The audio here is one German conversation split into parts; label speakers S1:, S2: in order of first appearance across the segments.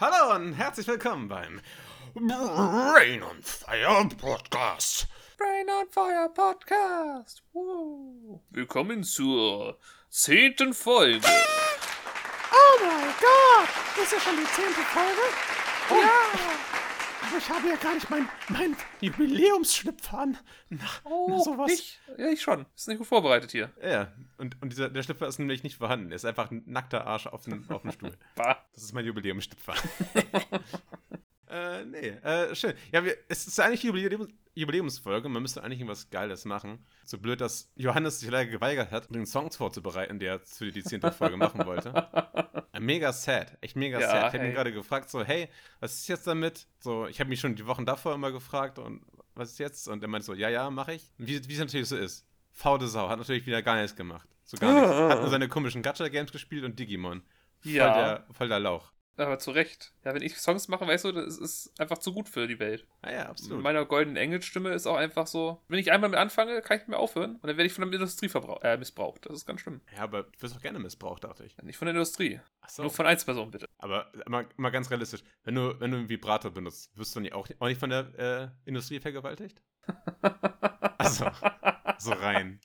S1: Hallo und herzlich willkommen beim Brain on Fire Podcast.
S2: Brain on Fire Podcast. Woo. Willkommen zur zehnten Folge.
S3: Oh mein Gott! Ist ja schon die zehnte Folge? Ja! Aber ich habe ja gar nicht mein, mein Jubiläumsschlüpfer an. Na, na sowas.
S2: Ich? Ja, ich schon. Ist nicht gut vorbereitet hier.
S1: Ja, und, und dieser, der Schlüpfer ist nämlich nicht vorhanden. Er ist einfach ein nackter Arsch auf dem, auf dem Stuhl.
S2: Bah.
S1: Das ist mein Jubiläumsschlüpfer. äh, nee, äh, schön. Ja, wir, es ist eigentlich die Jubiläums Jubiläumsfolge. Man müsste eigentlich irgendwas Geiles machen. So blöd, dass Johannes sich leider geweigert hat, den Songs vorzubereiten, der er für die zehnte Folge machen wollte. Mega sad, echt mega
S2: Ja,
S1: sad. Ich habe
S2: hey.
S1: ihn gerade gefragt, so, hey, was ist jetzt damit? So, ich habe mich schon die Wochen davor immer gefragt und was ist jetzt? Und er meinte so, ja, ja, mache ich. Wie, wie es natürlich so ist. Faule Sau, hat natürlich wieder gar nichts gemacht. So gar nichts. Hat nur seine komischen Gacha-Games gespielt und Digimon. Voll,
S2: Ja.
S1: der, voll der Lauch.
S2: Aber zu Recht. Ja, wenn ich Songs mache, weißt du, das ist einfach zu gut für die Welt.
S1: Ah ja, absolut.
S2: Mit meiner goldenen Engelstimme ist auch einfach so, wenn ich einmal mit anfange, kann ich nicht mehr aufhören. Und dann werde ich von der Industrie äh, missbraucht. Das ist ganz schlimm.
S1: ja, aber du wirst auch gerne missbraucht, dachte ich.
S2: Nicht von der Industrie.
S1: Achso.
S2: Nur von Einzelpersonen, bitte.
S1: Aber mal, mal ganz realistisch, wenn du, wenn du einen Vibrator benutzt, wirst du nicht auch, auch nicht von der äh, Industrie vergewaltigt? Also, so rein.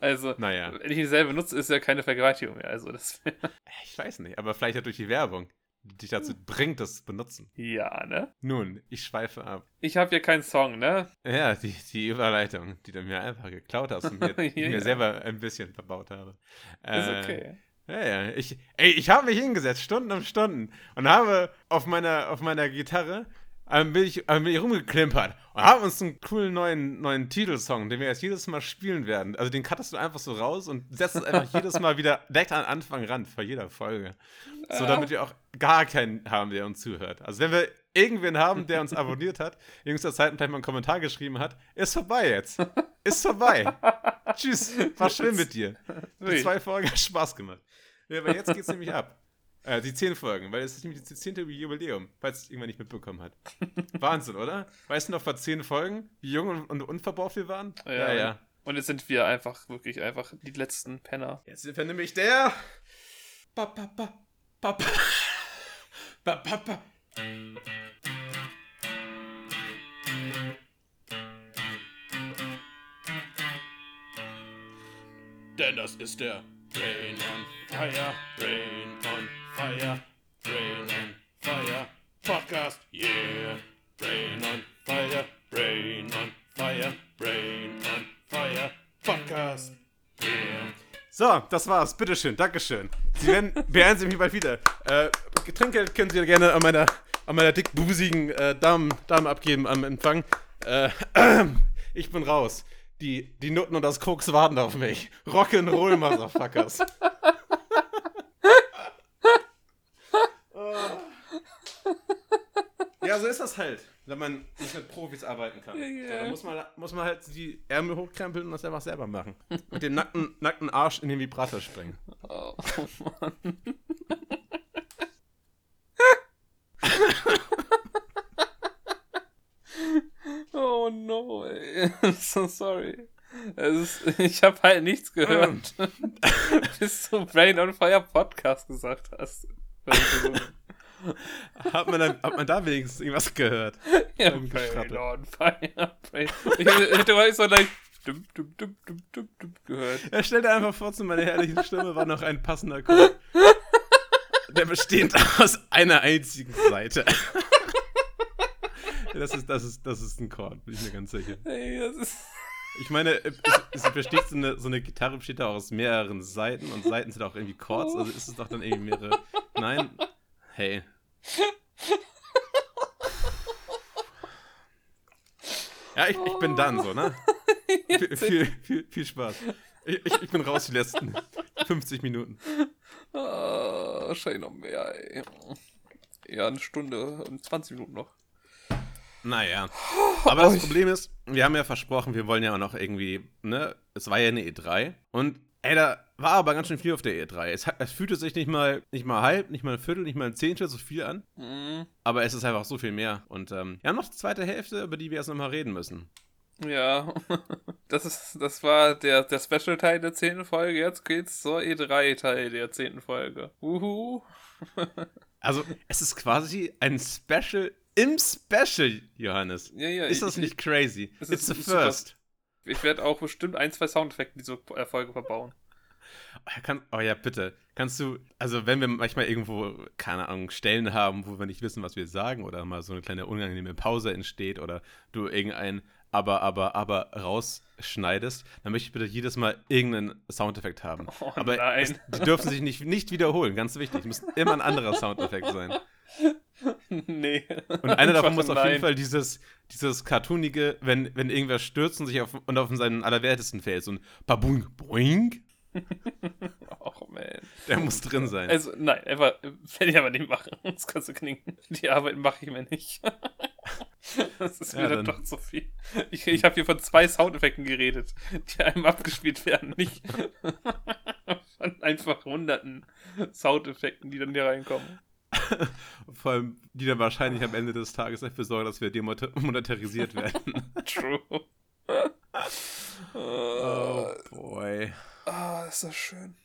S2: Also,
S1: Naja,
S2: wenn ich ihn selber nutze, ist ja keine Vergewaltigung mehr. Also, das
S1: ich weiß nicht, aber vielleicht ja durch die Werbung, dich dazu bringt, das zu benutzen.
S2: Ja, ne?
S1: Nun, ich schweife ab.
S2: Ich habe hier keinen Song, ne?
S1: Ja, die, die Überleitung, die du mir einfach geklaut hast und mir,
S2: Ja,
S1: mir
S2: ja.
S1: selber ein bisschen verbaut habe.
S2: Ist
S1: Äh,
S2: okay.
S1: Ja, ja. Ich, ey, ich habe mich hingesetzt, Stunden um Stunden, und habe auf meiner, auf meiner Gitarre ein bisschen, ein bisschen rumgeklimpert und haben uns einen coolen neuen, neuen Titelsong, den wir jetzt jedes Mal spielen werden. Also den cuttest du einfach so raus und setzt es einfach jedes Mal wieder direkt an Anfang ran, vor jeder Folge. So, damit wir auch gar keinen haben, der uns zuhört. Also wenn wir irgendwen haben, der uns abonniert hat, jüngster Zeit vielleicht mal einen Kommentar geschrieben hat, ist vorbei jetzt. Ist vorbei. Tschüss. War schön mit dir. Die zwei Folgen hat Spaß gemacht. Ja, aber jetzt geht's nämlich ab. Äh, die zehn Folgen, weil es ist nämlich das zehnte Jubiläum, falls es irgendwer nicht mitbekommen hat. Wahnsinn, oder? Weißt du noch vor zehn Folgen, wie jung und, und unverbraucht wir waren?
S2: Ja. Und jetzt sind wir einfach, wirklich einfach die letzten Penner.
S1: Jetzt sind wir nämlich der. Ba, ba, ba, ba, ba. Ba, ba, ba. Denn das ist der Brain on Fire, Brain on Fire, Brain on Fire Podcast, yeah. Brain on Fire, Brain on Fire, Brain on Fire Podcast, yeah. So, das war's. Bitteschön, Dankeschön. Sie werden, beehren Sie mich bald wieder. Äh, Getränke können Sie gerne an meiner, an meiner dickbusigen äh, Dame, Dame abgeben am Empfang. Äh, ich bin raus. Die, die Nutten und das Koks warten auf mich. Rock'n'Roll, Motherfuckers. ja, so ist das halt, wenn man nicht mit Profis arbeiten kann.
S2: Ja.
S1: So, dann muss man, muss man halt die Ärmel hochkrempeln und das einfach selber machen. Mit dem nackten, nackten Arsch in den Vibrator springen.
S2: Oh, Mann. oh no, ey. I'm so sorry. Ist, ich habe halt nichts gehört, bis du Brain on Fire Podcast gesagt hast.
S1: Hat man, dann, hat man da wenigstens irgendwas gehört?
S2: ja,
S1: Geschratte.
S2: on Fire. Ich hätte mal so leicht dum, dum, dum, dum, dum, dum gehört.
S1: Ja, stell dir einfach vor, zu meiner herrlichen Stimme war noch ein passender Chor. Der besteht aus einer einzigen Seite. Das ist, das ist, das ist ein Chord, bin ich mir ganz sicher.
S2: Ey, das ist.
S1: Ich meine, es, es besteht so eine, so eine Gitarre besteht auch aus mehreren Seiten und Seiten sind auch irgendwie Chords, also ist es doch dann irgendwie mehrere. Nein, hey. Ja, ich, ich bin dann so, ne? Viel, viel, viel, viel Spaß. Ich, ich, ich bin raus die letzten 50 Minuten.
S2: Oh, wahrscheinlich noch mehr, ey. Ja, eine Stunde und 20 Minuten noch.
S1: Naja. Aber das Problem ist, wir haben ja versprochen, wir wollen ja auch noch irgendwie, ne? Es war ja eine E3 und ey, da war aber ganz schön viel auf der E3. Es, es fühlte sich nicht mal, nicht mal halb, nicht mal ein Viertel, nicht mal ein Zehntel so viel an.
S2: Mhm.
S1: Aber es ist einfach so viel mehr. Und ähm, wir haben noch die zweite Hälfte, über die wir erst nochmal reden müssen.
S2: Ja, das ist, das war der, der Special-Teil der zehnten Folge. Jetzt geht's zur E3-Teil der zehnten Folge. Uhu.
S1: Also, es ist quasi ein Special im Special, Johannes.
S2: Ja, ja,
S1: ist
S2: ich-
S1: das nicht crazy?
S2: es
S1: It's
S2: ist
S1: the first.
S2: Ich werde auch bestimmt ein, zwei Soundeffekte diese äh, Folge verbauen.
S1: Oh kann, oh ja, bitte. Kannst du, also wenn wir manchmal irgendwo, keine Ahnung, Stellen haben, wo wir nicht wissen, was wir sagen oder mal so eine kleine unangenehme Pause entsteht oder du irgendein aber, aber, aber rausschneidest, dann möchte ich bitte jedes Mal irgendeinen Soundeffekt haben.
S2: Oh
S1: aber
S2: nein.
S1: Es, die dürfen sich nicht, nicht wiederholen, ganz wichtig. Es muss immer ein anderer Soundeffekt sein.
S2: nee.
S1: Und einer davon muss auf
S2: nein.
S1: jeden Fall dieses, dieses cartoonige, wenn, wenn irgendwer stürzt und sich auf, und auf seinen Allerwertesten fällt, so ein Babung, boing,
S2: Och, man.
S1: der muss drin sein.
S2: Also, nein, einfach, werde ich aber nicht machen. Das kannst du knicken. Die Arbeit mache ich mir nicht. Das ist
S1: Ja,
S2: mir dann doch zu viel. Ich, ich habe hier von zwei Soundeffekten geredet, die einem abgespielt werden, nicht von einfach hunderten Soundeffekten, die dann hier reinkommen.
S1: Vor allem, die dann wahrscheinlich am Ende des Tages dafür sorgen, dass wir demonetarisiert werden.
S2: True.
S1: oh
S2: oh,
S1: boy.
S2: ah, ist das schön.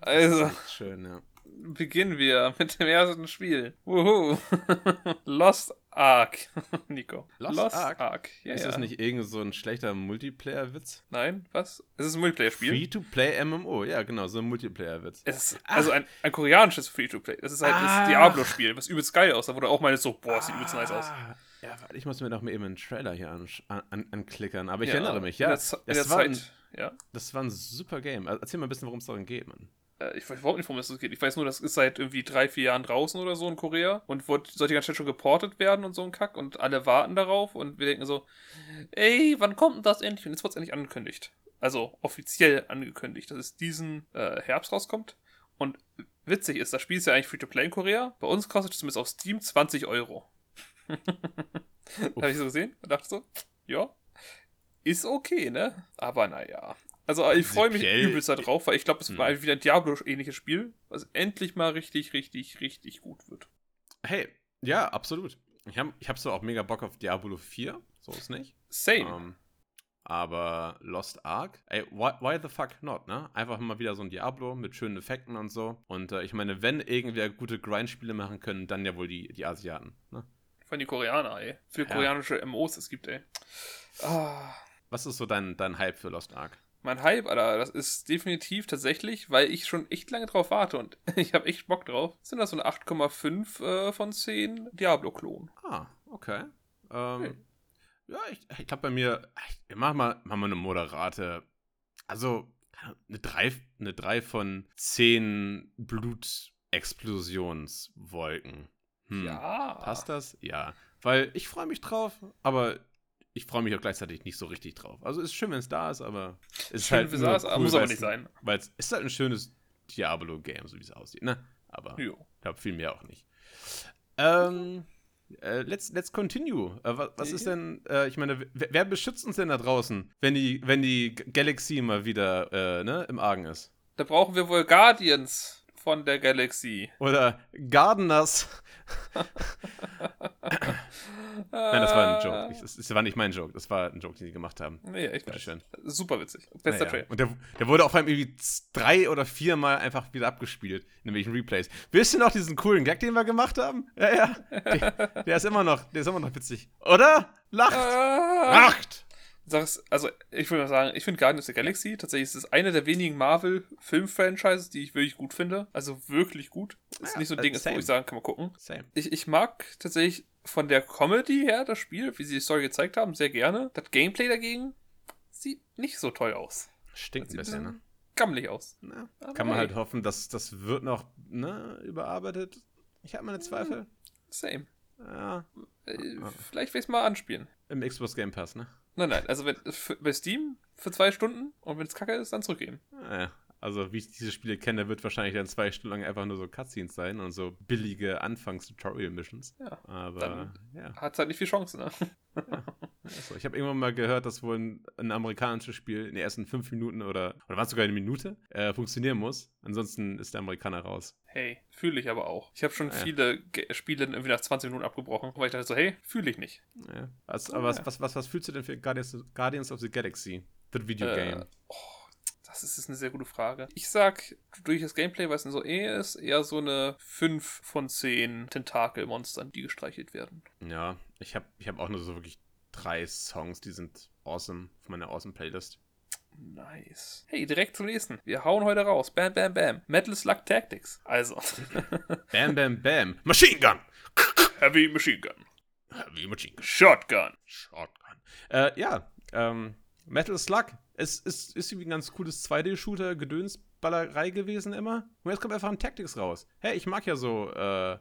S2: Also,
S1: Schön, ja.
S2: Beginnen wir mit dem ersten Spiel. Wuhu. Lost Ark. Nico.
S1: Lost Ark?
S2: Ja,
S1: ist
S2: ja.
S1: das nicht irgend so ein schlechter Multiplayer-Witz?
S2: Nein, was? Es ist ein Multiplayer-Spiel.
S1: Free-to-play MMO, ja, genau, so ein Multiplayer-Witz.
S2: Es ist also ein, ein koreanisches Free-to-Play. Das ist halt
S1: Ah.
S2: das Diablo-Spiel, was übelst geil aussah, wo du auch meinst, so, boah, sieht übelst nice aus.
S1: Ah, Ja, warte, ich muss mir doch mal eben einen Trailer hier an, an, anklickern. Aber ich
S2: Ja,
S1: erinnere mich,
S2: in
S1: ja.
S2: der, Ze- in
S1: das,
S2: der
S1: war ein,
S2: Zeit. Ja.
S1: das war ein super Game. Also, Erzähl mal ein bisschen, worum es darin geht, Mann.
S2: Äh, Ich weiß überhaupt nicht, worum es geht. Ich weiß nur, das ist seit irgendwie drei, vier Jahren draußen oder so in Korea und wird, sollte ganze Zeit schon geportet werden und so ein Kack und alle warten darauf und wir denken so, ey, wann kommt denn das endlich? Und jetzt wird es endlich angekündigt. Also offiziell angekündigt, dass es diesen äh, Herbst rauskommt. Und witzig ist, das Spiel ist ja eigentlich Free-to-Play in Korea. Bei uns kostet es zumindest auf Steam 20 Euro. Habe ich so gesehen und dachte so, ja, ist okay, ne? Aber naja. Also ich freue mich übelst da drauf, weil ich glaube, es
S1: Hm.
S2: war wieder ein Diablo-ähnliches Spiel, was endlich mal richtig, richtig, richtig gut wird.
S1: Hey, ja, absolut. Ich habe ich hab so auch mega Bock auf Diablo 4, so ist nicht.
S2: Same.
S1: Ähm, aber Lost Ark, ey, why, why the fuck not, ne? Einfach mal wieder so ein Diablo mit schönen Effekten und so. Und äh, ich meine, wenn irgendwer gute Grind-Spiele machen können, dann ja wohl die, die Asiaten, ne?
S2: Von die Koreaner, ey. Für
S1: Ja.
S2: koreanische MOs es gibt, ey. Ah,
S1: Was ist so dein, dein Hype für Lost Ark?
S2: Mein Hype, Alter, das ist definitiv tatsächlich, weil ich schon echt lange drauf warte und ich habe echt Bock drauf. Sind das so eine 8,5 äh, von 10 Diablo-Klon.
S1: Ah, okay. Ähm,
S2: Hey.
S1: Ja, ich, ich glaube bei mir, ich mach mal, mach mal eine moderate, also eine 3, eine 3 von 10 Blutexplosionswolken. Hm.
S2: Ja.
S1: Passt das? Ja. Weil ich freue mich drauf, aber ich freue mich auch gleichzeitig nicht so richtig drauf. Also ist schön, wenn es da ist, aber es ist
S2: Schön,
S1: halt nur
S2: saß,
S1: cool,
S2: muss aber nicht sein.
S1: Weil es ist halt ein schönes Diablo-Game, so wie es aussieht, ne? Aber
S2: Jo.
S1: ich glaube, viel mehr auch nicht. Ähm, äh, let's, let's continue. Äh, was, was ist denn, äh, ich meine, wer, wer beschützt uns denn da draußen, wenn die, wenn die Galaxy mal wieder äh, ne, im Argen ist?
S2: Da brauchen wir wohl Guardians von der Galaxy.
S1: Oder Gardeners. Nein, das war ein Joke. Ich, das, das war nicht mein Joke. Das war ein Joke, den sie gemacht haben.
S2: Nee, echt
S1: Bitteschön.
S2: Super witzig. Bester
S1: Naja.
S2: Trailer.
S1: Und der, der wurde auf einmal irgendwie drei oder viermal einfach wieder abgespielt in irgendwelchen Replays. Wisst ihr noch diesen coolen Gag, den wir gemacht haben? Ja, ja. Der, der ist immer noch, der ist immer noch witzig. Oder? Lacht!
S2: Ah.
S1: Lacht!
S2: Sag's, also, ich würde mal sagen, ich finde Guardians of the Galaxy tatsächlich ist es eine der wenigen Marvel-Film-Franchises, die ich wirklich gut finde. Also wirklich gut. Ist
S1: Ja,
S2: nicht so ein
S1: äh,
S2: Ding, ist, wo ich sagen kann, man gucken.
S1: Same.
S2: Ich, ich mag tatsächlich von der Comedy her das Spiel, wie sie die Story gezeigt haben, sehr gerne. Das Gameplay dagegen sieht nicht so toll aus.
S1: Stinkt ein bisschen, ne?
S2: gammelig aus.
S1: Na, kann man
S2: hey.
S1: halt hoffen, dass das wird noch ne, überarbeitet. Ich habe meine Zweifel.
S2: Same.
S1: Ja,
S2: Äh,
S1: Ah.
S2: Vielleicht will ich es mal anspielen.
S1: im Xbox Game Pass, ne?
S2: Nein, nein, also wenn, für, bei Steam für zwei Stunden und wenn es kacke ist, dann zurückgeben.
S1: Ja, also wie ich diese Spiele kenne, wird wahrscheinlich dann zwei Stunden lang einfach nur so Cutscenes sein und so billige Anfangs-Tutorial-Missions.
S2: Ja,
S1: Aber
S2: dann-
S1: ja.
S2: Hat halt nicht viel Chance, ne?
S1: Also, ich habe irgendwann mal gehört, dass wohl ein, ein amerikanisches Spiel in den ersten fünf Minuten oder, oder war es sogar eine Minute äh, funktionieren muss. Ansonsten ist der Amerikaner raus.
S2: Hey, fühle ich aber auch. Ich habe schon
S1: Ja.
S2: viele Ge Spiele irgendwie nach 20 Minuten abgebrochen, weil ich dachte so, hey, fühle ich nicht.
S1: Ja. Was, aber was, was, was, was fühlst du denn für Guardians, Guardians of the Galaxy? The Video
S2: Äh,
S1: Game.
S2: oh, Das ist, ist eine sehr gute Frage. Ich sag, durch das Gameplay, was in so eh ist, eher so eine 5 von 10 Tentakel-Monstern, die gestreichelt werden.
S1: Ja, ich habe ich hab auch nur so wirklich drei Songs, die sind awesome auf meiner awesome Playlist.
S2: Nice. Hey, direkt zum nächsten. Wir hauen heute raus. Bam, bam, bam. Metal Slug Tactics. Also.
S1: Bam, bam, bam. Machine Gun!
S2: Heavy Machine Gun.
S1: Wie Machine Gun.
S2: Shotgun.
S1: Shotgun. Äh, ja, ähm, Metal Slug. Es ist, ist irgendwie ein ganz cooles 2D-Shooter, Gedönsballerei gewesen immer. Und jetzt kommt einfach ein Tactics raus. Hey, ich mag ja so äh,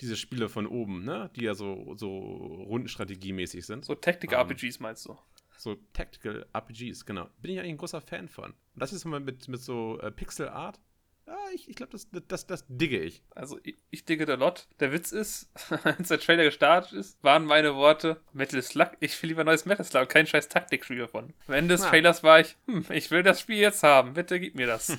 S1: diese Spiele von oben, ne? Die ja so, so rundenstrategiemäßig sind.
S2: So Tactic-RPGs meinst du?
S1: So Tactical RPGs, genau. Bin ich eigentlich ein großer Fan von. Und das ist mal mit, mit so äh, Pixel Art. Ja, ich, ich glaube, das, das, das digge ich.
S2: Also, ich, ich digge der Lot. Der Witz ist, als der Trailer gestartet ist, waren meine Worte Metal Slug. Ich will lieber neues Metal Slug, kein scheiß Taktikspiel davon. Am Ende des
S1: Ja.
S2: Trailers war ich, hm, ich will das Spiel jetzt haben. Bitte gib mir das.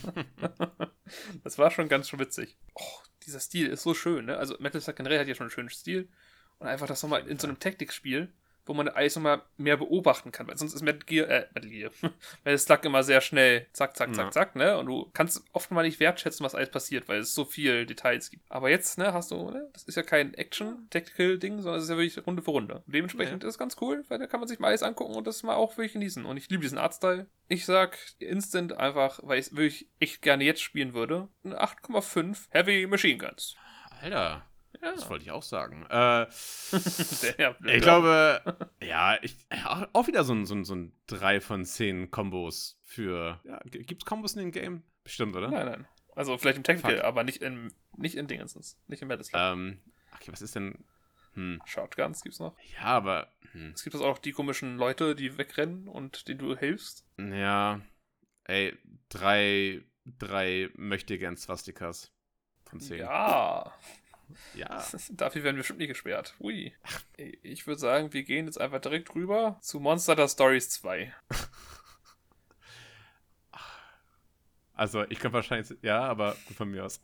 S2: das war schon ganz schön witzig. Oh, dieser Stil ist so schön, ne? Also, Metal Slug generell hat ja schon einen schönen Stil. Und einfach das nochmal in so einem Taktikspiel, wo man alles nochmal mehr beobachten kann. Weil sonst ist Metal Gear, äh, Metal Gear, Metal Slug immer sehr schnell, zack, zack, zack,
S1: Ja.
S2: zack, ne? Und du kannst oft mal nicht wertschätzen, was alles passiert, weil es so viel Details gibt. Aber jetzt, ne, hast du, ne, das ist ja kein Action-Tactical-Ding, sondern es ist ja wirklich Runde für Runde. Und dementsprechend
S1: Ja.
S2: ist es ganz cool, weil da kann man sich mal alles angucken und das mal auch wirklich genießen. Und ich liebe diesen Artstyle. Ich sag Instant einfach, weil ich es wirklich echt gerne jetzt spielen würde, eine 8,5 Heavy Machine Guns.
S1: Alter,
S2: Ja.
S1: das wollte ich auch sagen. Äh, ich glaube, ja, ich, auch wieder so ein, so ein, so ein 3 von 10 Kombos für. Ja, gibt's Kombos in dem Game? Bestimmt, oder?
S2: Nein, nein. Also vielleicht im Tactical,
S1: Fuck.
S2: aber nicht in, nicht in Dingensens. Nicht in Metal.
S1: Ähm, okay, was ist denn. Hm.
S2: Shotguns gibt's noch.
S1: Ja, aber. Hm.
S2: Es gibt auch noch die komischen Leute, die wegrennen und denen du hilfst.
S1: Ja. Ey, drei, drei möchte gern Swastikas von 10.
S2: Ja.
S1: Ja.
S2: Dafür werden wir bestimmt nicht gesperrt. Ui. Ich würde sagen, wir gehen jetzt einfach direkt rüber zu Monster Hunter Stories 2.
S1: Also, ich kann wahrscheinlich. Ja, aber gut von mir aus.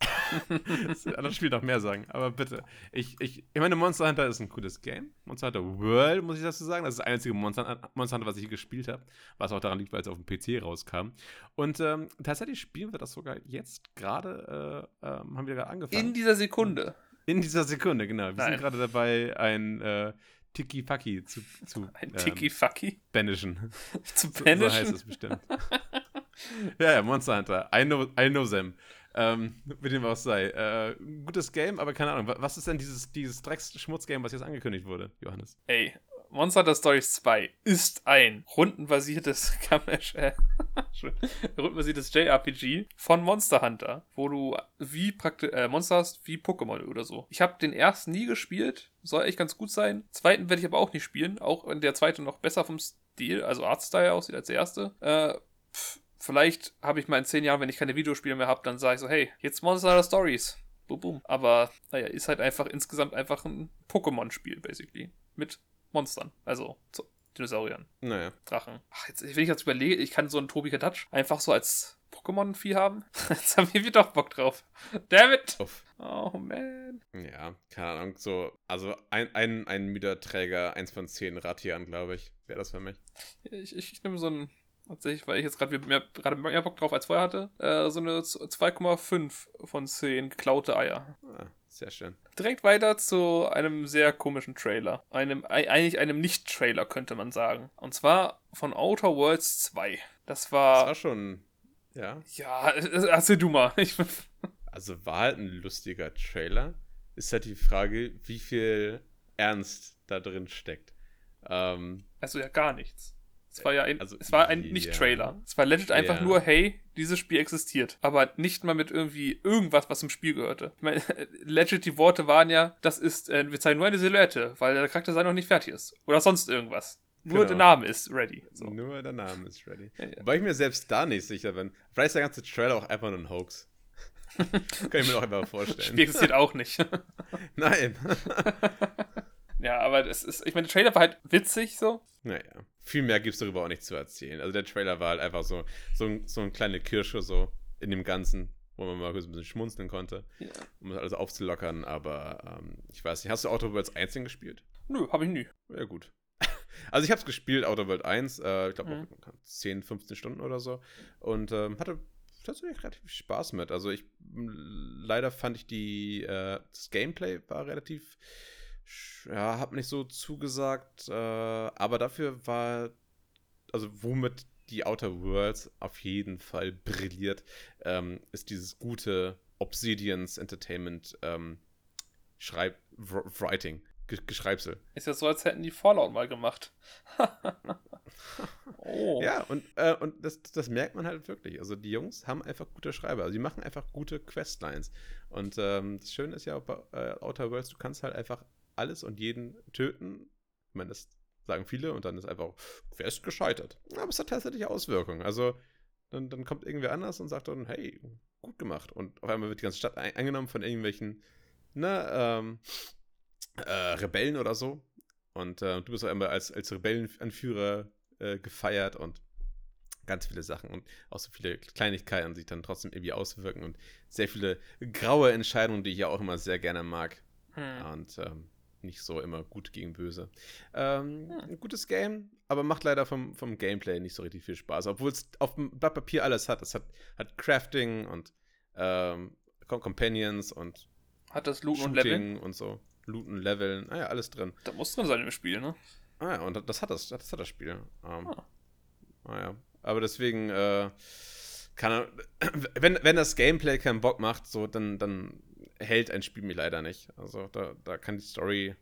S1: das andere Spiel noch mehr sagen. Aber bitte. Ich, ich, ich meine, Monster Hunter ist ein cooles Game. Monster Hunter World, muss ich dazu sagen. Das ist das einzige Monster, Monster Hunter, was ich hier gespielt habe. Was auch daran liegt, weil es auf dem PC rauskam. Und ähm, tatsächlich spielen wir das sogar jetzt gerade. Äh, ähm, haben wir gerade angefangen.
S2: In dieser Sekunde.
S1: In dieser Sekunde, genau. Wir
S2: Nein.
S1: sind gerade dabei, ein äh, Tiki-Paki zu, zu
S2: Ein
S1: ähm,
S2: Tiki-Faki
S1: banishen.
S2: zu
S1: So, so heißt
S2: banishen.
S1: es bestimmt. ja, ja, Monster Hunter. I know, I know them. Ähm, mit dem was sei. Äh, gutes Game, aber keine Ahnung. wa- Was ist denn dieses, dieses Drecks-Schmutz-Game, was jetzt angekündigt wurde, Johannes?
S2: Ey, Monster Hunter Stories 2 ist ein rundenbasiertes Kamesh, rundenbasiertes JRPG von Monster Hunter, wo du wie praktisch äh, Monster hast wie Pokémon oder so. Ich habe den ersten nie gespielt, soll echt ganz gut sein. Zweiten werde ich aber auch nicht spielen, auch wenn der zweite noch besser vom Stil, also Artstyle aussieht als der erste. Äh, pff, vielleicht habe ich mal in zehn Jahren, wenn ich keine Videospiele mehr habe, dann sage ich so, hey, jetzt Monster Hunter Stories. Boom, boom. Aber naja, ist halt einfach insgesamt einfach ein Pokémon-Spiel, basically. Mit Monstern. Also so, Dinosauriern,
S1: Naja.
S2: Drachen. Ach, jetzt, wenn ich jetzt überlege, ich kann so einen Tobi Kadatsch einfach so als Pokémon-Vieh haben. Jetzt haben wir wieder doch Bock drauf. Dammit!
S1: Uff.
S2: Oh man.
S1: Ja, keine Ahnung. So, also ein, ein, ein Müderträger, 1 von 10 Ratian, glaube ich. Wäre das für mich.
S2: Ich, ich, ich nehme so einen, tatsächlich, weil ich jetzt gerade mehr, gerade mehr Bock drauf als vorher hatte, äh, so eine 2,5 von 10 geklaute Eier.
S1: Ah, sehr schön.
S2: Direkt weiter zu einem sehr komischen Trailer. Einem, ei- eigentlich einem Nicht-Trailer, könnte man sagen. Und zwar von Outer Worlds 2. Das
S1: Das
S2: war.
S1: war schon. Ja.
S2: ja, erzähl du mal. Ich,
S1: Also war halt ein lustiger Trailer. Ist halt die Frage, wie viel Ernst da drin steckt. Ähm,
S2: also ja, gar nichts. Es war ja ein,
S1: Also,
S2: es war ein
S1: ja.
S2: Nicht-Trailer. Es war legit einfach
S1: Ja.
S2: nur, hey, dieses Spiel existiert. Aber nicht mal mit irgendwie irgendwas, was zum Spiel gehörte. Ich meine, legit die Worte waren ja, das ist, äh, wir zeigen nur eine Silhouette, weil der Charakter sei noch nicht fertig ist. Oder sonst irgendwas. Nur
S1: Genau.
S2: der Name ist ready. So.
S1: Nur der Name ist ready.
S2: Ja, ja.
S1: Wobei ich mir selbst da nicht sicher bin. Vielleicht ist der ganze Trailer auch einfach nur ein Hoax. Kann ich mir doch einfach
S2: Das
S1: vorstellen.
S2: Spiel existiert auch nicht.
S1: Nein.
S2: ja, aber das ist, ich meine, der Trailer war halt witzig so.
S1: naja. Viel mehr gibt es darüber auch nicht zu erzählen. Also der Trailer war halt einfach so, so, so eine kleine Kirsche so in dem Ganzen, wo man mal kurz ein bisschen schmunzeln konnte,
S2: Ja.
S1: um das alles aufzulockern. Aber ähm, ich weiß nicht, hast du Outer Worlds 1 gespielt?
S2: Nö, hab ich nie.
S1: Ja gut. Also ich habe es gespielt, Outer World 1, äh, ich glaube
S2: Mhm.
S1: 10, 15 Stunden oder so. Und ähm, hatte tatsächlich relativ Spaß mit. Also ich leider fand ich die, äh, das Gameplay war relativ, ja, hat nicht so zugesagt, äh, aber dafür war, also womit die Outer Worlds auf jeden Fall brilliert, ähm, ist dieses gute Obsidians Entertainment ähm, Schreib Wr- Writing, Ge Geschreibsel.
S2: Ist ja so, als hätten die Fallout mal gemacht. oh.
S1: Ja, und, äh, und das, das merkt man halt wirklich. Also die Jungs haben einfach gute Schreiber. Also die machen einfach gute Questlines. Und ähm, das Schöne ist ja bei äh, Outer Worlds, du kannst halt einfach alles und jeden töten. Ich meine, das sagen viele und dann ist einfach Quest gescheitert. Aber es hat tatsächlich Auswirkungen. Also dann, dann kommt irgendwer anders und sagt dann, hey, gut gemacht. Und auf einmal wird die ganze Stadt ein eingenommen von irgendwelchen, ne, ähm, äh, Rebellen oder so. Und äh, du bist auf einmal als, als Rebellenanführer äh, gefeiert und ganz viele Sachen und auch so viele Kleinigkeiten sich dann trotzdem irgendwie auswirken und sehr viele graue Entscheidungen, die ich ja auch immer sehr gerne mag
S2: Hm.
S1: und ähm, nicht so immer gut gegen böse. Ähm, Ein gutes Game, aber macht leider vom, vom Gameplay nicht so richtig viel Spaß, obwohl es auf dem Blatt Papier alles hat. Es hat, hat Crafting und ähm, Com- Companions und
S2: Hat das Looten und Leveln?
S1: Und so. Looten, Leveln, naja, alles drin.
S2: Da muss drin sein im Spiel, ne?
S1: Ah ja, und das hat das, das hat das Spiel. Ähm,
S2: Ah.
S1: ah. ja. Aber deswegen äh, kann er, wenn, wenn das Gameplay keinen Bock macht, so, dann, dann hält ein Spiel mich leider nicht. Also da, da kann die Story,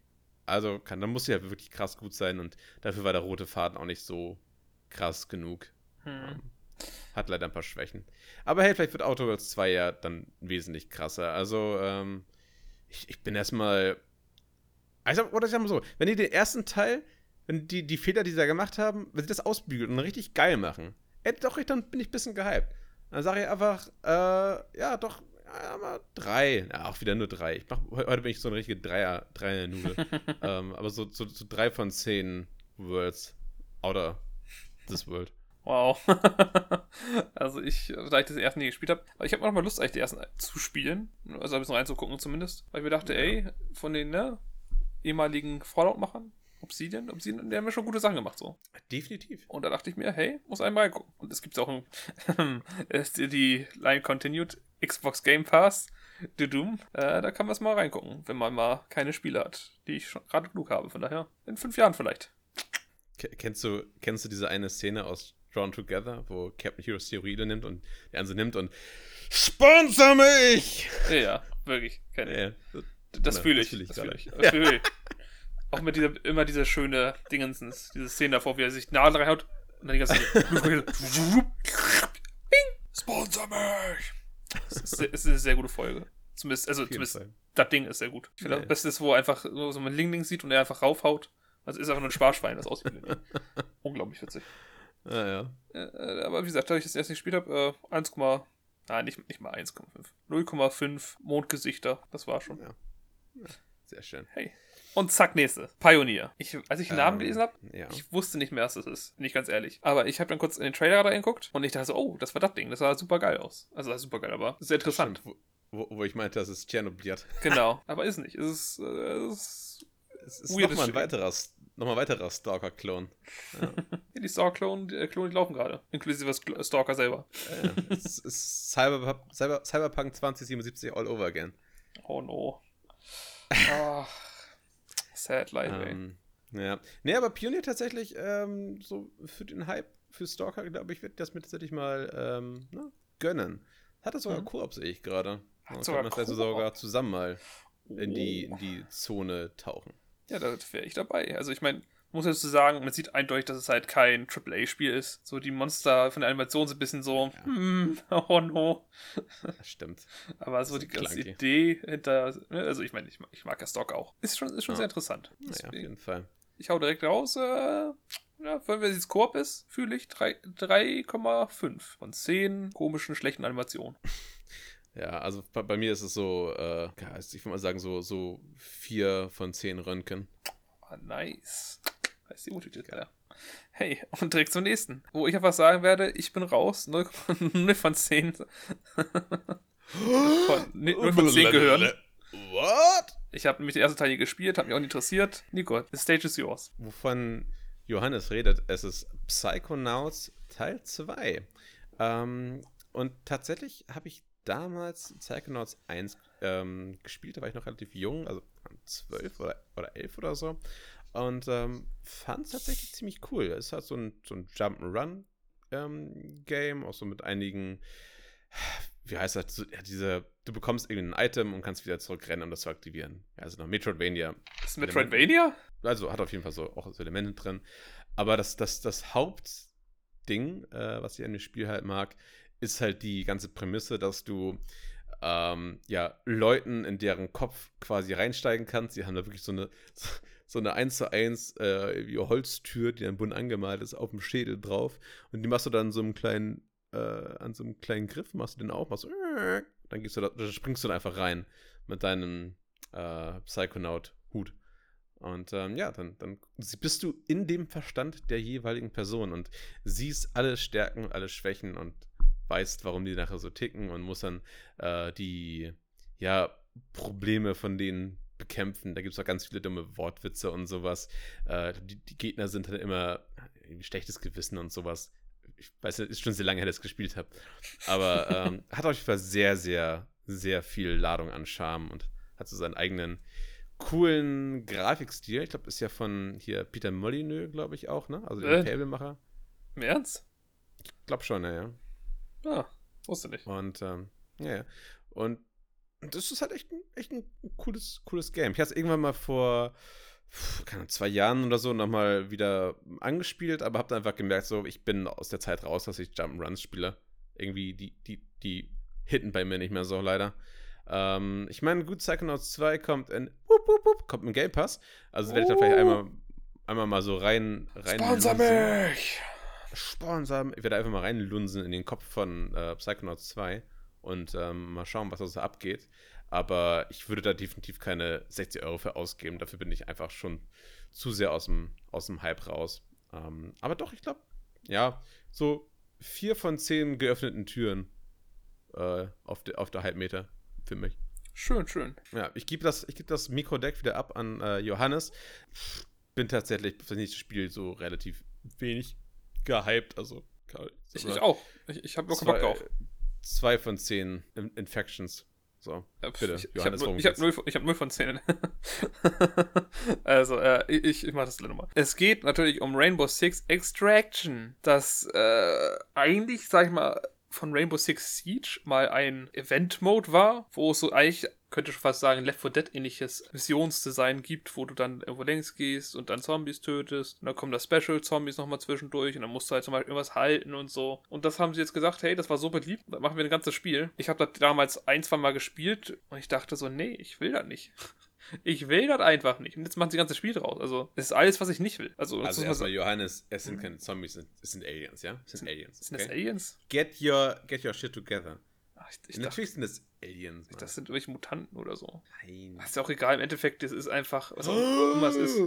S1: also kann, dann muss sie ja wirklich krass gut sein und dafür war der rote Faden auch nicht so krass genug.
S2: Hm.
S1: Ähm, hat leider ein paar Schwächen. Aber hey, vielleicht wird Outer Worlds 2 ja dann wesentlich krasser. Also, ähm, ich, ich bin erstmal. Also, oder ich sag mal so, wenn die den ersten Teil, wenn die, die Fehler, die sie da gemacht haben, wenn sie das ausbügeln und richtig geil machen, ey, doch, ich, dann bin ich ein bisschen gehypt. Dann sage ich einfach, äh, ja, doch, ja, mal drei. Ja, auch wieder nur drei. Ich mach, heute bin ich so eine richtige Dreier, Dreier-Nudel. ähm, aber so, so, so drei von zehn Worlds. Outer this world.
S2: Wow. also ich, da ich das erste nie gespielt habe, ich habe noch mal Lust, eigentlich die ersten zu spielen. Also ein bisschen reinzugucken zumindest. Weil ich mir dachte,
S1: Ja.
S2: ey, von den ne, ehemaligen Fallout-Machern, Obsidian, Obsidian, die haben ja schon gute Sachen gemacht so.
S1: Definitiv.
S2: Und da dachte ich mir, hey, muss einmal reingucken. Und es gibt auch ein, die Line Continued Xbox Game Pass, The Doom. Äh, da kann man es mal reingucken, wenn man mal keine Spiele hat, die ich schon gerade genug habe. Von daher, in fünf Jahren vielleicht.
S1: Ke- Kennst du, kennst du diese eine Szene aus Drawn Together, wo Captain Hero Steroide nimmt und der andere nimmt und Sponsor mich!
S2: Ja, wirklich. Keine,
S1: Ja,
S2: Das fühle ich. Das fühle ich. Das fühl ich. Auch mit dieser, immer diese schöne Dingensens, diese Szene davor, wie er sich Nadel reinhaut und dann die ganze Bing! Sponsor mich! Das ist, eine sehr gute Folge. Zumindest, also zumindest
S1: Fall.
S2: das Ding ist sehr gut. Ich finde,
S1: Ja.
S2: das Beste ist, wo er einfach so so ein Lingling sieht und er einfach raufhaut. Also ist einfach nur ein Sparschwein, das aussieht. Unglaublich witzig.
S1: Ah, ja.
S2: Äh, aber wie gesagt, da ich das erst nicht gespielt habe, äh, 1, nein, nicht, nicht mal 1,5. 0,5 Mondgesichter, das war schon.
S1: Ja. Ja, Sehr schön.
S2: Hey. Und zack, nächste. Pioneer. Ich, als ich den Namen
S1: Ähm,
S2: gelesen habe,
S1: Ja.
S2: ich wusste nicht mehr, was das ist. Bin ich ganz ehrlich. Aber ich habe dann kurz in den Trailer reingeguckt und ich dachte so, oh, das war das Ding. Das sah super geil aus. Also das super geil, aber sehr interessant.
S1: Stimmt, Wo, wo, ich meinte, das ist Tschernobyl.
S2: Genau. Aber ist nicht. Es ist, äh, es ist
S1: Es ist nochmal ein weiterer, noch mal weiterer Stalker-Klon. Ja.
S2: die Stalker-Klone, äh, Klone, die laufen gerade. Inklusive Sk- Stalker selber.
S1: ja. es ist Cyber, Cyber, Cyberpunk 2077 all over again.
S2: Oh no. Ah, sad life, ey.
S1: Ähm, ja. Nee, aber Pionier tatsächlich, ähm, so für den Hype für Stalker, glaube ich, wird das mir tatsächlich mal ähm, ne, gönnen. Hat das sogar
S2: Mhm.
S1: Koop, sehe ich gerade.
S2: Hat sogar
S1: vielleicht
S2: Koop?
S1: sogar zusammen mal in die,
S2: Oh.
S1: in die Zone tauchen.
S2: Ja, da wäre ich dabei. Also ich meine, muss ja dazu sagen, man sieht eindeutig, dass es halt kein AAA-Spiel ist. So die Monster von der Animation sind ein bisschen so,
S1: Ja.
S2: hm, oh no.
S1: Das stimmt.
S2: Aber so die ganze
S1: clunky.
S2: Idee hinter, ne, also ich meine, ich, mag- ich mag ja Stock auch. Ist schon, ist schon
S1: Ja.
S2: sehr interessant.
S1: Naja, auf jeden Fall.
S2: ich hau direkt raus, äh, ja, wenn wir jetzt Koop ist, fühle ich drei- 3,5 von 10 komischen, schlechten Animationen.
S1: Ja, also bei, bei mir ist es so, äh, ich würde mal sagen, so, so vier von zehn Röntgen.
S2: Ah, nice. Heißt die Multititel, ja. Hey, und direkt zum nächsten. Wo ich einfach sagen werde, ich bin raus. 0,0 von 10. von, nee, 0 von 10 gehören.
S1: What?
S2: Ich habe nämlich den ersten Teil hier gespielt, hat mich auch nicht interessiert. Nico, the stage is yours.
S1: Wovon Johannes redet. Es ist Psychonauts Teil 2. Ähm, und tatsächlich habe ich damals Psychonauts 1 ähm, gespielt, da war ich noch relativ jung, also 12 oder, oder 11 oder so. Und ähm, fand es tatsächlich ziemlich cool. Es hat so ein, so ein Jump'n'Run-Game, ähm, auch so mit einigen, wie heißt das, diese, du bekommst irgendein Item und kannst wieder zurückrennen, um das zu aktivieren. Also noch Metroidvania.
S2: Ist Metroidvania?
S1: Also hat auf jeden Fall so auch so Elemente drin. Aber das, das, das Hauptding, äh, was ich an dem Spiel halt mag, ist halt die ganze Prämisse, dass du ähm, ja, Leuten in deren Kopf quasi reinsteigen kannst. Sie haben da wirklich so eine, so eine 1 zu 1 äh, Holztür, die dann bunt angemalt ist, auf dem Schädel drauf. Und die machst du dann so einem kleinen, äh, an so einem kleinen Griff, machst du den auf, machst so, dann gehst du da, dann springst du da einfach rein mit deinem äh, Psychonaut-Hut. Und ähm, ja, dann, dann bist du in dem Verstand der jeweiligen Person und siehst alle Stärken, alle Schwächen und weißt, warum die nachher so ticken und muss dann äh, die ja, Probleme von denen bekämpfen. Da gibt es auch ganz viele dumme Wortwitze und sowas. Äh, die, die, Gegner sind dann immer ein schlechtes Gewissen und sowas. Ich weiß nicht, ist schon sehr lange her, dass ich gespielt habe. Aber ähm, hat auf jeden Fall sehr, sehr, sehr viel Ladung an Charme und hat so seinen eigenen coolen Grafikstil. Ich glaube, ist ja von hier Peter Molyneux, glaube ich auch, ne? Also der äh, Tablemacher.
S2: Im Ernst?
S1: Ich glaube schon, ja, ja.
S2: Ah, wusste nicht.
S1: Und, ähm, ja, ja. Und das ist halt echt ein, echt ein cooles, cooles Game. Ich habe es irgendwann mal vor keine zwei Jahren oder so nochmal wieder angespielt, aber habe dann einfach gemerkt, so, ich bin aus der Zeit raus, dass ich Jump'n'Runs spiele. Irgendwie, die, die, die hitten bei mir nicht mehr so, leider. Ähm, ich meine, gut, Psychonauts 2 kommt in, wup, wup, wup, kommt in Game Pass. Also werde ich da vielleicht einmal, einmal mal so rein, rein
S2: Sponsor mich!
S1: Sponsor, ich werde einfach mal reinlunsen in den Kopf von äh, Psychonauts 2 und ähm, mal schauen, was da so abgeht. Aber ich würde da definitiv keine 60 Euro für ausgeben. Dafür bin ich einfach schon zu sehr aus dem, aus dem Hype raus. Ähm, aber doch, ich glaube, ja, so vier von zehn geöffneten Türen äh, auf, de, auf der Halbmeter für mich.
S2: Schön, schön.
S1: Ja, ich gebe das, geb das Mikrodeck wieder ab an äh, Johannes. Bin tatsächlich für das nächste Spiel so relativ wenig gehypt. Also,
S2: ich, ich auch. Ich, ich habe noch keinen Bock drauf.
S1: Zwei von zehn Infections. So,
S2: bitte, ich, Johannes, ich habe hab null, hab null von zehn. also, äh, ich, ich mache das gleich nochmal. Es geht natürlich um Rainbow Six Extraction, das äh, eigentlich, sag ich mal, von Rainbow Six Siege mal ein Event-Mode war, wo es so eigentlich könnte schon fast sagen, Left 4 Dead ähnliches Missionsdesign gibt, wo du dann irgendwo längs gehst und dann Zombies tötest. Und dann kommen da Special-Zombies nochmal zwischendurch und dann musst du halt zum Beispiel irgendwas halten und so. Und das haben sie jetzt gesagt, hey, das war so beliebt, da machen wir ein ganzes Spiel. Ich habe das damals ein, zwei Mal gespielt und ich dachte so, nee, ich will das nicht. Ich will das einfach nicht. Und jetzt machen sie das ganze Spiel draus. Also, es ist alles, was ich nicht will. Also,
S1: also erstmal, Johannes, es sind keine Zombies, es sind Aliens, ja? Es sind Aliens.
S2: Sind okay? das Aliens?
S1: Get your, get your shit together.
S2: Ach, ich, ich
S1: Natürlich dachte, sind das Aliens.
S2: Mann. Das sind irgendwelche Mutanten oder so.
S1: Nein.
S2: Das ist ja auch egal. Im Endeffekt, das ist einfach, was auch immer es ist.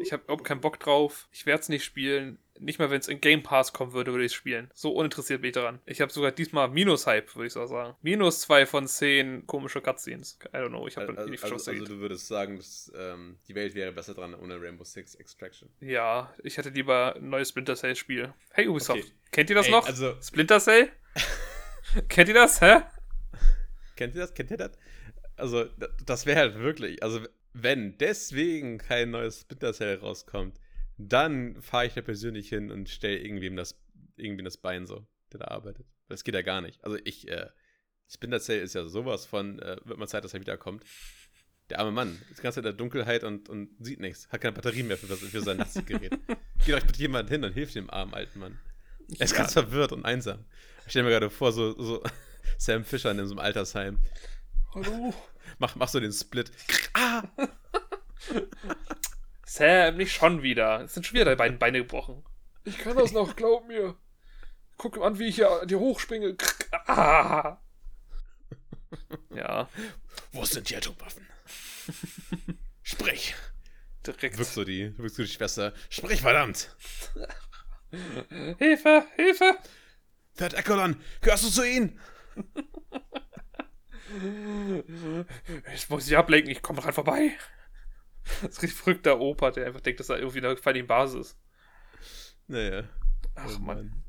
S2: Ich habe überhaupt keinen Bock drauf. Ich werde es nicht spielen. Nicht mal, wenn es in Game Pass kommen würde, würde ich es spielen. So uninteressiert bin ich daran. Ich habe sogar diesmal Minus-Hype, würde ich so sagen. Minus zwei von zehn komische Cutscenes. I don't know. Ich habe
S1: also, also, also, also, du würdest sagen, dass ähm, die Welt wäre besser dran ohne Rainbow Six Extraction.
S2: Ja, ich hätte lieber ein neues Splinter Cell Spiel. Hey Ubisoft, okay. kennt ihr das Ey, noch? Also Splinter Cell? kennt ihr das, hä?
S1: Kennt ihr das? Kennt ihr das? Also, das wäre halt wirklich, also wenn deswegen kein neues Splinter Cell rauskommt, dann fahre ich da persönlich hin und stelle irgendwem das, irgendwem das Bein so, der da arbeitet. Das geht ja gar nicht. Also ich, äh, Splinter Cell ist ja sowas von, äh, wird mal Zeit, dass er wiederkommt. Der arme Mann, ist ganz in der Dunkelheit und, und sieht nichts, hat keine Batterie mehr für, für sein Nachtgerät. Geht euch bitte jemand hin und hilft dem armen alten Mann. Er ist ganz verwirrt und einsam. Ich stelle mir gerade vor, so, so Sam Fischer in so einem Altersheim.
S2: Hallo.
S1: Mach, mach so den Split. Ah!
S2: Sam, nicht schon wieder. Es sind schon wieder deine beiden Beine gebrochen.
S3: Ich kann das noch, glaub mir. Guck an, wie ich hier dir hochspringe. Ah!
S2: Ja.
S1: Wo sind die Atomwaffen? Sprich.
S2: Direkt.
S1: Wirkst du die, wirkst du die Schwester. Sprich, verdammt!
S2: Hilfe, Hilfe!
S1: Third Echolon, gehörst du zu ihnen?
S2: Ich muss sie ablenken, ich komme dran vorbei. Das ist richtig verrückter Opa, der einfach denkt, dass er irgendwie eine fucking Basis ist.
S1: Naja.
S2: Ach
S1: Oh
S2: Mann.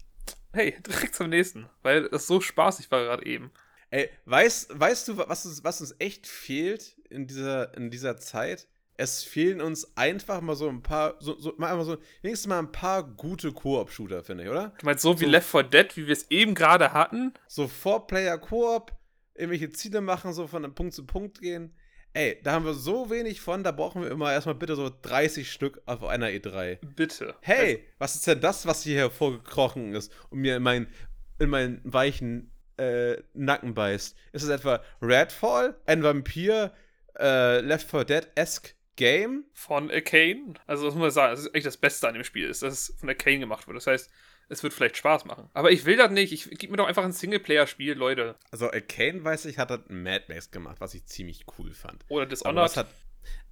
S2: Hey, direkt zum nächsten, weil das so spaßig war gerade eben.
S1: Ey, weißt, weißt du, was uns, was uns echt fehlt in dieser, in dieser Zeit? Es fehlen uns einfach mal so ein paar, so, so, mal, einfach so, wenigstens mal ein paar gute Koop-Shooter, finde ich, oder?
S2: Du meinst so wie
S1: So.
S2: Left 4 Dead, wie wir es eben gerade hatten?
S1: So Four-Player-Koop, irgendwelche Ziele machen, so von Punkt zu Punkt gehen. Ey, da haben wir so wenig von, da brauchen wir immer erstmal bitte so 30 Stück auf einer E3.
S2: Bitte.
S1: Hey, was ist denn das, was hier hervorgekrochen ist und mir in meinen, in meinen weichen äh, Nacken beißt? Ist es etwa Redfall, ein Vampir, äh, Left 4 Dead-esque Game?
S2: von Arcane. Also das muss man sagen, das ist eigentlich das Beste an dem Spiel, ist, dass es von Arcane gemacht wird. Das heißt, es wird vielleicht Spaß machen. Aber ich will das nicht. Ich gib mir doch einfach ein Singleplayer-Spiel, Leute.
S1: Also Arcane, weiß ich, hat das Mad Max gemacht, was ich ziemlich cool fand.
S2: Oder Dishonored.
S1: was hat...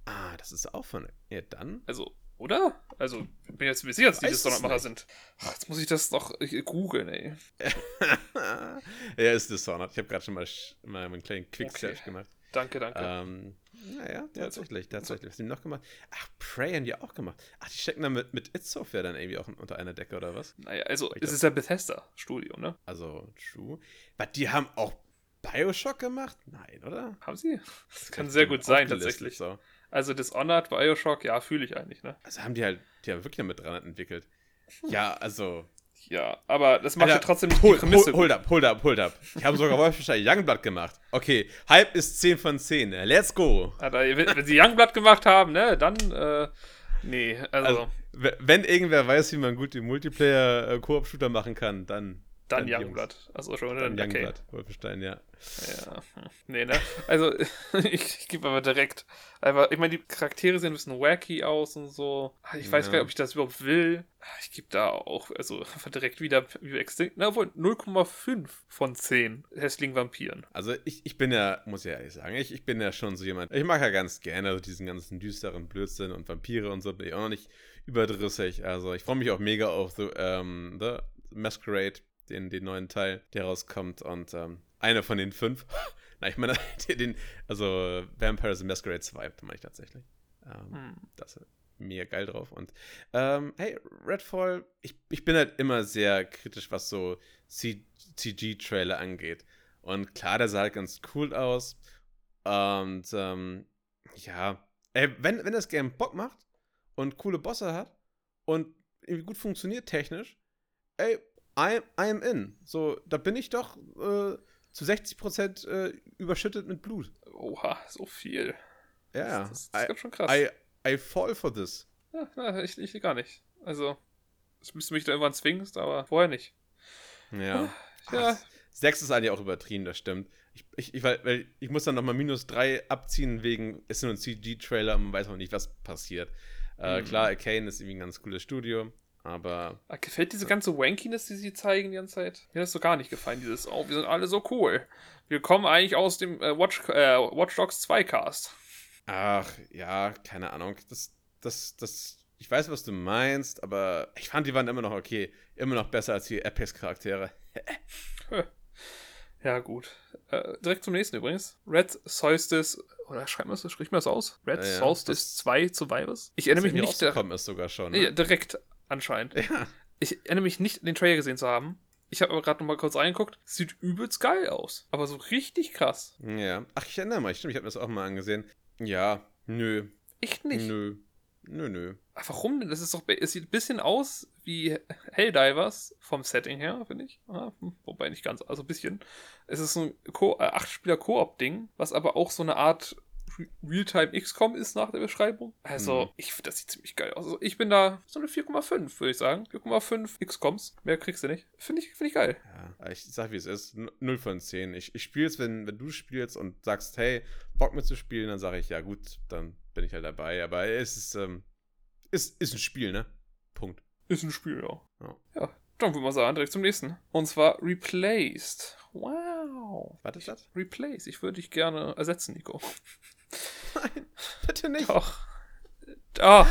S1: Ah, das ist auch von... Ja, dann...
S2: Also, oder? Also, ich bin jetzt mir sicher, dass die Dishonored-Macher sind. Ach, jetzt muss ich das noch äh, googeln, ey.
S1: ja, ist Dishonored. Ich habe gerade schon mal, mal einen kleinen Quick-Search
S2: Okay.
S1: gemacht.
S2: Danke, danke.
S1: Ähm, naja, tatsächlich, tatsächlich. Was haben die noch gemacht? Ach, Prey haben die auch gemacht. Ach, die stecken dann mit, mit It Software dann irgendwie auch unter einer Decke oder was?
S2: naja, also,
S1: ich
S2: es ist ja Bethesda-Studio, ne?
S1: Also, true. Was, die haben auch Bioshock gemacht? Nein, oder?
S2: Haben sie? Das kann sehr gut sein, tatsächlich.
S1: So.
S2: Also, Dishonored, Bioshock, ja, fühle ich eigentlich, ne?
S1: Also haben die halt, die haben wirklich damit dran entwickelt. Ja, also.
S2: Ja, aber das macht
S1: Alter,
S2: ja trotzdem nicht
S1: hol,
S2: die Prämisse.
S1: hol, hold up, hold up, hold up. Die haben sogar Wolfenstein Youngblood gemacht. Okay, Hype ist 10 von 10. Let's go.
S2: Alter, wenn, sie Youngblood gemacht haben, ne, dann, äh, nee, also,
S1: Also, wenn irgendwer weiß, wie man gut den Multiplayer-Koop-Shooter machen kann, dann.
S2: Dann
S1: Jungs.
S2: Youngblood. Also schon,
S1: Dann
S2: dann okay.
S1: Youngblood, Wolfenstein, ja.
S2: Ja, nee, ne? Also, ich, ich gebe aber direkt. Einfach, ich meine, die Charaktere sehen ein bisschen wacky aus und so. Ah, Ich weiß
S1: Ja.
S2: gar nicht, ob ich das überhaupt will. Ah, Ich gebe da auch, also einfach direkt wieder wie Extinct. Na, wohl 0,5 von 10 hässlichen Vampiren.
S1: Also ich, ich bin ja, muss ja ehrlich sagen, ich, ich bin ja schon so jemand, ich mag ja ganz gerne so diesen ganzen düsteren Blödsinn und Vampire und so, bin ich auch noch nicht überdrüssig. Also ich freue mich auch mega auf The, ähm, The Masquerade, den, den neuen Teil, der rauskommt und ähm, einer von den fünf. Na, ich meine, den, also Vampire the Masquerade 2 meine ich tatsächlich. Ähm,
S2: Hm.
S1: Das ist mega geil drauf. Und ähm, hey, Redfall, ich, ich bin halt immer sehr kritisch, was so CG-Trailer angeht. Und klar, der sah halt ganz cool aus. Und ähm, ja, ey, wenn, wenn das Game Bock macht und coole Bosse hat und irgendwie gut funktioniert technisch, ey, I'm, I'm in. So, da bin ich doch äh, zu 60% äh, überschüttet mit Blut.
S2: Oha, so viel.
S1: Ja,
S2: Das, das, das ist
S1: I,
S2: ganz schön krass.
S1: I, I fall for this.
S2: ja, na, ich, ich gar nicht. Also, das müsste mich da irgendwann zwingst, aber vorher nicht.
S1: Ja.
S2: Ja.
S1: Ach, 6 ist eigentlich auch übertrieben, das stimmt. Ich, ich, ich, weil, ich muss dann nochmal minus 3 abziehen wegen, ist nur ein CG-Trailer und man weiß auch nicht, was passiert. Äh,
S2: Mhm.
S1: Klar, Arcane ist irgendwie ein ganz cooles Studio, aber
S2: Ah, Gefällt diese ganze Wankiness, die sie zeigen die ganze Zeit? Mir hat das so gar nicht gefallen, dieses, oh, wir sind alle so cool. Wir kommen eigentlich aus dem äh, Watch, äh, Watch Dogs 2 Cast.
S1: ach, ja, keine Ahnung. Das, das, das, ich weiß, was du meinst, aber ich fand, die waren immer noch okay. Immer noch besser als die Apex-Charaktere.
S2: Ja, gut. Äh, direkt zum nächsten übrigens. Red Solstice, oder schreibt man das, spricht man das aus? Red
S1: Ja, ja.
S2: Solstice 2 Survivors? Ich erinnere mich nicht,
S1: rausgekommen ist sogar schon.
S2: nee,
S1: Ne?
S2: direkt anscheinend.
S1: Ja.
S2: Ich erinnere mich nicht, den Trailer gesehen zu haben. Ich habe aber gerade noch mal kurz reingeguckt. Sieht übelst geil aus. Aber so richtig krass.
S1: ja. Ach, ich erinnere mich. Stimmt, ich habe mir das auch mal angesehen. Ja, nö.
S2: Echt nicht.
S1: Nö. Nö, nö.
S2: Ah, Warum denn? Das ist doch, es sieht ein bisschen aus wie Helldivers vom Setting her, finde ich. Ah, hm, wobei nicht ganz, also ein bisschen. Es ist so ein Ko äh, 8-Spieler-Koop-Ding, was aber auch so eine Art Realtime XCOM ist nach der Beschreibung. Also,
S1: Mhm.
S2: ich finde, das sieht ziemlich geil aus. Also, ich bin da so eine 4,5, würde ich sagen. 4,5 XCOMs. Mehr kriegst du nicht. Finde ich, finde ich geil.
S1: Ja, ich sag wie es ist. N- 0 von 10. Ich, ich spiele es, wenn, wenn du spielst und sagst, hey, Bock mitzuspielen, dann sage ich, ja gut, dann bin ich halt dabei. Aber es ist, ähm, ist, ist ein Spiel, ne? Punkt.
S2: Ist ein Spiel, ja.
S1: Ja.
S2: Ja, dann würde man sagen, direkt zum nächsten. Und zwar Replaced. Wow.
S1: Was ist das?
S2: Replace. Ich würde dich gerne ersetzen, Nico.
S1: Nein, bitte nicht.
S2: Doch. Ah,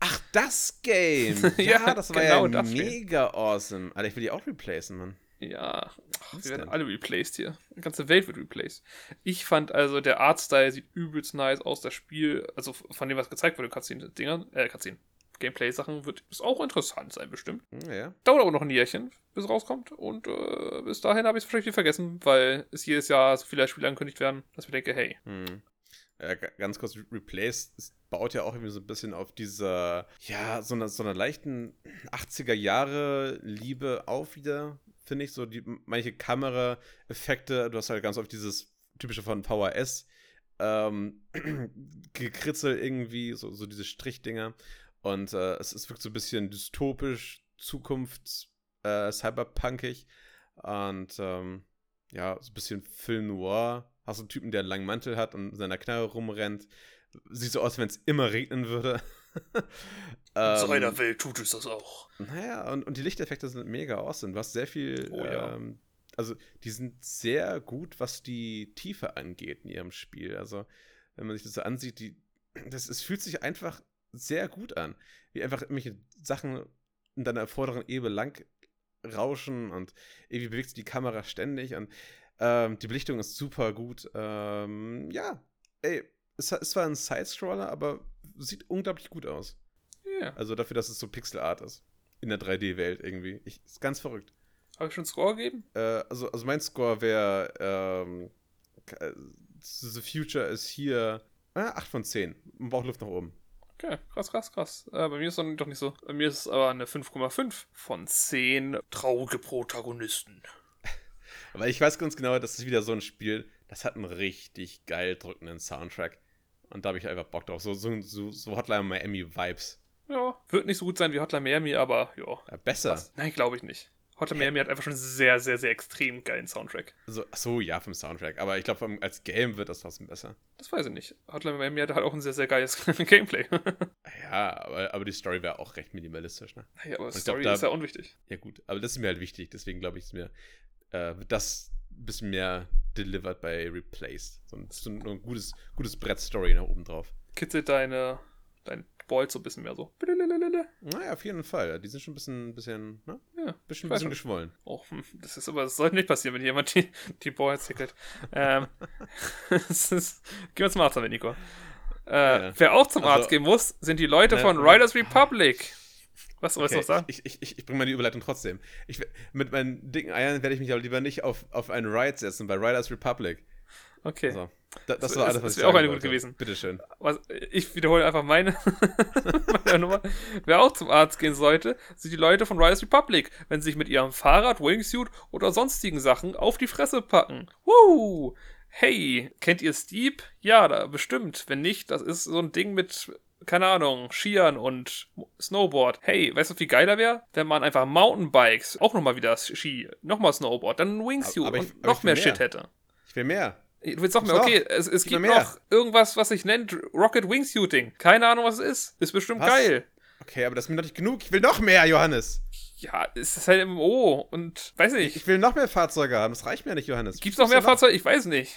S1: Ach, das Game. Ja,
S2: Ja,
S1: das war
S2: genau
S1: ja
S2: das Game.
S1: mega awesome. Alter, ich will die auch replacen, Mann.
S2: ja. Ach, wir werden
S1: denn?
S2: alle replaced hier. Die ganze Welt wird replaced. Ich fand also, der Artstyle sieht übelst nice aus. Das Spiel, also von dem, was gezeigt wurde, Cutscene-Dingern, äh, Cutscene. Gameplay-Sachen wird es auch interessant sein, bestimmt.
S1: Hm, Ja.
S2: Dauert aber noch ein Jährchen, bis es rauskommt. Und äh, bis dahin habe ich es wahrscheinlich wieder vergessen, weil es jedes Jahr so viele Spiele angekündigt werden, dass ich mir denke, hey,
S1: Hm. Äh, ga- ganz kurz, Replace baut ja auch irgendwie so ein bisschen auf dieser, ja, so einer, so einer leichten 80er Jahre Liebe auf wieder, finde ich. So die manche Kameraeffekte, du hast halt ganz oft dieses typische von VHS, ähm, gekritzel irgendwie, so, so diese Strichdinger. Und äh, es, es wirkt so ein bisschen dystopisch, zukunfts-, äh, cyberpunkig. Und ähm, ja, so ein bisschen Film noir. Hast du einen Typen, der einen langen Mantel hat und mit seiner Knarre rumrennt. Sieht so aus, wenn es immer regnen würde. ähm,
S2: Welt tut es das auch.
S1: naja, und, und die Lichteffekte sind mega awesome. Du hast sehr viel.
S2: Oh ja.
S1: ähm, also, die sind sehr gut, was die Tiefe angeht in ihrem Spiel. Also, wenn man sich das so ansieht, die, das, es fühlt sich einfach sehr gut an. Wie einfach irgendwelche Sachen in deiner vorderen Ebene lang rauschen und irgendwie bewegt sich die Kamera ständig und ähm, die Belichtung ist super gut. Ähm, ja, ey, es, es war ein Side-Scroller, aber sieht unglaublich gut aus.
S2: Ja.
S1: Also dafür, dass es so Pixel-Art ist. In der 3D-Welt irgendwie. Ich, ist ganz verrückt.
S2: Habe ich schon einen Score gegeben?
S1: Äh, also, also mein Score wäre ähm, äh, The Future ist hier äh, 8 von 10. Man braucht Luft nach oben.
S2: Okay, krass, krass, krass. Äh, bei mir ist es doch nicht so. Bei mir ist es aber eine 5,5 von 10 traurige Protagonisten.
S1: Aber ich weiß ganz genau, das ist wieder so ein Spiel, das hat einen richtig geil drückenden Soundtrack. Und da habe ich einfach Bock drauf. So, so, so, Hotline Miami-Vibes.
S2: Ja, wird nicht so gut sein wie Hotline Miami, aber ja.
S1: Ja, besser.
S2: Was? Nein, glaube ich nicht. Hotline Miami hat einfach schon einen sehr, sehr, sehr extrem geilen Soundtrack.
S1: Also, so, ja, vom Soundtrack. Aber ich glaube, als Game wird das trotzdem besser.
S2: Das weiß ich nicht. Hotline Miami hat halt auch ein sehr, sehr geiles Gameplay.
S1: Ja, aber, aber die Story wäre auch recht minimalistisch, ne?
S2: ja, aber
S1: glaub,
S2: Story
S1: da-
S2: ist ja unwichtig.
S1: Ja, gut. Aber das ist mir halt wichtig. Deswegen glaube ich, ist mir äh, wird das ein bisschen mehr delivered bei Replaced. So ein, so ein, gutes, gutes Brett-Story nach oben drauf.
S2: Kitzelt deine, dein Bolt so ein bisschen mehr so.
S1: Naja, auf jeden Fall. Die sind schon ein bisschen, bisschen, ne?
S2: Ja,
S1: bisschen, bisschen geschwollen.
S2: Oh, das ist aber, das sollte nicht passieren, wenn jemand die, die Boards tickelt. ähm, das ist, gehen wir zum Arzt damit, Nico. Äh,
S1: Ja.
S2: Wer auch zum Arzt gehen muss, sind die Leute
S1: Ne,
S2: von Riders Republic. Was soll ich
S1: Okay,
S2: noch sagen?
S1: Ich, ich, ich, ich bringe mal die Überleitung trotzdem. Ich, mit meinen dicken Eiern werde ich mich aber lieber nicht auf, auf einen Ride setzen bei Riders Republic.
S2: Okay.
S1: So. Da, das
S2: Das
S1: war alles,
S2: das
S1: was ich
S2: wär auch eine gute gewesen.
S1: Bitteschön.
S2: Was, ich wiederhole einfach meine, meine Nummer. Wer auch zum Arzt gehen sollte, sind die Leute von Riders Republic, wenn sie sich mit ihrem Fahrrad, Wingsuit oder sonstigen Sachen auf die Fresse packen. Woo! Hey, kennt ihr Steep? Ja, da bestimmt. Wenn nicht, das ist so ein Ding mit, keine Ahnung, Skiern und Snowboard. Hey, weißt du, wie geiler wäre? Wenn man einfach Mountainbikes, auch nochmal wieder Ski, nochmal Snowboard, dann Wingsuit
S1: Aber- aber ich-
S2: und noch mehr
S1: mehr.
S2: Shit hätte.
S1: Ich will mehr.
S2: Du willst noch mehr? Okay, es, es gibt
S1: mehr.
S2: noch irgendwas, was sich nennt Rocket Wingsuiting. Keine Ahnung, was es ist. Ist bestimmt
S1: Was?
S2: geil.
S1: Okay, aber das ist mir noch nicht genug. Ich will noch mehr, Johannes.
S2: Ja, es ist halt MMO und weiß nicht.
S1: Ich will noch mehr Fahrzeuge haben. Das reicht mir nicht, Johannes.
S2: Gibt's noch mehr Fahrzeuge? Ich weiß nicht.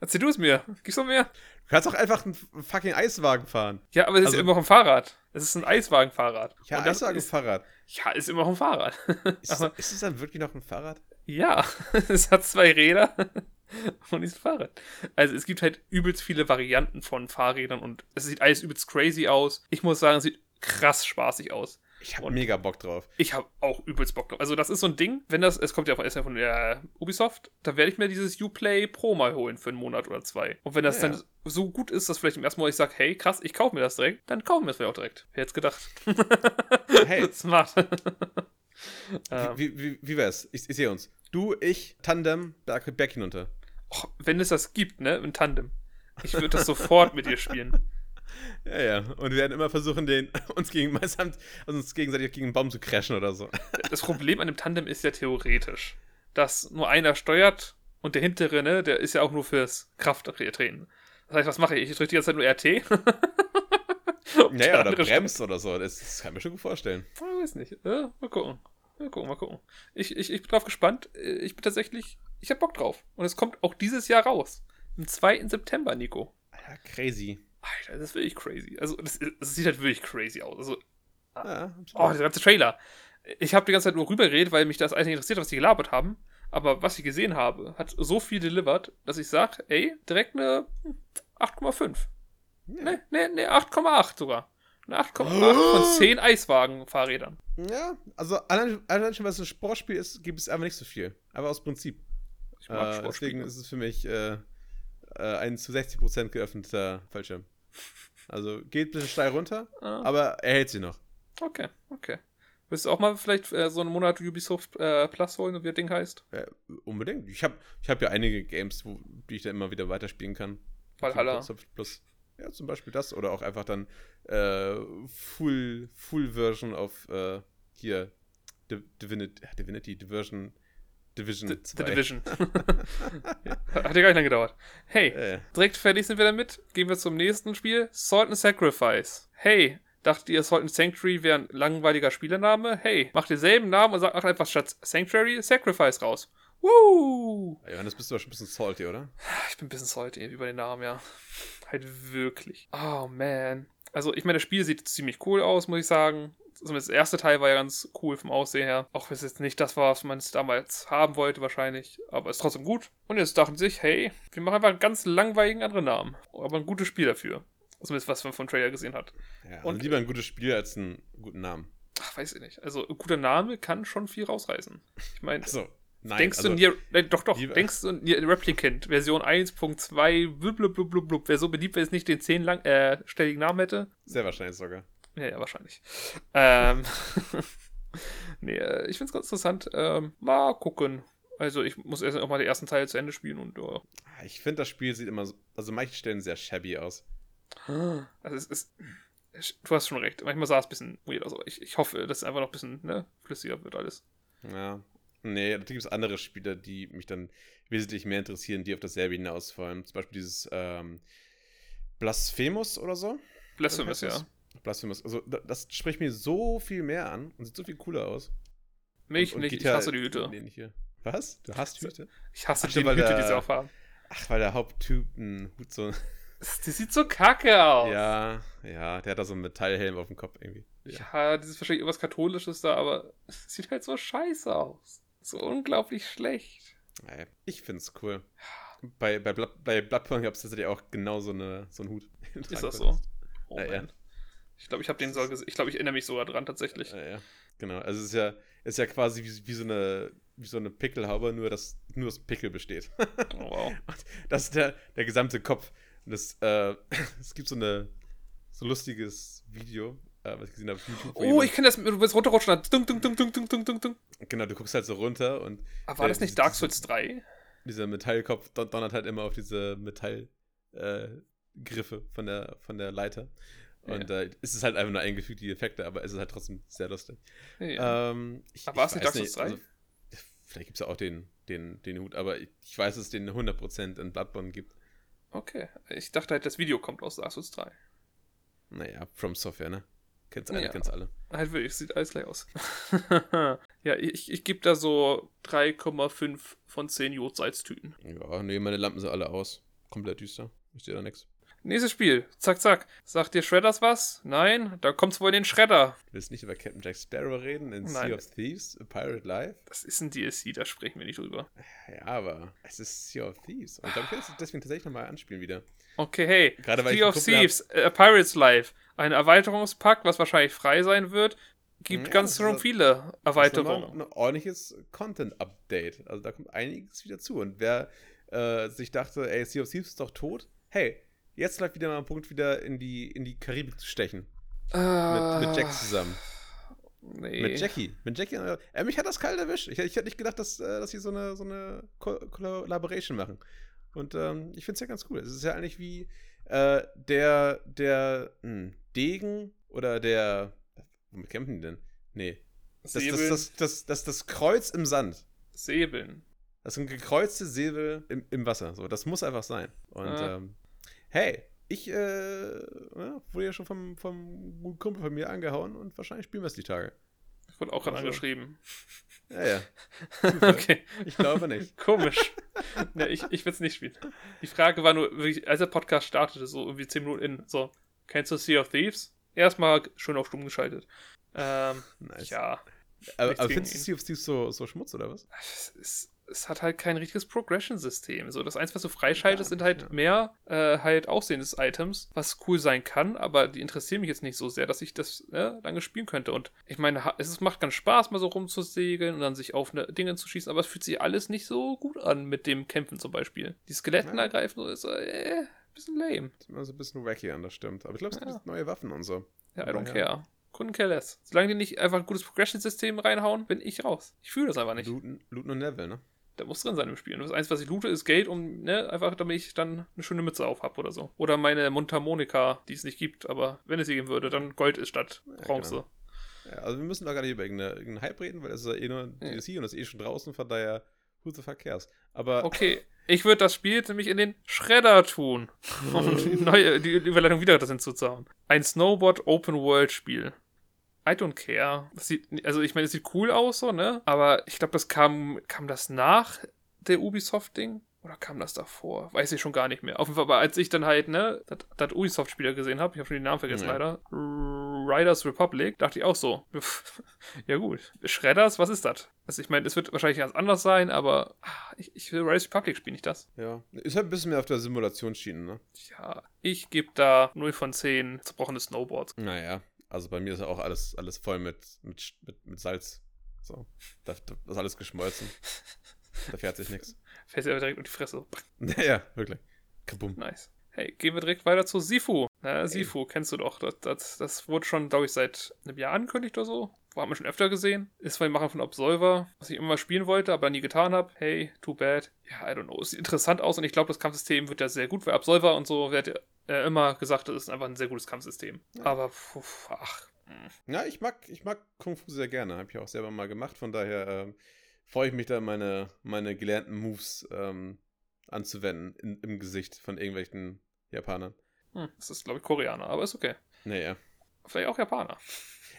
S2: Erzähl du es mir. Gibt's noch mehr?
S1: Du kannst doch einfach einen fucking Eiswagen fahren.
S2: Ja, aber es ist
S1: Also-
S2: immer noch ein Fahrrad. Es ist ein Eiswagenfahrrad.
S1: Ja,
S2: Und das ist,
S1: Eiswagenfahrrad.
S2: ja, ist immer noch ein Fahrrad.
S1: Ist,
S2: aber
S1: ist es dann wirklich noch ein Fahrrad?
S2: ja, es hat zwei Räder und ist ein Fahrrad. Also es gibt halt übelst viele Varianten von Fahrrädern und es sieht alles übelst crazy aus. Ich muss sagen, es sieht krass spaßig aus.
S1: Ich habe mega Bock drauf.
S2: Ich habe auch übelst Bock drauf. Also, das ist so ein Ding, wenn das, es kommt ja ist ja von der Ubisoft, da werde ich mir dieses Uplay Pro mal holen für einen Monat oder zwei. Und wenn das
S1: Ja.
S2: dann so gut ist, dass vielleicht im ersten Mal ich sage, hey, krass, ich kaufe mir das direkt, dann kaufen wir es vielleicht auch direkt. Wer hätte gedacht?
S1: Hey,
S2: Smart. ähm,
S1: wie, wie, wie wär's? Ich, ich sehe uns. Du, ich, Tandem, Berg, Berg hinunter.
S2: oh, wenn es das gibt, ne, im Tandem. Ich würde das sofort mit dir spielen.
S1: Ja, ja. Und wir werden immer versuchen, den uns gegen also uns gegenseitig gegen einen Baum zu crashen oder so.
S2: Das Problem an dem Tandem ist ja theoretisch, dass nur einer steuert und der hintere, ne, der ist ja auch nur fürs Krafttreten. Das heißt, was mache ich? Ich drücke die ganze Zeit nur RT.
S1: Naja, oder bremst oder so. Das, das kann ich mir schon gut vorstellen.
S2: Ich weiß nicht. Ja, mal gucken. Mal gucken, mal gucken. Ich, ich, ich bin drauf gespannt. Äh, Ich bin tatsächlich, ich hab Bock drauf. Und es kommt auch dieses Jahr raus. Am 2. September, Nico.
S1: Ja, crazy.
S2: Alter, das ist wirklich crazy. Also, das, das sieht halt wirklich crazy aus. Also,
S1: Ja,
S2: oh, dieser ganze Trailer. Ich habe die ganze Zeit nur rübergeredet, weil mich das eigentlich interessiert, was die gelabert haben. Aber was ich gesehen habe, hat so viel delivered, dass ich sage, ey, direkt eine hm, 8,5.
S1: Ja.
S2: Ne, ne, ne, 8,8 sogar. Eine 8,8 von 10 Eiswagen-Fahrrädern.
S1: Ja, also allein, allein schon, was ein Sportspiel ist, gibt es einfach nicht so viel. Aber aus Prinzip.
S2: Ich mag
S1: Äh,
S2: Sportspiele.
S1: deswegen ist es für mich äh, äh, ein zu 60% geöffneter Fallschirm. Also geht ein bisschen steil runter,
S2: Ah.
S1: aber er hält sie noch.
S2: Okay, okay. Willst du auch mal vielleicht äh, so einen Monat Ubisoft äh, Plus holen, wie das Ding heißt?
S1: Äh, unbedingt. Ich habe ich hab ja einige Games, wo, die ich dann immer wieder weiterspielen kann.
S2: Valhalla.
S1: Microsoft Plus. Ja, zum Beispiel das. Oder auch einfach dann äh, Full, Full Version auf äh, hier Di- Divinity, Divinity, Division, Division
S2: The,
S1: 2.
S2: The Division. Hat ja gar nicht lange gedauert. Hey,
S1: Äh,
S2: direkt fertig sind wir damit. Gehen wir zum nächsten Spiel. Salt and Sacrifice. Hey, dachtet ihr, Salt and Sanctuary wäre ein langweiliger Spielername? Hey, macht denselben Namen und sagt einfach statt Sanctuary Sacrifice raus. Woo!
S1: Johannes, bist du schon ein bisschen salty, oder?
S2: Ich bin ein bisschen salty über den Namen, ja. Halt wirklich. Oh, man. Also, ich meine, das Spiel sieht ziemlich cool aus, muss ich sagen. Zumindest das erste Teil war ja ganz cool vom Aussehen her. Auch wenn es jetzt nicht das war, was man es damals haben wollte, wahrscheinlich. Aber ist trotzdem gut. Und jetzt dachten sie sich, hey, wir machen einfach einen ganz langweiligen anderen Namen. Aber ein gutes Spiel dafür. Zumindest was man vom Trailer gesehen hat.
S1: Ja, also
S2: Und-
S1: lieber ein gutes Spiel als einen guten Namen.
S2: Ach, weiß ich nicht. Also, ein guter Name kann schon viel rausreißen. Ich meine,
S1: Achso, nein.
S2: Denkst
S1: also,
S2: du Nier, nein, doch, doch,
S1: lieber-
S2: denkst du Nier Replicant, Version 1.2, blub, blub, blub, blub, blub, wäre so beliebt, wenn es nicht den 10 lang, äh, stelligen Namen hätte?
S1: Sehr wahrscheinlich sogar.
S2: Ja, ja, wahrscheinlich. Ähm, nee, äh, ich find's ganz interessant. Ähm, mal gucken. Also, ich muss erst auch mal den ersten Teil zu Ende spielen und, ja.
S1: Ich finde, das Spiel sieht immer so, also an manchen Stellen sehr shabby aus.
S2: Also, es ist, du hast schon recht. Manchmal sah es ein bisschen weird aus, aber ich, ich hoffe, dass es einfach noch ein bisschen, ne, flüssiger wird alles.
S1: Ja. Nee, da gibt es andere Spiele, die mich dann wesentlich mehr interessieren, die auf dasselbe hinausfallen. Zum Beispiel dieses ähm, Blasphemous oder so.
S2: Blasphemous,
S1: Heißt
S2: ja.
S1: das? Blasphemous. Also, da- das spricht mir so viel mehr an und sieht so viel cooler aus.
S2: Mich
S1: Und- und
S2: nicht,
S1: geht
S2: ich
S1: ja
S2: hasse die Hüte.
S1: ähnliche- Was? Du hast Hüte?
S2: Ich hasse
S1: Ach,
S2: die Hüte, die
S1: der-
S2: sie aufhaben.
S1: Ach, weil der Haupttyp einen Hut so.
S2: Die sieht so kacke aus.
S1: Ja, ja, der hat da so einen Metallhelm auf dem Kopf irgendwie.
S2: Ja, das ist wahrscheinlich irgendwas Katholisches da, aber es sieht halt so scheiße aus. So unglaublich schlecht.
S1: Ich find's cool. Bei, bei, Blood, bei Bloodborne gab es tatsächlich auch genau so, eine, so einen Hut.
S2: Ist das so? Oh
S1: Ja, ja.
S2: Ich glaube, ich habe den sogar gesehen. Ich glaube, ich erinnere mich sogar dran tatsächlich.
S1: Ja, ja. Genau. Also es ist ja, ist ja quasi wie, wie so eine wie so eine Pickelhaube, nur dass nur das Pickel besteht.
S2: Oh, wow.
S1: Das ist der, der gesamte Kopf. Und das, äh, es gibt so eine so ein lustiges Video, äh, was ich gesehen habe auf YouTube.
S2: Oh,
S1: jemand-
S2: ich kenne das. Du willst runterrutschen. dunk, dunk, dunk, dunk, dunk, dunk, dunk.
S1: Genau, du guckst halt so runter und
S2: Aber war
S1: Äh,
S2: das nicht
S1: diese-
S2: Dark Souls 3?
S1: dieser Metallkopf don- donnert halt immer auf diese Metallgriffe äh, von der von der Leiter. Und äh, es ist halt einfach nur eingefügt, die Effekte, aber es ist halt trotzdem sehr lustig.
S2: Ja.
S1: Ähm, ich,
S2: Aber war es
S1: ich
S2: nicht Dark Souls 3?
S1: also, vielleicht gibt es ja auch den, den, den Hut, aber ich, ich weiß, dass es den 100% in Bloodborne gibt.
S2: Okay. Ich dachte halt, das Video kommt aus Dark Souls 3.
S1: Naja, From Software, ne? Kennst alle,
S2: Ja.
S1: kennst alle.
S2: Halt wirklich, sieht alles gleich aus. ja, ich, ich gebe da so 3,5 von 10 Jodsalztüten.
S1: Ja, nee, meine Lampen sind alle aus. Komplett düster. Ich sehe da nichts.
S2: Nächstes Spiel. Zack, zack. Sagt dir Shredders was? Nein? Da kommt's wohl in den Schredder.
S1: Du willst nicht über Captain Jack Sparrow reden in
S2: Nein.
S1: Sea of Thieves, A Pirate Life?
S2: Das ist ein DLC, da sprechen wir nicht drüber.
S1: Ja, aber es ist Sea of Thieves. Und ich glaube, ich werde es deswegen tatsächlich nochmal anspielen wieder.
S2: Okay, hey.
S1: Gerade
S2: Sea of Thieves, äh, Pirates Life. Ein Erweiterungspack, was wahrscheinlich frei sein wird. Gibt
S1: Ja,
S2: ganz schön viele Erweiterungen.
S1: Ein ordentliches Content-Update. Also da kommt einiges wieder zu. Und wer äh, sich dachte, ey, Sea of Thieves ist doch tot, hey, jetzt läuft wieder mal ein Punkt, wieder in die, in die Karibik zu stechen. Mit, mit Jack zusammen.
S2: Nee.
S1: Mit Jackie. Mit Jackie. Äh, mich hat das kalt erwischt. Ich, ich hätte nicht gedacht, dass, äh, dass sie so eine, so eine Co Collaboration machen. Und ähm, ich finde es ja ganz cool. Es ist ja eigentlich wie äh, der, der hm, Degen oder der. Womit kämpfen die denn? Nee. Das, das, das, das, das, das Kreuz im Sand.
S2: Säbeln.
S1: Das sind gekreuzte Säbel im, im Wasser. So, das muss einfach sein. Und
S2: Ah.
S1: ähm, hey, ich äh, wurde ja schon vom, vom guten Kumpel von mir angehauen und wahrscheinlich spielen wir es die Tage.
S2: Ich wurde auch gerade
S1: Also.
S2: angeschrieben.
S1: Ja, ja.
S2: okay.
S1: Ich glaube nicht.
S2: Komisch. ja, ich ich will es nicht spielen. Die Frage war nur, wirklich, als der Podcast startete, so irgendwie 10 Minuten in, so, kennst du Sea of Thieves? Erstmal schön auf stumm geschaltet. Ähm,
S1: Nice.
S2: ja.
S1: aber aber findest du. Sea of Thieves so, so Schmutz oder was?
S2: Es ist, es hat halt kein richtiges Progression-System. So, das Einzige, was du freischaltest, sind halt
S1: ja.
S2: mehr äh, halt Aussehen des Items, was cool sein kann, aber die interessieren mich jetzt nicht so sehr, dass ich das äh, lange spielen könnte. Und ich meine, es ist- macht ganz Spaß, mal so rumzusegeln und dann sich auf eine Dinge zu schießen, aber es fühlt sich alles nicht so gut an mit dem Kämpfen zum Beispiel. Die Skeletten
S1: Ja.
S2: ergreifen, so ist äh, bisschen lame.
S1: Sieht immer so ein bisschen wacky an, das stimmt. Aber ich glaube, es gibt neue Waffen und so.
S2: Ja, I don't care. Couldn't care less. Solange die nicht einfach ein gutes Progression-System reinhauen, bin ich raus. Ich fühle das einfach nicht.
S1: Looten, Looten und Level, ne?
S2: Da muss drin sein im Spiel. Und das Einzige, was ich loote, ist Geld, um, ne, einfach damit ich dann eine schöne Mütze auf habe oder so. Oder meine Mundharmonika, die es nicht gibt, aber wenn es sie geben würde, dann Gold ist statt Bronze.
S1: genau. Ja, also wir müssen da gar nicht über irgendeine, irgendeinen Hype reden, weil das ist ja eh nur DLC und das ist eh schon draußen, von daher who the fuck cares. Aber
S2: Okay, ich würde das Spiel nämlich in den Schredder tun, um die, neue, die Überleitung wieder das hinzuzauen. Ein Snowboard-Open-World-Spiel. I don't care. Das sieht, also ich meine, es sieht cool aus, so, ne? Aber ich glaube, das kam, kam das nach der Ubisoft-Ding? Oder kam das davor? Weiß ich schon gar nicht mehr. Auf jeden Fall, aber als ich dann halt, ne, das- Ubisoft-Spieler gesehen habe, ich habe schon den Namen vergessen
S1: Ja.
S2: leider, Riders Republic, dachte ich auch so. ja gut, Shredders, was ist das? Also ich meine, es wird wahrscheinlich ganz anders sein, aber ah, ich, ich will Riders Republic spielen, nicht das.
S1: ja, ist halt ein bisschen mehr auf der Simulationsschiene, ne?
S2: Ja, ich gebe da 0 von 10 zerbrochene Snowboards.
S1: Naja, also bei mir ist ja auch alles, alles voll mit, mit, mit, mit Salz. So, da, da ist alles geschmolzen. Da fährt sich nichts.
S2: Fällt dir direkt um die Fresse.
S1: Naja, wirklich. Kabum.
S2: Nice. Hey, gehen wir direkt weiter zu Sifu. Na, Sifu, kennst du doch. Das, das, das wurde schon, glaube ich, seit einem Jahr angekündigt oder so. Haben wir schon öfter gesehen. Ist von den Machern von Absolver, was ich immer mal spielen wollte, aber nie getan habe. Hey, too bad. Ja, I don't know. Es sieht interessant aus und ich glaube, das Kampfsystem wird ja sehr gut, weil Absolver und so wird ja äh, immer gesagt, das ist einfach ein sehr gutes Kampfsystem. Aber, pf, ach. hm.
S1: Ja, ich mag, ich mag Kung Fu sehr gerne. Habe ich auch selber mal gemacht. Von daher ähm, freue ich mich da, meine, meine gelernten Moves ähm, anzuwenden in, im Gesicht von irgendwelchen Japanern.
S2: Hm, das ist, glaube ich, Koreaner, aber ist okay.
S1: Naja.
S2: Vielleicht auch Japaner.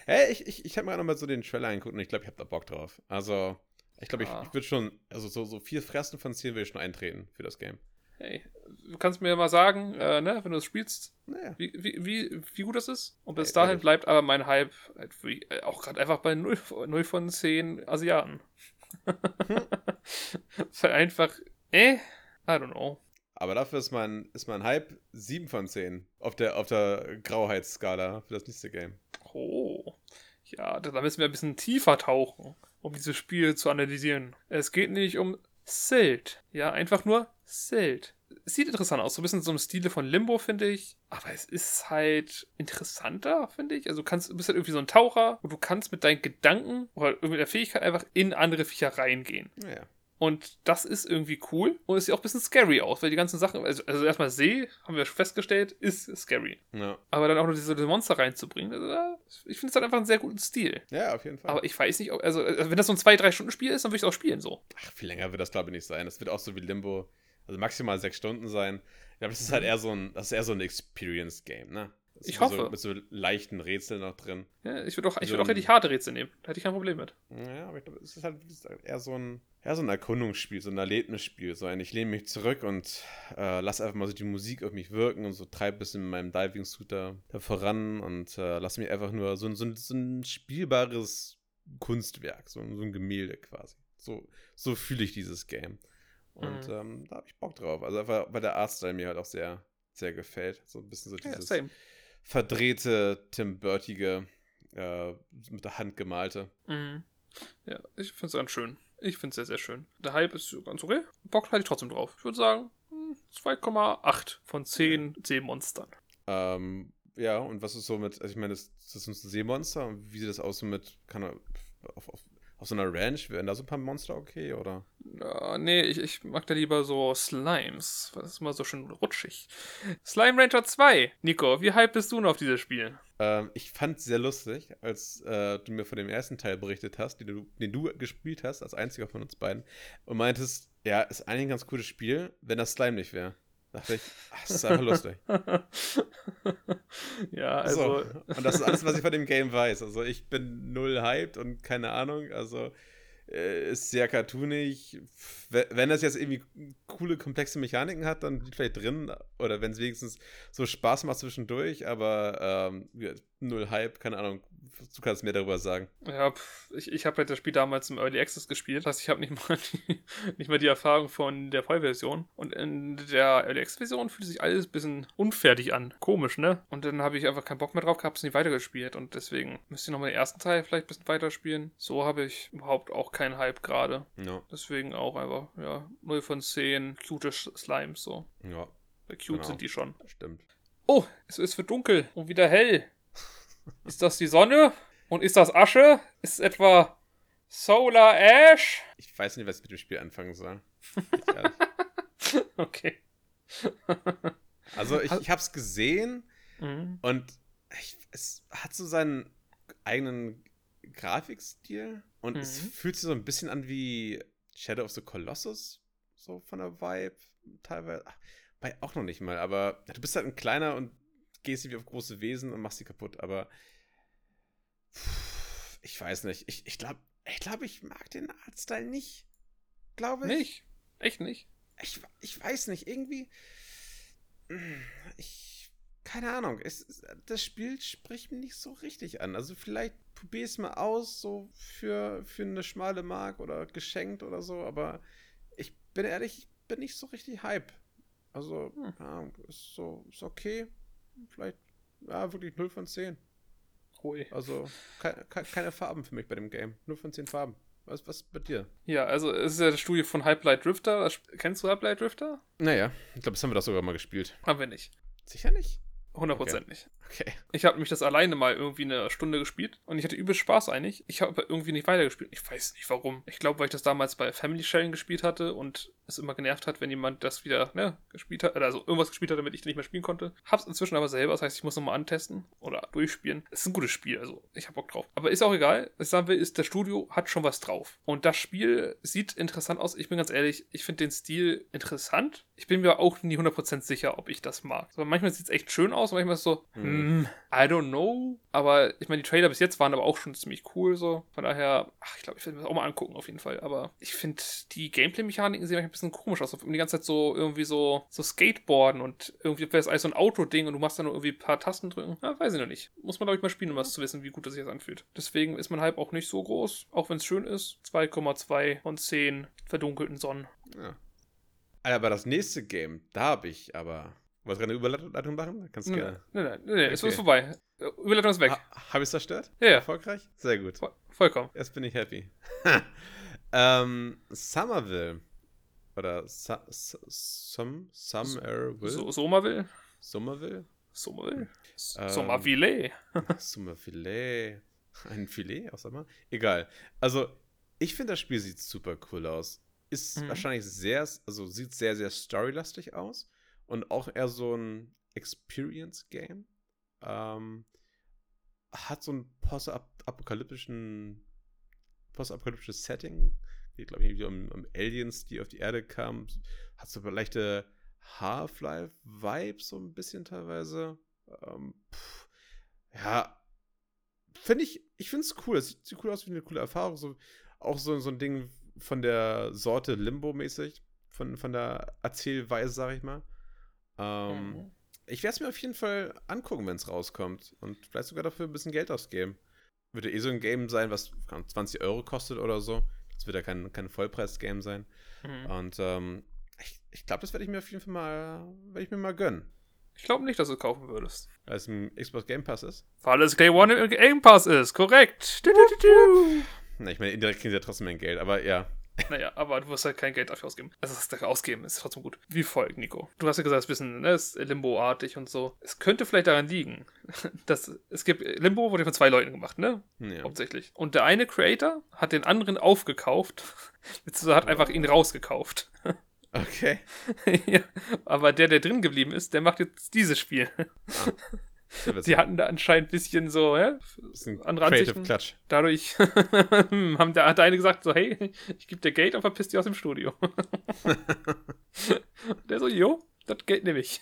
S1: Hey, ich, ich, ich habe mir auch noch mal so den Trailer angeguckt und ich glaube, ich habe da Bock drauf. Also, ich glaube, ich,
S2: Ah.
S1: ich würde schon, also so, so vier Fressen von zehn würde ich schon eintreten für das Game.
S2: Hey, du kannst mir mal sagen, äh, ne, wenn du es spielst,
S1: Naja.
S2: wie, wie, wie, wie gut das ist. Und bis
S1: Ey,
S2: dahin
S1: ehrlich.
S2: bleibt aber mein Hype halt wie, äh, auch gerade einfach bei 0, 0 von 10 Asiaten. Weil einfach, äh, I don't know.
S1: Aber dafür ist mein, ist mein Hype 7 von 10 auf der, auf der Grauheitsskala für das nächste Game.
S2: Oh. Ja, da müssen wir ein bisschen tiefer tauchen, um dieses Spiel zu analysieren. Es geht nicht um Silt. Ja, einfach nur Silt. Es sieht interessant aus, so ein bisschen so im Stile von Limbo, finde ich. Aber es ist halt interessanter, finde ich. Also du kannst, du bist halt irgendwie so ein Taucher und du kannst mit deinen Gedanken oder mit der Fähigkeit einfach in andere Viecher reingehen.
S1: Naja.
S2: Und das ist irgendwie cool. Und es sieht auch ein bisschen scary aus, weil die ganzen Sachen, also, also erstmal See, haben wir festgestellt, ist scary.
S1: Ja.
S2: Aber dann auch noch diese Monster reinzubringen, also, ich finde es halt einfach einen sehr guten Stil.
S1: ja, auf jeden Fall.
S2: Aber ich weiß nicht, ob, also, also wenn das so ein 2-3-Stunden-Spiel ist, dann würde ich es auch spielen so.
S1: Ach, viel länger wird das, glaube ich, nicht sein. Das wird auch so wie Limbo, also maximal sechs Stunden sein. Ich glaube, das ist halt eher so ein, das ist eher so ein Experience-game, ne?
S2: Ich hoffe.
S1: So, mit so leichten Rätseln noch drin.
S2: Ja, ich würde auch, ich
S1: Also
S2: würd auch richtig harte Rätsel nehmen. Da hätte ich kein Problem mit.
S1: Ja, aber ich glaube, es ist halt, eher so ein, eher so ein Erkundungsspiel, so ein Erlebnisspiel. So ein, ich lehne mich zurück und äh, lass einfach mal so die Musik auf mich wirken und so treibe ein bisschen mit meinem Diving-Suit da, da voran und äh, lass mich einfach nur so, ein- so, so ein spielbares Kunstwerk, so, ein- so ein Gemälde quasi. So, so fühle ich dieses Game. Und
S2: Mhm.
S1: ähm, da habe ich Bock drauf. Also einfach, weil der Artstyle mir halt auch sehr, sehr gefällt. So ein bisschen so
S2: Ja,
S1: dieses
S2: same.
S1: Verdrehte, Tim Burtige, äh, mit der Hand gemalte.
S2: Mhm. Ja, ich finde es ganz schön. Ich finde es sehr, sehr schön. Der Hype ist ganz okay. Bock hatte ich trotzdem drauf. Ich würde sagen, hm, 2,8 von 10 Seemonstern.
S1: Ähm, ja, und was ist so mit, also ich meine, das, das sind so Seemonster, und wie sieht das aus so mit, kann er, auf, auf, auf so einer Ranch, wären da so ein paar Monster okay, oder?
S2: Ja, nee, ich, ich mag da lieber so Slimes. Das ist immer so schön rutschig. Slime Ranger 2. Nico, wie hype bist du noch auf dieses Spiel?
S1: Ähm, ich fand es sehr lustig, als äh, du mir von dem ersten Teil berichtet hast, den du, den du gespielt hast, als einziger von uns beiden, und meintest, ja, ist eigentlich ein ganz cooles Spiel, wenn das Slime nicht wäre. Dachte ich, ach, das ist einfach lustig.
S2: ja, also.
S1: so. Und das ist alles, was ich von dem Game weiß. Also ich bin null hyped und keine Ahnung. Also ist sehr cartoonig. Wenn das jetzt irgendwie coole, komplexe Mechaniken hat, dann liegt vielleicht drin. Oder wenn es wenigstens so Spaß macht zwischendurch. Aber ähm, null Hype, keine Ahnung. du kannst mehr darüber sagen.
S2: Ja, pff, ich, ich habe halt das Spiel damals im Early Access gespielt. Das heißt, ich habe nicht mal die, nicht mal die Erfahrung von der Vollversion. Und in der Early Access Version fühlt sich alles ein bisschen unfertig an. Komisch, ne? Und dann habe ich einfach keinen Bock mehr drauf gehabt, es nicht weitergespielt. Und deswegen müsste ich nochmal den ersten Teil vielleicht ein bisschen weiterspielen. So habe ich überhaupt auch keinen Hype gerade.
S1: Ja,
S2: Deswegen auch einfach, ja, 0 von 10 cute Slimes so.
S1: ja,
S2: Weil Cute
S1: Genau.
S2: sind die schon.
S1: stimmt.
S2: Oh, es ist für dunkel und wieder hell. Ist das die Sonne? Und ist das Asche? Ist es etwa Solar Ash?
S1: Ich weiß nicht, was ich mit dem Spiel anfangen soll.
S2: Okay.
S1: Also ich, ich habe es gesehen
S2: Mhm.
S1: und ich, es hat so seinen eigenen Grafikstil und es
S2: Mhm.
S1: fühlt sich so ein bisschen an wie Shadow of the Colossus, so von der Vibe teilweise. Ach, Bei auch noch nicht mal, aber du bist halt ein kleiner und gehst wie auf große Wesen und machst sie kaputt, aber pff, ich weiß nicht. Ich, ich glaube, ich, glaub, ich mag den Artstyle nicht. Glaube ich.
S2: Nicht? Echt nicht?
S1: Ich, ich weiß nicht, irgendwie. Ich. Keine Ahnung. Es, das Spiel spricht mich nicht so richtig an. Also vielleicht probier es mal aus, so für, für eine schmale Mark oder geschenkt oder so, aber ich bin ehrlich, ich bin nicht so richtig hype. Also,
S2: Hm.
S1: Ahnung, ist so, ist okay. Vielleicht, ja, wirklich 0 von 10.
S2: Hui.
S1: Also, ke ke keine Farben für mich bei dem Game. 0 von 10 Farben. Was, was bei dir?
S2: Ja, also es ist ja das Studio von Hype Light Drifter. Das, kennst du Hype Light Drifter?
S1: Naja, ich glaube, das haben wir doch sogar mal gespielt.
S2: Haben wir nicht.
S1: Sicher nicht?
S2: 100% nicht.
S1: Okay.
S2: Ich habe mich das alleine mal irgendwie eine Stunde gespielt und ich hatte übel Spaß eigentlich. Ich habe aber irgendwie nicht weitergespielt. Ich weiß nicht warum. Ich glaube, weil ich das damals bei Family Sharing gespielt hatte und es immer genervt hat, wenn jemand das wieder ne, gespielt hat, also irgendwas gespielt hat, damit ich nicht mehr spielen konnte. Hab's inzwischen aber selber, das heißt, ich muss nochmal antesten oder durchspielen. Es ist ein gutes Spiel, also ich habe Bock drauf. Aber ist auch egal. Was ich sagen will, ist, das Studio hat schon was drauf. Und das Spiel sieht interessant aus. Ich bin ganz ehrlich, ich finde den Stil interessant. Ich bin mir auch nie 100% sicher, ob ich das mag. Aber manchmal sieht es echt schön aus, manchmal ist es so, hm, I don't know. Aber ich meine, die Trailer bis jetzt waren aber auch schon ziemlich cool so. Von daher, ach, ich glaube, ich werde mir das auch mal angucken auf jeden Fall. Aber ich finde, die Gameplay-Mechaniken sehen manchmal bisschen komisch aus. Die ganze Zeit so irgendwie so, so Skateboarden und irgendwie wäre es alles so ein Auto-Ding und du machst dann nur irgendwie ein paar Tasten drücken. Ja, weiß ich noch nicht. Muss man, glaube ich, mal spielen, um was zu wissen, wie gut das sich jetzt anfühlt. Deswegen ist mein Hype auch nicht so groß, auch wenn es schön ist. 2,2 von 10 verdunkelten Sonnen.
S1: Ja. Aber das nächste Game, da habe ich aber. Was eine Überleitung machen? Kannst du gerne.
S2: nein, nein, nein, nein, es ist vorbei. Überleitung ist weg.
S1: Ha, habe ich es zerstört?
S2: Ja, ja.
S1: Erfolgreich? Sehr gut.
S2: Voll- Vollkommen.
S1: Jetzt bin ich happy. ähm, Somerville. Oder Su Su Sum Somerville?
S2: So, Somerville?
S1: Somerville?
S2: Somerville?
S1: Ähm,
S2: Somerville.
S1: Somerfilet. Ein Filet aus Sommer? Egal. Also, ich finde, das Spiel sieht super cool aus. Ist
S2: Mhm.
S1: wahrscheinlich sehr, also sieht sehr, sehr storylastig aus. Und auch eher so ein Experience-Game. Ähm, hat so ein postapokalyptischen, postapokalyptisches Setting. Geht, glaube ich, irgendwie um, um Aliens, die auf die Erde kamen. Hat so leichte Half-Life-Vibes, so ein bisschen teilweise. Ähm, pff, ja, finde ich, ich finde es cool. Es sieht, cool aus, wie eine coole Erfahrung. So, auch so, so ein Ding von der Sorte Limbo-mäßig. Von, von der Erzählweise, sag ich mal. Ähm,
S2: Mhm.
S1: Ich werde es mir auf jeden Fall angucken, wenn es rauskommt. Und vielleicht sogar dafür ein bisschen Geld ausgeben. Würde eh so ein Game sein, was keine Ahnung, 20 Euro kostet oder so. Das wird ja kein, kein Vollpreis-Game sein.
S2: Mhm.
S1: Und ähm, ich, ich glaube, das werde ich mir auf jeden Fall mal, werde ich mir mal gönnen.
S2: Ich glaube nicht, dass du es kaufen würdest.
S1: Weil es ein Xbox Game Pass ist.
S2: Weil es Day One im Game Pass ist, korrekt. Du, du, du, du.
S1: Na, ich meine, indirekt kriegen sie ja trotzdem mein Geld, aber ja.
S2: Naja, aber du wirst halt kein Geld dafür ausgeben. Also das dafür ausgeben ist trotzdem gut. Wie folgt, Nico. Du hast ja gesagt, es ist ein bisschen ne, ist Limbo-artig und so. Es könnte vielleicht daran liegen, dass es gibt. Limbo wurde von zwei Leuten gemacht, ne?
S1: ja.
S2: Hauptsächlich. Und der eine Creator hat den anderen aufgekauft. Beziehungsweise hat einfach ihn rausgekauft.
S1: Okay.
S2: ja, aber der, der drin geblieben ist, der macht jetzt dieses Spiel.
S1: Ja,
S2: Sie hatten da anscheinend ein bisschen so,
S1: bisschen
S2: andere
S1: Creative
S2: Ansichten.
S1: Clutch.
S2: Dadurch haben der, hat der eine gesagt, so, hey, ich gebe dir Geld und verpiss dich aus dem Studio. der so, jo, das Geld nehme ich.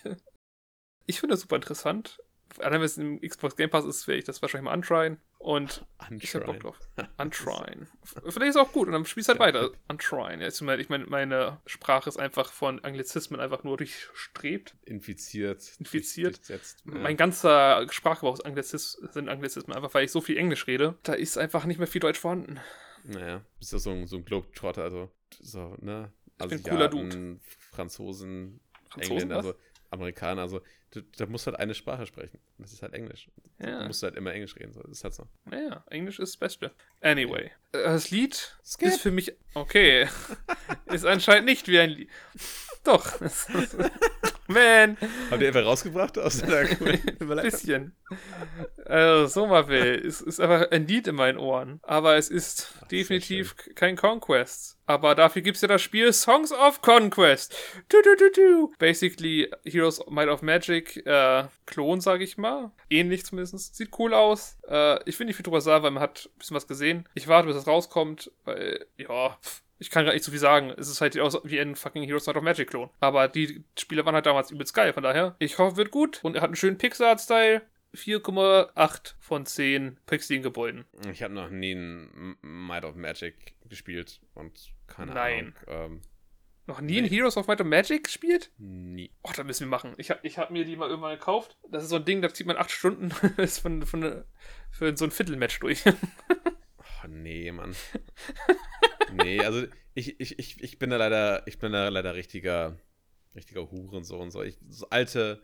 S2: Ich finde das super interessant. Allein wenn es im Xbox Game Pass ist, werde ich das wahrscheinlich mal antryen. Und ich hab Bock drauf. Untrine. Vielleicht ist es auch gut und dann spielst du halt weiter. Untrine. Ja, Ich meine, meine, Sprache ist einfach von Anglizismen einfach nur durchstrebt.
S1: Infiziert.
S2: Infiziert.
S1: Durchsetzt.
S2: Mein ganzer Sprachgebrauch ist Anglizis sind Anglizismen, einfach weil ich so viel Englisch rede. Da ist einfach nicht mehr viel Deutsch vorhanden.
S1: Naja, bist ja so ein, so ein Globetrotter, also so, ne?
S2: Ich bin ein cooler
S1: Asiaten, Franzosen,
S2: Franzosen,
S1: Engländer,
S2: was?
S1: also Amerikaner, also du, da musst du halt eine Sprache sprechen. Das ist halt Englisch.
S2: Ja.
S1: Da musst du halt immer Englisch reden, so. Das ist halt so.
S2: Naja, Englisch ist das Beste. Anyway. Äh, Das Lied
S1: Skip.
S2: ist für mich. Okay. ist anscheinend nicht wie ein Lied. Doch. Man.
S1: Habt ihr einfach rausgebracht aus der
S2: Ein
S1: Überleitung?
S2: bisschen. Also, so mal will. Es ist einfach ein Lied in meinen Ohren. Aber es ist
S1: Ach,
S2: definitiv kein Conquest. Aber dafür gibt es ja das Spiel Songs of Conquest. Du, du, du, du. Basically Heroes Might of Magic äh, Klon, sag ich mal. Ähnlich zumindest. Sieht cool aus. Äh, ich finde nicht viel drüber sagen, weil man hat ein bisschen was gesehen. Ich warte, bis es rauskommt, weil, ja, pff, ich kann gar nicht so viel sagen. Es ist halt aus wie ein fucking Heroes Might of Magic Klon. Aber die Spiele waren halt damals übelst geil, von daher. Ich hoffe, wird gut. Und er hat einen schönen Pixar-Style. 4,8 von 10 Pixie-Gebäuden.
S1: Ich habe noch nie ein Might of Magic gespielt und keine
S2: Nein.
S1: Ahnung. Ähm,
S2: Noch nie ein
S1: Nee.
S2: Heroes of Might of Magic gespielt?
S1: nie.
S2: Oh, da müssen wir machen. Ich habe ich hab mir die mal irgendwann gekauft. Das ist so ein Ding, da zieht man 8 Stunden ist von, von, für so ein Viertelmatch durch.
S1: Oh, nee, Mann. nee, also ich, ich, ich, ich bin da leider, ich bin da leider richtiger, richtiger Hurensohn. So, ich, so alte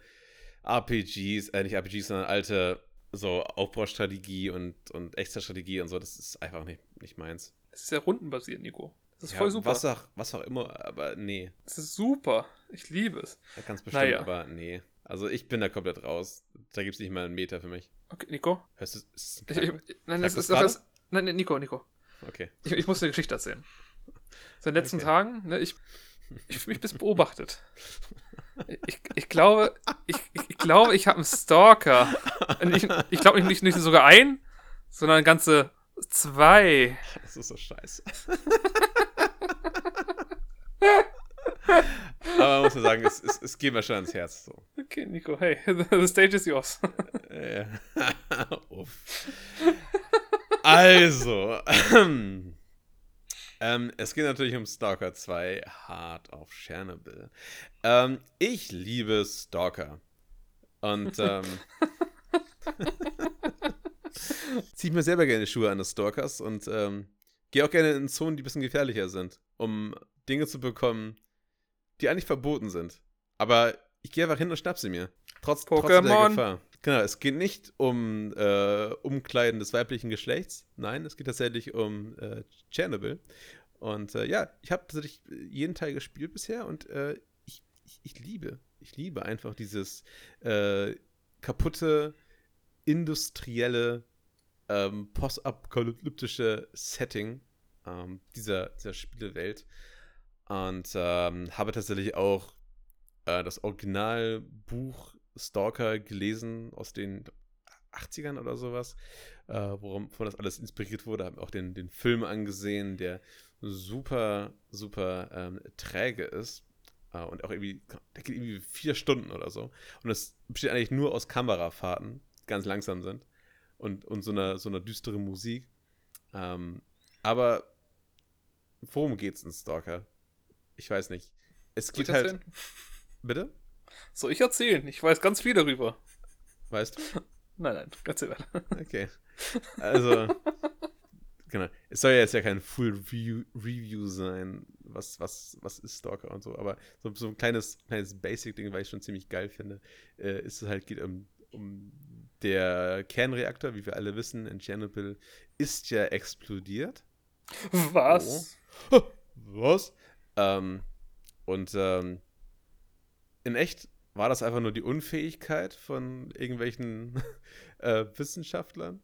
S1: RPGs, äh, nicht RPGs, sondern alte so Aufbaustrategie und, und Extra-Strategie und so, das ist einfach nicht, nicht meins.
S2: Das ist ja rundenbasiert, Nico. Das ist
S1: Ja,
S2: voll super.
S1: Was auch, was auch immer, aber nee.
S2: Das ist super. Ich liebe es.
S1: Ja, Ganz bestimmt,
S2: Naja.
S1: aber nee. Also ich bin da komplett raus. Da gibt es nicht mal einen Meter für mich.
S2: Okay, Nico.
S1: Hörst du? Ist
S2: Ich, ich, nein, das ist
S1: das
S2: nein, Nico, Nico.
S1: Okay.
S2: Ich, ich muss eine Geschichte erzählen. So in den letzten
S1: Okay.
S2: Tagen, ne, ich, ich fühle mich bis beobachtet. Ich, ich glaube, ich, ich, glaube, ich habe einen Stalker. Und Ich, ich glaube nicht, nicht sogar ein, sondern ganze zwei.
S1: Das ist so scheiße. aber man muss ja sagen, es, es, es geht mir schon ans Herz. So.
S2: Okay, Nico, hey, the stage is yours.
S1: Äh, Uff. Also, ähm, es geht natürlich um Stalker 2, Hard auf Chernobyl. Ähm, ich liebe Stalker. Und ähm, ziehe mir selber gerne Schuhe an des Stalkers und ähm, gehe auch gerne in Zonen, die ein bisschen gefährlicher sind, um Dinge zu bekommen, die eigentlich verboten sind. Aber ich gehe einfach hin und schnapp sie mir. Trotz, trotz der
S2: Pokémon.
S1: Gefahr. Genau, es geht nicht um äh, Umkleiden des weiblichen Geschlechts. Nein, es geht tatsächlich um äh, Tschernobyl. Und äh, ja, ich habe tatsächlich jeden Teil gespielt bisher und äh, ich, ich, ich liebe, ich liebe einfach dieses äh, kaputte, industrielle, ähm, postapokalyptische Setting ähm, dieser, dieser Spielewelt. Und ähm, habe tatsächlich auch äh, das Originalbuch Stalker gelesen aus den 80ern oder sowas, äh, worum von das alles inspiriert wurde. Habe auch den, den Film angesehen, der super, super ähm, träge ist. Äh, und auch irgendwie, der geht irgendwie vier Stunden oder so. Und es besteht eigentlich nur aus Kamerafahrten, die ganz langsam sind. Und, und so einer so einer düsteren Musik. Ähm, aber worum geht's in Stalker? Ich weiß nicht. Es geht halt. Bitte?
S2: Soll ich erzählen? Ich weiß ganz viel darüber.
S1: Weißt du?
S2: Nein, nein, erzähl weiter.
S1: Okay. Also, genau. Es soll ja jetzt ja kein Full Review, Review sein, was, was, was ist Stalker und so, aber so, so ein kleines, kleines Basic-Ding, weil ich schon ziemlich geil finde, äh, ist es halt, geht um, um der Kernreaktor, wie wir alle wissen, in Chernobyl, ist ja explodiert.
S2: Was?
S1: Was? Ähm, und ähm, in echt war das einfach nur die Unfähigkeit von irgendwelchen äh, Wissenschaftlern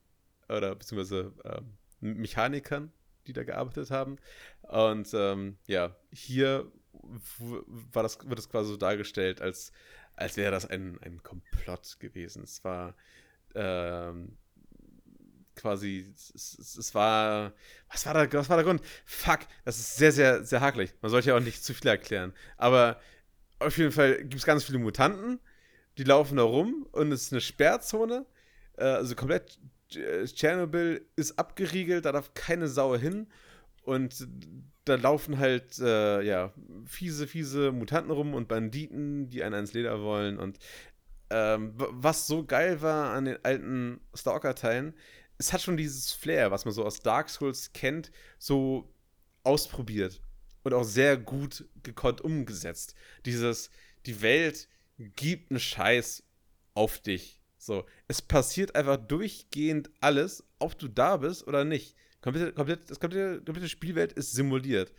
S1: oder beziehungsweise ähm, Mechanikern, die da gearbeitet haben. Und ähm, ja, hier war das, wird es quasi so dargestellt, als, als wäre das ein, ein Komplott gewesen. Es war ähm, quasi, es, es, es war, was war, der, was war der Grund? Fuck, das ist sehr, sehr, sehr hakelig. Man sollte ja auch nicht zu viel erklären. Aber auf jeden Fall gibt es ganz viele Mutanten, die laufen da rum und es ist eine Sperrzone. Äh, also komplett äh, Tschernobyl ist abgeriegelt, da darf keine Sau hin. Und da laufen halt, äh, ja, fiese, fiese Mutanten rum und Banditen, die einen ans Leder wollen. Und ähm, was so geil war an den alten Stalker-Teilen, es hat schon dieses Flair, was man so aus Dark Souls kennt, so ausprobiert und auch sehr gut gekonnt umgesetzt. Dieses, die Welt gibt einen Scheiß auf dich. So, es passiert einfach durchgehend alles, ob du da bist oder nicht. Komplett, komplett, das komplette, komplette Spielwelt ist simuliert.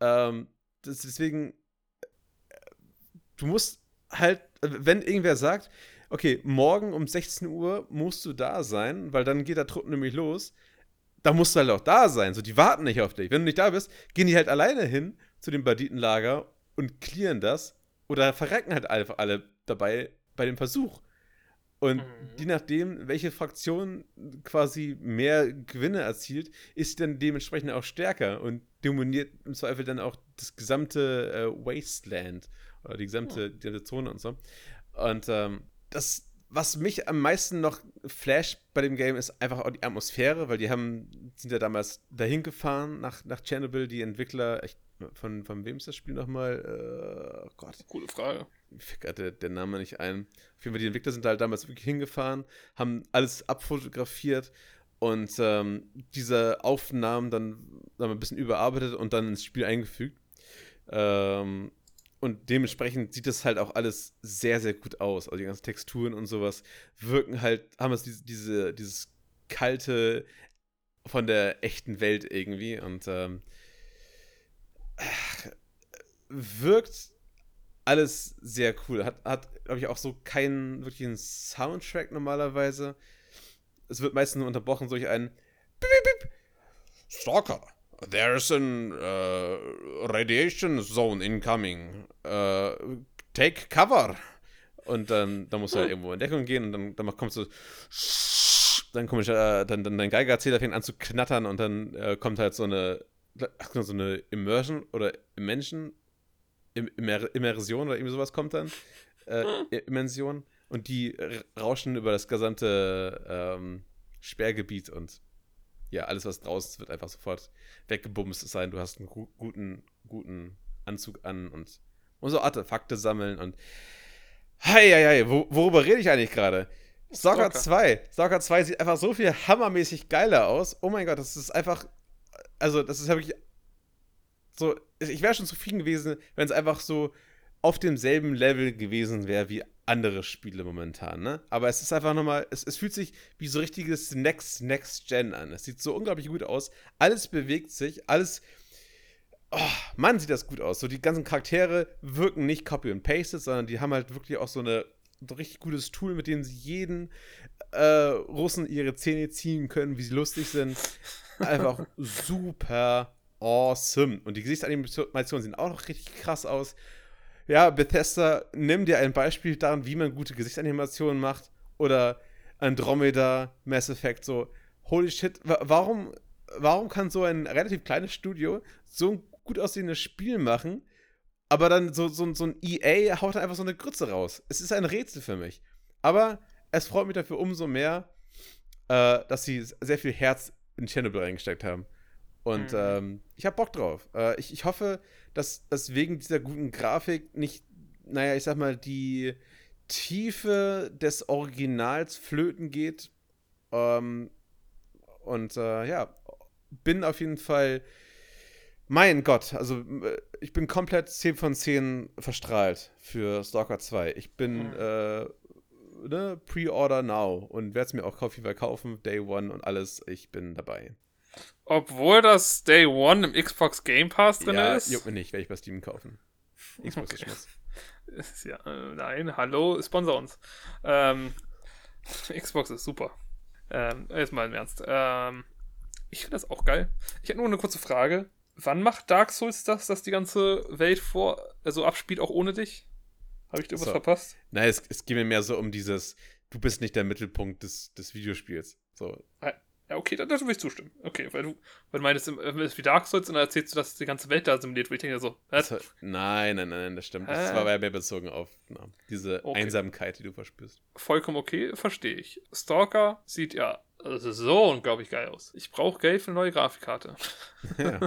S1: Ähm, das, deswegen, äh, du musst halt, wenn irgendwer sagt, okay, morgen um 16 Uhr musst du da sein, weil dann geht der Trupp nämlich los, da musst du halt auch da sein. So, die warten nicht auf dich. Wenn du nicht da bist, gehen die halt alleine hin zu dem Banditenlager und clearen das oder verrecken halt einfach alle dabei bei dem Versuch. Und mhm. je nachdem, welche Fraktion quasi mehr Gewinne erzielt, ist dann dementsprechend auch stärker und dominiert im Zweifel dann auch das gesamte äh, Wasteland oder die gesamte, die gesamte Zone und so. Und ähm, das, was mich am meisten noch flasht bei dem Game, ist einfach auch die Atmosphäre, weil die haben, sind ja damals dahin gefahren nach, nach Chernobyl, die Entwickler, ich, von, von wem ist das Spiel nochmal? Äh, oh Gott.
S2: Coole Frage.
S1: Fällt der, der Name nicht ein. Auf jeden Fall, die Entwickler sind halt damals wirklich hingefahren, haben alles abfotografiert und ähm, diese Aufnahmen dann, dann ein bisschen überarbeitet und dann ins Spiel eingefügt. Ähm, und dementsprechend sieht das halt auch alles sehr, sehr gut aus. Also die ganzen Texturen und sowas wirken halt, haben es diese, diese, dieses kalte von der echten Welt irgendwie und ähm, wirkt alles sehr cool. Hat, hat glaube ich, auch so keinen wirklichen Soundtrack normalerweise. Es wird meistens nur unterbrochen durch einen. Stalker. There's an uh, radiation zone incoming. Uh, take cover. Und dann, dann musst du halt irgendwo in Deckung gehen und dann, dann kommst du. Dann komme ich, äh, dann, dann dein Geigerzähler fängt an zu knattern und dann äh, kommt halt so eine, so eine Immersion oder Immersion, Immer, Immersion oder irgendwie sowas kommt dann. Äh, Immersion. Und die rauschen über das gesamte ähm, Sperrgebiet und ja, alles, was draußen ist, wird einfach sofort weggebumst sein. Du hast einen gu guten, guten Anzug an und, und so Artefakte sammeln und Hei, hei, hei, wo, worüber rede ich eigentlich gerade? Stalker 2. Stalker 2 sieht einfach so viel hammermäßig geiler aus. Oh mein Gott, das ist einfach. Also, das ist ja wirklich. So, ich wäre schon zufrieden gewesen, wenn es einfach so auf demselben Level gewesen wäre wie andere Spiele momentan, ne? Aber es ist einfach nochmal, es, es fühlt sich wie so richtiges Next, Next Gen an. Es sieht so unglaublich gut aus. Alles bewegt sich, alles. Oh, Mann, sieht das gut aus. So, die ganzen Charaktere wirken nicht copy and pasted, sondern die haben halt wirklich auch so eine ein richtig gutes Tool, mit dem sie jeden äh, Russen ihre Zähne ziehen können, wie sie lustig sind. Einfach super awesome. Und die Gesichtsanimationen sehen auch noch richtig krass aus ja, Bethesda, nimm dir ein Beispiel daran, wie man gute Gesichtsanimationen macht. Oder Andromeda, Mass Effect, so, holy shit, warum, warum kann so ein relativ kleines Studio so ein gut aussehendes Spiel machen, aber dann so, so, so ein EA haut einfach so eine Grütze raus? Es ist ein Rätsel für mich. Aber es freut mich dafür umso mehr, äh, dass sie sehr viel Herz in Chernobyl reingesteckt haben. Und mhm. ähm, ich habe Bock drauf. Äh, ich, ich hoffe, dass, dass wegen dieser guten Grafik nicht, naja, ich sag mal, die Tiefe des Originals flöten geht. Ähm, und äh, ja, bin auf jeden Fall. Mein Gott, also äh, ich bin komplett 10 von 10 verstrahlt für Stalker 2. Ich bin mhm. äh, ne, Pre-Order now und werde es mir auch Coffee kaufen, Day One und alles. Ich bin dabei.
S2: Obwohl das Day One im Xbox Game Pass drin
S1: ja,
S2: ist?
S1: juckt mir nicht, werde ich bei Steam kaufen. Xbox okay.
S2: ist. Ja, äh, nein, hallo, sponsor uns. Ähm, Xbox ist super. Ähm, jetzt mal im Ernst. Ähm, ich finde das auch geil. Ich hätte nur eine kurze Frage. Wann macht Dark Souls das, dass die ganze Welt vor, also abspielt, auch ohne dich? Habe ich dir was so. verpasst?
S1: Nein, es, es geht mir mehr so um dieses, du bist nicht der Mittelpunkt des, des Videospiels. So.
S2: Ja, okay, dann, dann würde ich zustimmen. Okay, weil du, weil du meinst, wenn es wie Dark Souls und dann erzählst du, dass die ganze Welt da simuliert wird. Ich denke so, was?
S1: Das, nein, nein, nein, das stimmt. Das
S2: Hä?
S1: war mehr bezogen auf na, diese
S2: Okay.
S1: Einsamkeit, die du verspürst.
S2: vollkommen okay, verstehe ich. Stalker sieht ja so unglaublich geil aus. Ich brauche Geld für eine neue Grafikkarte.
S1: Ja.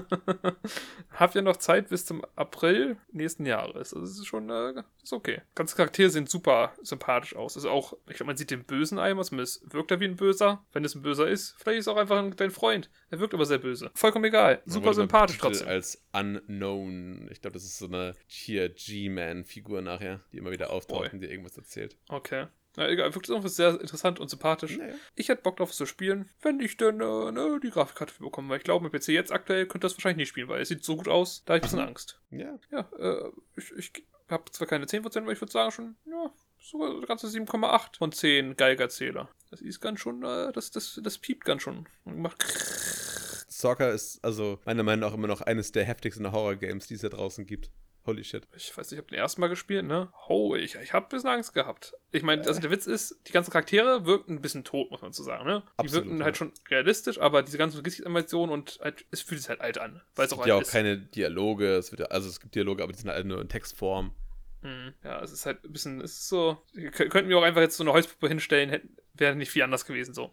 S2: Habt ihr noch Zeit bis zum April nächsten Jahres? Also es ist schon, äh, ist okay. Ganze Charaktere sehen super sympathisch aus. Also auch, ich glaube, man sieht den Bösen einmal, zumindest wirkt er wie ein Böser. Wenn es ein Böser ist, vielleicht ist er auch einfach ein, dein Freund. Er wirkt aber sehr böse. Vollkommen egal.
S1: Man
S2: Super sympathisch trotzdem.
S1: Als Unknown. Ich glaube, das ist so eine hier G-Man-Figur nachher, die immer wieder auftaucht
S2: Boy.
S1: und dir irgendwas erzählt.
S2: Okay. Ja, egal, wirkt einfach sehr interessant und sympathisch.
S1: Naja.
S2: Ich hätte Bock drauf es zu spielen, wenn ich denn äh, ne, die Grafikkarte für bekomme. Weil ich glaube, mit PC jetzt aktuell könnte das wahrscheinlich nicht spielen, weil es sieht so gut aus, da habe ich ein bisschen Angst.
S1: Ja.
S2: Ja, äh, ich, ich habe zwar keine 10%, aber ich würde sagen schon, ja, sogar ganze 7,8 von 10 Geigerzähler. Das ist ganz schon, äh, das, das, das piept ganz schon. Und macht
S1: Stalker ist also meiner Meinung nach immer noch eines der heftigsten Horror-Games, die es da draußen gibt. Holy shit.
S2: Ich weiß nicht, ich habe den ersten Mal gespielt, ne? Holy, ich, ich habe ein bisschen Angst gehabt. Ich meine, also der Witz ist, die ganzen Charaktere wirken ein bisschen tot, muss man so sagen, ne? Die
S1: Absolut,
S2: wirken
S1: ja.
S2: halt schon realistisch, aber diese ganzen Gesichtsanimationen und halt, es fühlt sich halt alt an, weil es
S1: Es
S2: auch
S1: gibt ja auch
S2: ist.
S1: keine Dialoge, es wird ja, also es gibt Dialoge, aber die sind halt nur in Textform.
S2: Mhm. Ja, es ist halt ein bisschen, es ist so, könnten wir auch einfach jetzt so eine Holzpuppe hinstellen, hätten, wäre nicht viel anders gewesen, so.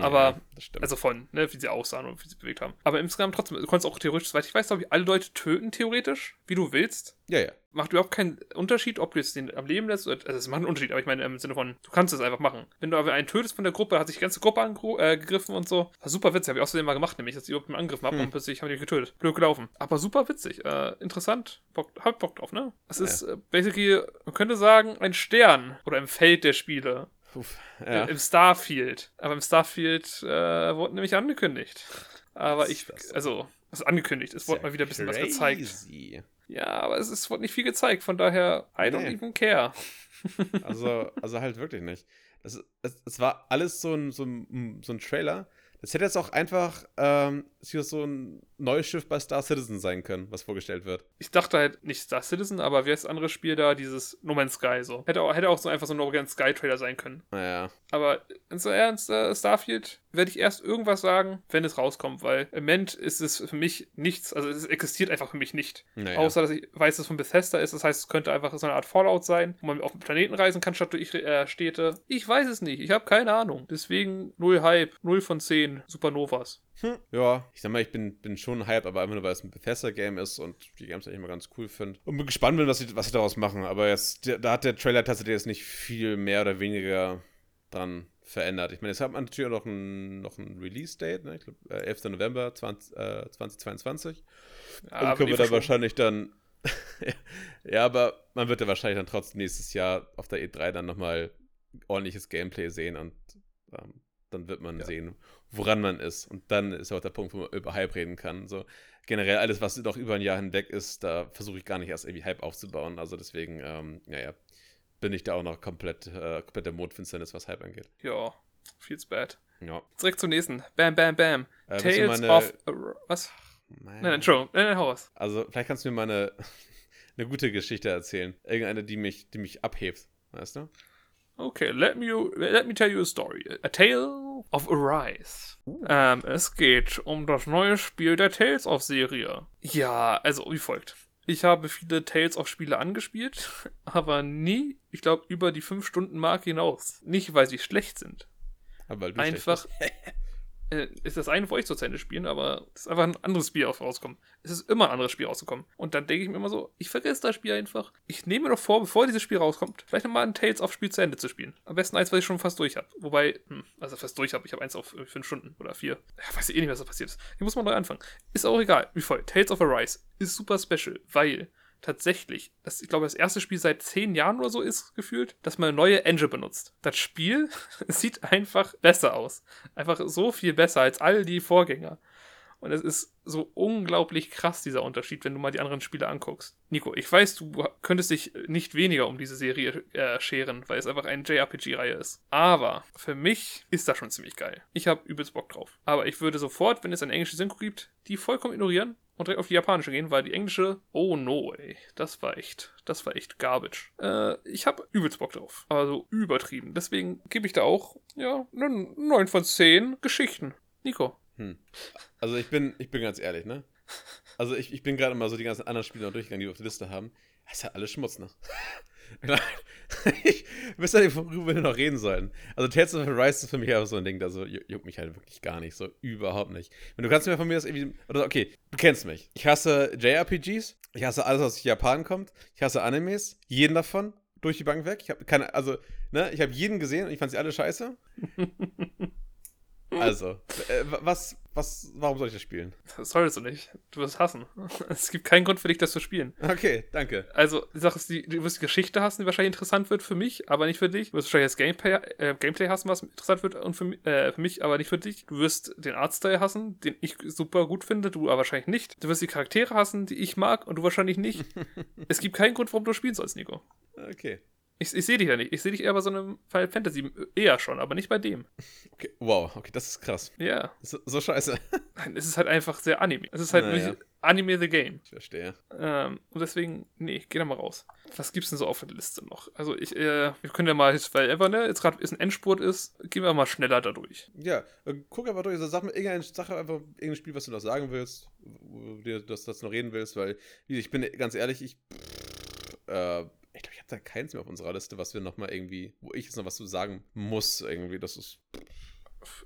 S2: Aber,
S1: Ja, das stimmt.
S2: also von, ne, wie sie aussahen und wie sie bewegt haben. Aber insgesamt trotzdem, du konntest auch theoretisch, soweit ich weiß, glaube ich, alle Leute töten, theoretisch, wie du willst.
S1: ja, ja.
S2: Macht überhaupt keinen Unterschied, ob du jetzt den am Leben lässt. Oder, also es macht einen Unterschied, aber ich meine im Sinne von, du kannst es einfach machen. Wenn du aber einen tötest von der Gruppe, hat sich die ganze Gruppe angegriffen äh, und so. War super witzig, habe ich außerdem mal gemacht, nämlich, dass ich überhaupt einen Angriff habe
S1: Hm.
S2: und plötzlich haben die getötet. Blöd gelaufen. Aber super witzig. Äh, interessant. Bock, hab Bock drauf, ne? Es
S1: Ja.
S2: ist äh, basically, man könnte sagen, ein Stern oder im Feld der Spiele.
S1: Uff, ja.
S2: Im, Im Starfield. Aber im Starfield äh, wurde nämlich angekündigt. Aber ich, also, es ist angekündigt. Es wurde mal wieder ein bisschen was gezeigt.
S1: Crazy.
S2: Ja, aber es, ist, wurde nicht viel gezeigt, von daher, I don't
S1: Nee.
S2: even care.
S1: Also, also halt wirklich nicht. Das, es, es war alles so ein, so, ein, so ein Trailer. Das hätte jetzt auch einfach ähm, hier so ein neues Schiff bei Star Citizen sein können, was vorgestellt wird.
S2: Ich dachte halt nicht Star Citizen, aber wie heißt das andere Spiel da, dieses No Man's Sky so. Hätte auch, hätte auch so einfach so ein No Man's Sky Trailer sein können.
S1: Naja.
S2: Aber ins Ernst, äh, Starfield werde ich erst irgendwas sagen, wenn es rauskommt, weil im Moment ist es für mich nichts, also es existiert einfach für mich nicht.
S1: naja.
S2: Außer, dass ich weiß, dass es von Bethesda ist. Das heißt, es könnte einfach so eine Art Fallout sein, wo man auf den Planeten reisen kann statt durch äh, Städte. Ich weiß es nicht. Ich habe keine Ahnung. Deswegen null Hype, 0 von 10 Supernovas.
S1: Hm, ja, ich sag mal, ich bin, bin schon hype, aber einfach nur, weil es ein Bethesda-Game ist und die Games eigentlich immer ganz cool finde. Und bin gespannt bin, was sie, was sie daraus machen. Aber jetzt, da hat der Trailer tatsächlich jetzt nicht viel mehr oder weniger dran verändert. Ich meine, jetzt hat man natürlich auch noch ein, noch ein Release-Date, ne? ich glaube, äh, 11. November 20, äh, 2022.
S2: Ja, aber
S1: können wir dann wahrscheinlich dann. ja, aber man wird ja wahrscheinlich dann trotzdem nächstes Jahr auf der E3 dann nochmal ordentliches Gameplay sehen und ähm, dann wird man
S2: Ja.
S1: sehen, woran man ist. Und dann ist auch der Punkt, wo man über Hype reden kann. So generell alles, was noch über ein Jahr hinweg ist, da versuche ich gar nicht erst irgendwie Hype aufzubauen. Also deswegen, ähm, naja, bin ich da auch noch komplett, äh, komplett der Mondfinsternis, was Hype angeht.
S2: Ja, feels bad.
S1: Ja.
S2: Direkt zum nächsten. Bam, bam, bam.
S1: Äh,
S2: Tales
S1: meine-
S2: of. Was? Nein, nein, Entschuldigung. Nein, nein, hau.
S1: Also, vielleicht kannst du mir mal eine, eine gute Geschichte erzählen. Irgendeine, die mich, die mich abhebt. Weißt du?
S2: Okay, let me, let me tell you a story. A Tale of Arise. Ähm, es geht um das neue Spiel der Tales of Serie. Ja, also wie folgt. Ich habe viele Tales of Spiele angespielt, aber nie, ich glaube, über die 5-Stunden-Marke hinaus. Nicht, weil sie schlecht sind.
S1: Aber weil du
S2: Einfach.
S1: schlecht
S2: äh, ist das eine, wo ich zu Ende spielen, aber es ist einfach ein anderes Spiel auf- rauskommen. Es ist immer ein anderes Spiel rausgekommen. Und dann denke ich mir immer so, ich vergesse das Spiel einfach. Ich nehme mir doch vor, bevor dieses Spiel rauskommt, vielleicht nochmal ein Tales of Spiel zu Ende zu spielen. Am besten eins, was ich schon fast durch habe. Wobei, hm, also fast durch habe, ich habe eins auf äh, fünf Stunden oder vier. Ja, weiß ich eh nicht, was da passiert ist. Hier muss man neu anfangen. Ist auch egal. Wie voll. Tales of Arise ist super special, weil tatsächlich, das, ich glaube, das erste Spiel seit zehn Jahren oder so ist gefühlt, dass man eine neue Engine benutzt. Das Spiel sieht einfach besser aus. Einfach so viel besser als all die Vorgänger. Und es ist so unglaublich krass, dieser Unterschied, wenn du mal die anderen Spiele anguckst. Nico, ich weiß, du könntest dich nicht weniger um diese Serie äh, scheren, weil es einfach eine JRPG-Reihe ist. Aber für mich ist das schon ziemlich geil. Ich habe übelst Bock drauf. Aber ich würde sofort, wenn es eine englische Synchro gibt, die vollkommen ignorieren und direkt auf die japanische gehen, weil die englische, oh no, ey, das war echt, das war echt garbage. Äh, ich habe übelst Bock drauf. Aber so übertrieben. Deswegen gebe ich da auch, ja, einen 9 von 10 Geschichten. Nico.
S1: Hm. Also ich bin, ich bin ganz ehrlich, ne? Also ich, ich bin gerade mal so die ganzen anderen Spiele noch durchgegangen, die wir auf der Liste haben. Das ist ja alles Schmutz, ne? ich wüsste nicht, worüber wir noch reden sollen. Also Tales of Rise ist für mich einfach so ein Ding, also juckt mich halt wirklich gar nicht, so überhaupt nicht. Und du kannst mir von mir das irgendwie, oder okay, du kennst mich. Ich hasse JRPGs, ich hasse alles, was aus Japan kommt, ich hasse Animes, jeden davon, durch die Bank weg. Ich habe keine, also, ne, ich habe jeden gesehen und ich fand sie alle scheiße. Also, äh, was, was, warum soll ich das spielen?
S2: Das solltest du nicht. Du wirst hassen. Es gibt keinen Grund für dich, das zu spielen.
S1: Okay, danke.
S2: Also, die Sache ist, die, du wirst die Geschichte hassen, die wahrscheinlich interessant wird für mich, aber nicht für dich. Du wirst wahrscheinlich das Gameplay, äh, Gameplay hassen, was interessant wird und für, äh, für mich, aber nicht für dich. Du wirst den Artstyle hassen, den ich super gut finde, du aber wahrscheinlich nicht. Du wirst die Charaktere hassen, die ich mag und du wahrscheinlich nicht. es gibt keinen Grund, warum du spielen sollst, Nico.
S1: Okay.
S2: Ich, ich sehe dich ja nicht. Ich sehe dich eher bei so einem Final Fantasy eher schon, aber nicht bei dem.
S1: Okay, wow, okay, das ist krass.
S2: Ja.
S1: So, so scheiße.
S2: Nein, es ist halt einfach sehr Anime. Es ist halt
S1: Naja.
S2: Anime the Game.
S1: Ich verstehe.
S2: Ähm, und deswegen, nee, geh da mal raus. Was gibt's denn so auf der Liste noch? Also ich, äh, wir können ja mal, weil einfach, ne, jetzt gerade ist ein Endspurt ist, gehen wir mal schneller da durch.
S1: Ja, äh, guck einfach durch. Also sag mir irgendein, sag einfach irgendein Spiel, was du noch sagen willst, wo du das, das noch reden willst, weil, ich bin ganz ehrlich, ich. Äh, ich glaube, ich habe da keins mehr auf unserer Liste, was wir noch mal irgendwie, wo ich jetzt noch was zu sagen muss, irgendwie. Das ist.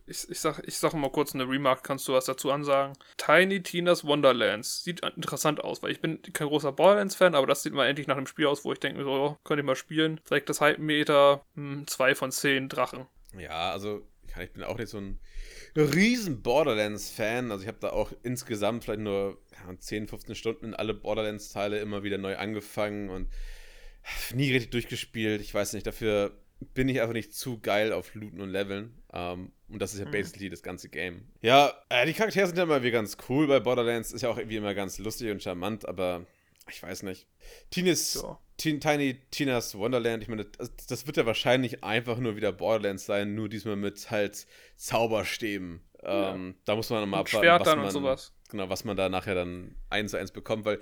S2: Ich, ich, sag, ich sag mal kurz eine Remark, kannst du was dazu ansagen? Tiny Tina's Wonderlands. Sieht interessant aus, weil ich bin kein großer Borderlands-Fan, aber das sieht mal endlich nach einem Spiel aus, wo ich denke, so, oh, könnte ich mal spielen. Direkt das Hype-Meter, 2 von 10 Drachen.
S1: Ja, also ich bin auch nicht so ein riesen Borderlands-Fan. Also ich habe da auch insgesamt vielleicht nur ja, 10, 15 Stunden in alle Borderlands-Teile immer wieder neu angefangen und nie richtig durchgespielt. Ich weiß nicht, dafür bin ich einfach nicht zu geil auf Looten und Leveln. Ähm, und das ist ja
S2: Mhm.
S1: basically das ganze Game. Ja, äh, die Charaktere sind ja immer wieder ganz cool bei Borderlands. Ist ja auch irgendwie immer ganz lustig und charmant, aber ich weiß nicht. Tina's,
S2: So.
S1: Tin- Tiny Tina's Wonderland, ich meine, das, das wird ja wahrscheinlich einfach nur wieder Borderlands sein, nur diesmal mit halt Zauberstäben. Ähm, da muss man nochmal
S2: Und Schwertern
S1: man,
S2: und sowas.
S1: Genau, was man da nachher dann eins zu eins bekommt, weil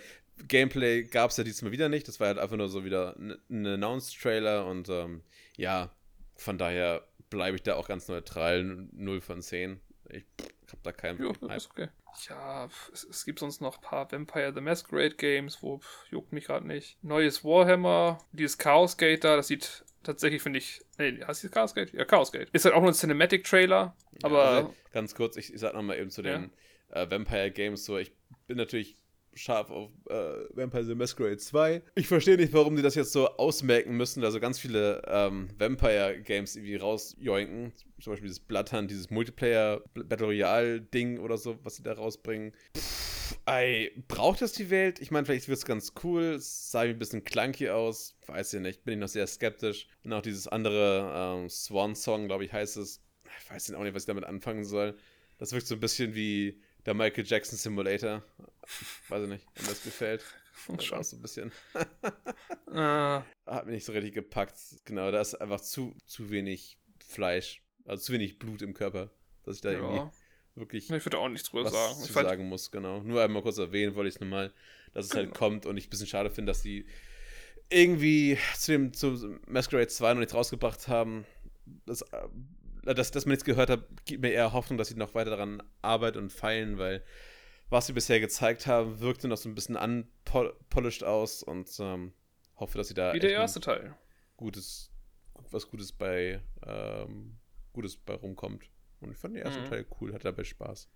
S1: Gameplay gab es ja diesmal wieder nicht. Das war halt einfach nur so wieder ein, ein Announce-Trailer und ähm, ja, von daher bleibe ich da auch ganz neutral. 0 von 10. Ich hab da keinen
S2: Jo, ist okay. Ja, es, es gibt sonst noch ein paar Vampire the Masquerade Games, wo pf, juckt mich gerade nicht. Neues Warhammer, dieses Chaos Gate da, das sieht tatsächlich, finde ich. Nee, heißt das Chaos Gate? Ja, Chaos Gate. Ist halt auch nur ein Cinematic Trailer, aber.
S1: Ja, also, ganz kurz, ich, ich sag nochmal eben zu den äh, Vampire Games so, ich bin natürlich scharf auf äh, Vampire the Masquerade 2. Ich verstehe nicht, warum die das jetzt so ausmerken müssen, also ganz viele ähm, Vampire Games irgendwie rausjoinken. Zum Beispiel dieses Bloodhunt, dieses Multiplayer Battle Royale Ding oder so, was sie da rausbringen. Pff, ey, braucht das die Welt? Ich meine, vielleicht wird es ganz cool. Es sah ein bisschen clunky aus. Weiß ich nicht. Bin ich noch sehr skeptisch. Und auch dieses andere ähm, Swan Song, glaube ich, heißt es. Ich weiß auch nicht, was ich damit anfangen soll. Das wirkt so ein bisschen wie der Michael Jackson Simulator. Weiß ich nicht, wenn das gefällt.
S2: Schon.
S1: so ein bisschen.
S2: Äh,
S1: Hat mich nicht so richtig gepackt. Genau, da ist einfach zu, zu wenig Fleisch. Also zu wenig Blut im Körper. Dass ich da irgendwie
S2: ja.
S1: wirklich
S2: Ich würde auch nichts drüber sagen.
S1: zu
S2: Ich
S1: sagen muss, genau. Nur einmal kurz erwähnen wollte ich es nochmal, dass es halt
S2: Genau.
S1: kommt und ich ein bisschen schade finde, dass die irgendwie zu dem zu Masquerade 2 noch nichts rausgebracht haben. Das, äh, dass, dass man nichts gehört hat, gibt mir eher Hoffnung, dass sie noch weiter daran arbeiten und feilen, weil was sie bisher gezeigt haben, wirkte noch so ein bisschen unpolished aus und ähm, hoffe, dass sie da
S2: wie der erste Teil.
S1: gutes, was Gutes bei ähm, Gutes bei rumkommt. Und ich fand den ersten
S2: Mhm.
S1: Teil cool, hatte dabei Spaß.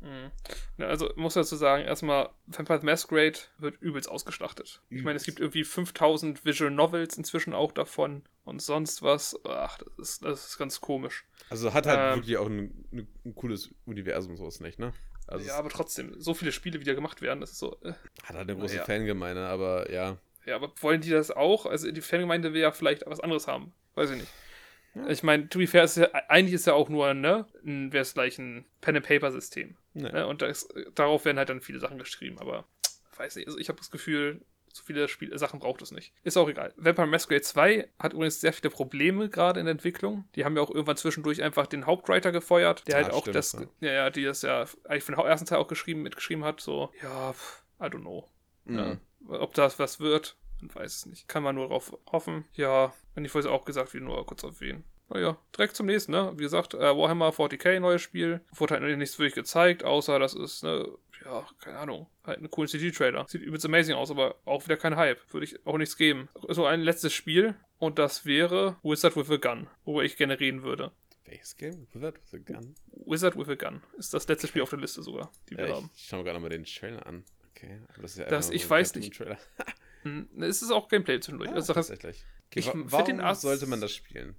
S2: Mhm. Ja, also muss dazu sagen, erstmal, Vampire Masquerade wird übelst ausgeschlachtet. Ich meine, es
S1: Übelst.
S2: gibt irgendwie 5000 Visual Novels inzwischen auch davon und sonst was. Ach, das ist, das ist ganz komisch.
S1: Also hat halt
S2: Ähm,
S1: wirklich auch ein, ein, cooles Universum, so ist nicht, ne? Also
S2: ja, aber trotzdem, so viele Spiele, wie da gemacht werden, das ist so. Äh.
S1: hat halt eine große
S2: naja.
S1: Fangemeine, aber ja.
S2: Ja, aber wollen die das auch? Also die Fangemeinde will ja vielleicht was anderes haben. Weiß ich nicht. Ich meine, to be fair, ist ja, eigentlich ist ja auch nur, ne, ein, wäre es gleich ein Pen-and-Paper-System.
S1: Ne.
S2: Ne? Und das, darauf werden halt dann viele Sachen geschrieben, aber weiß nicht. Also ich habe das Gefühl, so viele Spiel Sachen braucht es nicht. Ist auch egal. Vampire Masquerade 2 hat übrigens sehr viele Probleme gerade in der Entwicklung. Die haben ja auch irgendwann zwischendurch einfach den Hauptwriter gefeuert, der
S1: Ah,
S2: halt auch
S1: stimmt,
S2: das, ja, ja, die das ja eigentlich für den ersten Teil auch geschrieben, mitgeschrieben hat. So, ja, pff, I don't know.
S1: Mhm.
S2: Ja. Ob das was wird, man weiß es nicht. Kann man nur darauf hoffen. Ja, und ich es auch gesagt, wie nur kurz erwähnen. naja, direkt zum nächsten, ne? Wie gesagt, äh, Warhammer 40k, neues Spiel. Wurde halt noch nichts wirklich gezeigt, außer das ist, ne, ja, keine Ahnung, halt ein cooler CG-Trailer. Sieht übelst amazing aus, aber auch wieder kein Hype. Würde ich auch nichts geben. So ein letztes Spiel und das wäre Wizard with a Gun, worüber ich gerne reden würde.
S1: Welches Game? Wizard with a Gun?
S2: Wizard with a Gun ist das letzte Spiel auf der Liste sogar, die wir
S1: Ja,
S2: haben.
S1: ich schau mir gerade mal den Trailer an. Okay, aber das ist ja
S2: Das- ich
S1: so
S2: weiß nicht.
S1: Cartoon-Trailer.
S2: Hm, Es ist auch Gameplay zwischendurch.
S1: Ah,
S2: also
S1: tatsächlich. Okay,
S2: ich
S1: warum
S2: den Arzt-
S1: sollte man das spielen?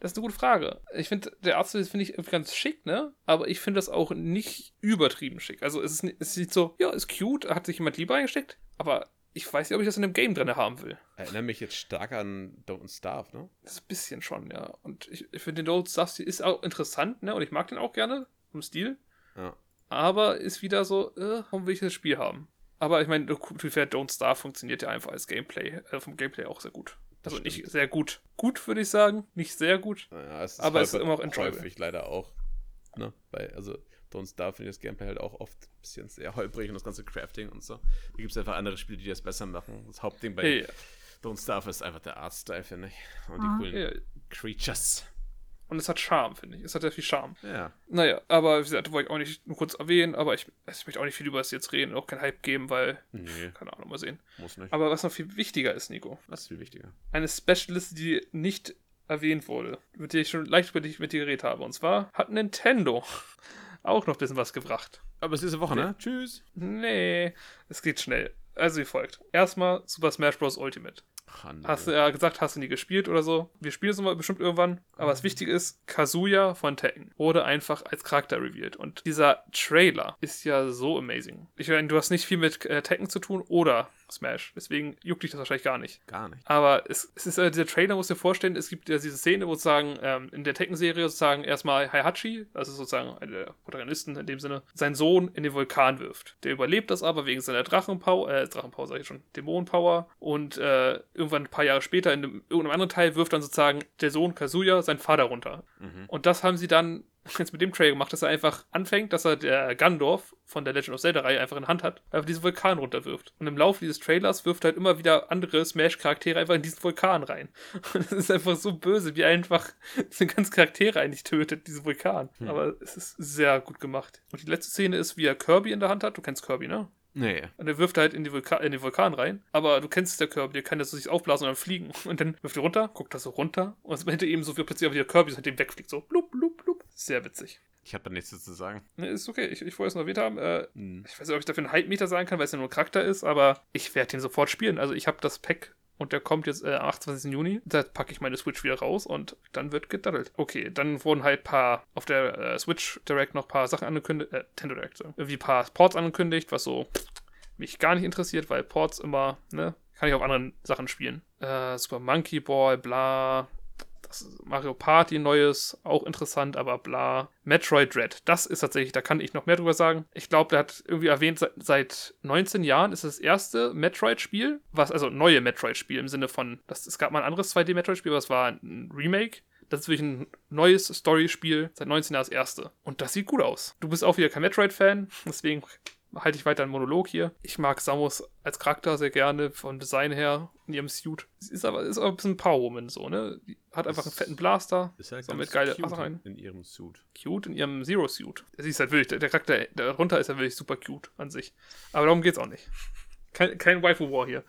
S2: Das ist eine gute Frage. Ich finde, der Arzt finde ich ganz schick, ne? Aber ich finde das auch nicht übertrieben schick. Also es ist, es sieht so, ja, ist cute, hat sich jemand lieber eingesteckt, aber ich weiß nicht, ob ich das in einem Game drin haben will.
S1: Erinnert mich jetzt stark an Don't Starve, ne?
S2: Das ist ein bisschen schon, ja. Und ich, ich finde den Old Stuff ist auch interessant, ne? Und ich mag den auch gerne vom Stil.
S1: Ja.
S2: Aber ist wieder so, äh, warum will ich das Spiel haben? Aber ich meine, Don't Starve funktioniert ja einfach als Gameplay, äh, vom Gameplay auch sehr gut. Also
S1: stimmt.
S2: nicht sehr gut. Gut, würde ich sagen. Nicht sehr gut.
S1: Ja, es ist
S2: Aber es ist immer auch enjoyable.
S1: häufig leider auch. Ne? Weil, also, Don't Starve finde ich das Gameplay halt auch oft ein bisschen sehr holprig und das ganze Crafting und so. Da gibt es einfach andere Spiele, die das besser machen. Das Hauptding bei
S2: Hey,
S1: Don't Starve ist einfach der Artstyle, finde ich. Und die
S3: Mhm.
S1: coolen
S2: ja.
S1: Creatures.
S2: Und es hat Charme, finde ich. Es hat sehr viel Charme.
S1: Ja.
S2: Naja, aber wie gesagt, wollte ich auch nicht nur kurz erwähnen, aber ich, ich möchte auch nicht viel über das jetzt reden, auch kein Hype geben, weil,
S1: Nee,
S2: keine Ahnung, mal sehen.
S1: muss nicht.
S2: Aber was noch viel wichtiger ist, Nico,
S1: Was ist viel wichtiger?
S2: eine Specialist, die nicht erwähnt wurde, mit der ich schon leicht über dich mit dir geredet habe. Und zwar hat Nintendo auch noch ein bisschen was gebracht.
S1: Aber es ist diese Woche, ne? Tschüss.
S2: Nee, es geht schnell. Also wie folgt. Erstmal Super Smash Bros. Ultimate.
S1: Handel.
S2: Hast du ja gesagt, hast du nie gespielt oder so. Wir spielen es nochmal bestimmt irgendwann. Aber das Wichtige ist, Kazuya von Tekken wurde einfach als Charakter revealed. Und dieser Trailer ist ja so amazing. Ich meine, du hast nicht viel mit äh, Tekken zu tun oder Smash. Deswegen juckt dich das wahrscheinlich gar nicht.
S1: Gar nicht.
S2: Aber es, es ist äh, dieser Trailer, musst du dir vorstellen, es gibt ja diese Szene, wo sozusagen ähm, in der Tekken-Serie sozusagen erstmal Heihachi, also sozusagen einer der Protagonisten in dem Sinne, seinen Sohn in den Vulkan wirft. Der überlebt das aber wegen seiner Drachenpower, äh, Drachenpower sag ich schon, Dämonenpower und äh, irgendwann ein paar Jahre später in einem, irgendeinem anderen Teil wirft dann sozusagen der Sohn Kazuya seinen Vater runter.
S1: Mhm.
S2: Und das haben sie dann jetzt mit dem Trailer gemacht, dass er einfach anfängt, dass er der Gandorf von der Legend of Zelda-Reihe einfach in der Hand hat, einfach diesen Vulkan runterwirft. Und im Laufe dieses Trailers wirft halt immer wieder andere Smash-Charaktere einfach in diesen Vulkan rein. Und es ist einfach so böse, wie er einfach diese ganzen Charaktere eigentlich tötet, diesen Vulkan. Aber es ist sehr gut gemacht. Und die letzte Szene ist, wie er Kirby in der Hand hat. Du kennst Kirby, ne?
S1: Nee.
S2: Und er wirft halt in, die Vulka in den Vulkan rein. Aber du kennst der Kirby, der kann das so sich aufblasen und dann fliegen. Und dann wirft er runter, guckt das so runter. Und hinter ihm so wie plötzlich auch wieder Kirby so hinter ihm wegfliegt. So blub, blub. Sehr witzig.
S1: Ich habe da nichts zu sagen.
S2: Ne, ist okay. Ich, ich wollte es nur erwähnt haben. Äh,
S1: Hm.
S2: ich weiß nicht, ob ich dafür einen Hype-Meter sagen kann, weil es ja nur ein Charakter ist. Aber ich werde den sofort spielen. Also ich habe das Pack und der kommt jetzt äh, am 28. Juni. Da packe ich meine Switch wieder raus und dann wird gedaddelt. Okay, dann wurden halt paar auf der äh, Switch Direct noch paar Sachen angekündigt. Äh, Nintendo Direct, so. Irgendwie paar Ports angekündigt, was so mich gar nicht interessiert, weil Ports immer, ne, kann ich auf anderen Sachen spielen. Äh, Super Monkey Ball, bla. Mario Party neues, auch interessant, aber bla. Metroid Dread, das ist tatsächlich, da kann ich noch mehr drüber sagen. Ich glaube, der hat irgendwie erwähnt, seit, seit 19 Jahren ist das erste Metroid-Spiel, was, also neue Metroid-Spiel im Sinne von, das, es gab mal ein anderes 2D-Metroid-Spiel, aber es war ein Remake. Das ist wirklich ein neues Story-Spiel, seit 19 Jahren das erste. Und das sieht gut aus. Du bist auch wieder kein Metroid-Fan, deswegen halte ich weiter einen Monolog hier. Ich mag Samus als Charakter sehr gerne, vom Design her, in ihrem Suit. Sie ist aber, ist aber ein bisschen Power-Woman so, ne? Die hat einfach einen fetten Blaster,
S1: Ist halt
S2: So,
S1: ganz
S2: mit geile
S1: cute
S2: rein.
S1: in ihrem Suit.
S2: cute in ihrem Zero-Suit. Sie ist halt wirklich, der, der Charakter darunter ist ja wirklich super cute an sich. Aber darum geht's auch nicht. Kein, kein Waifu-War hier.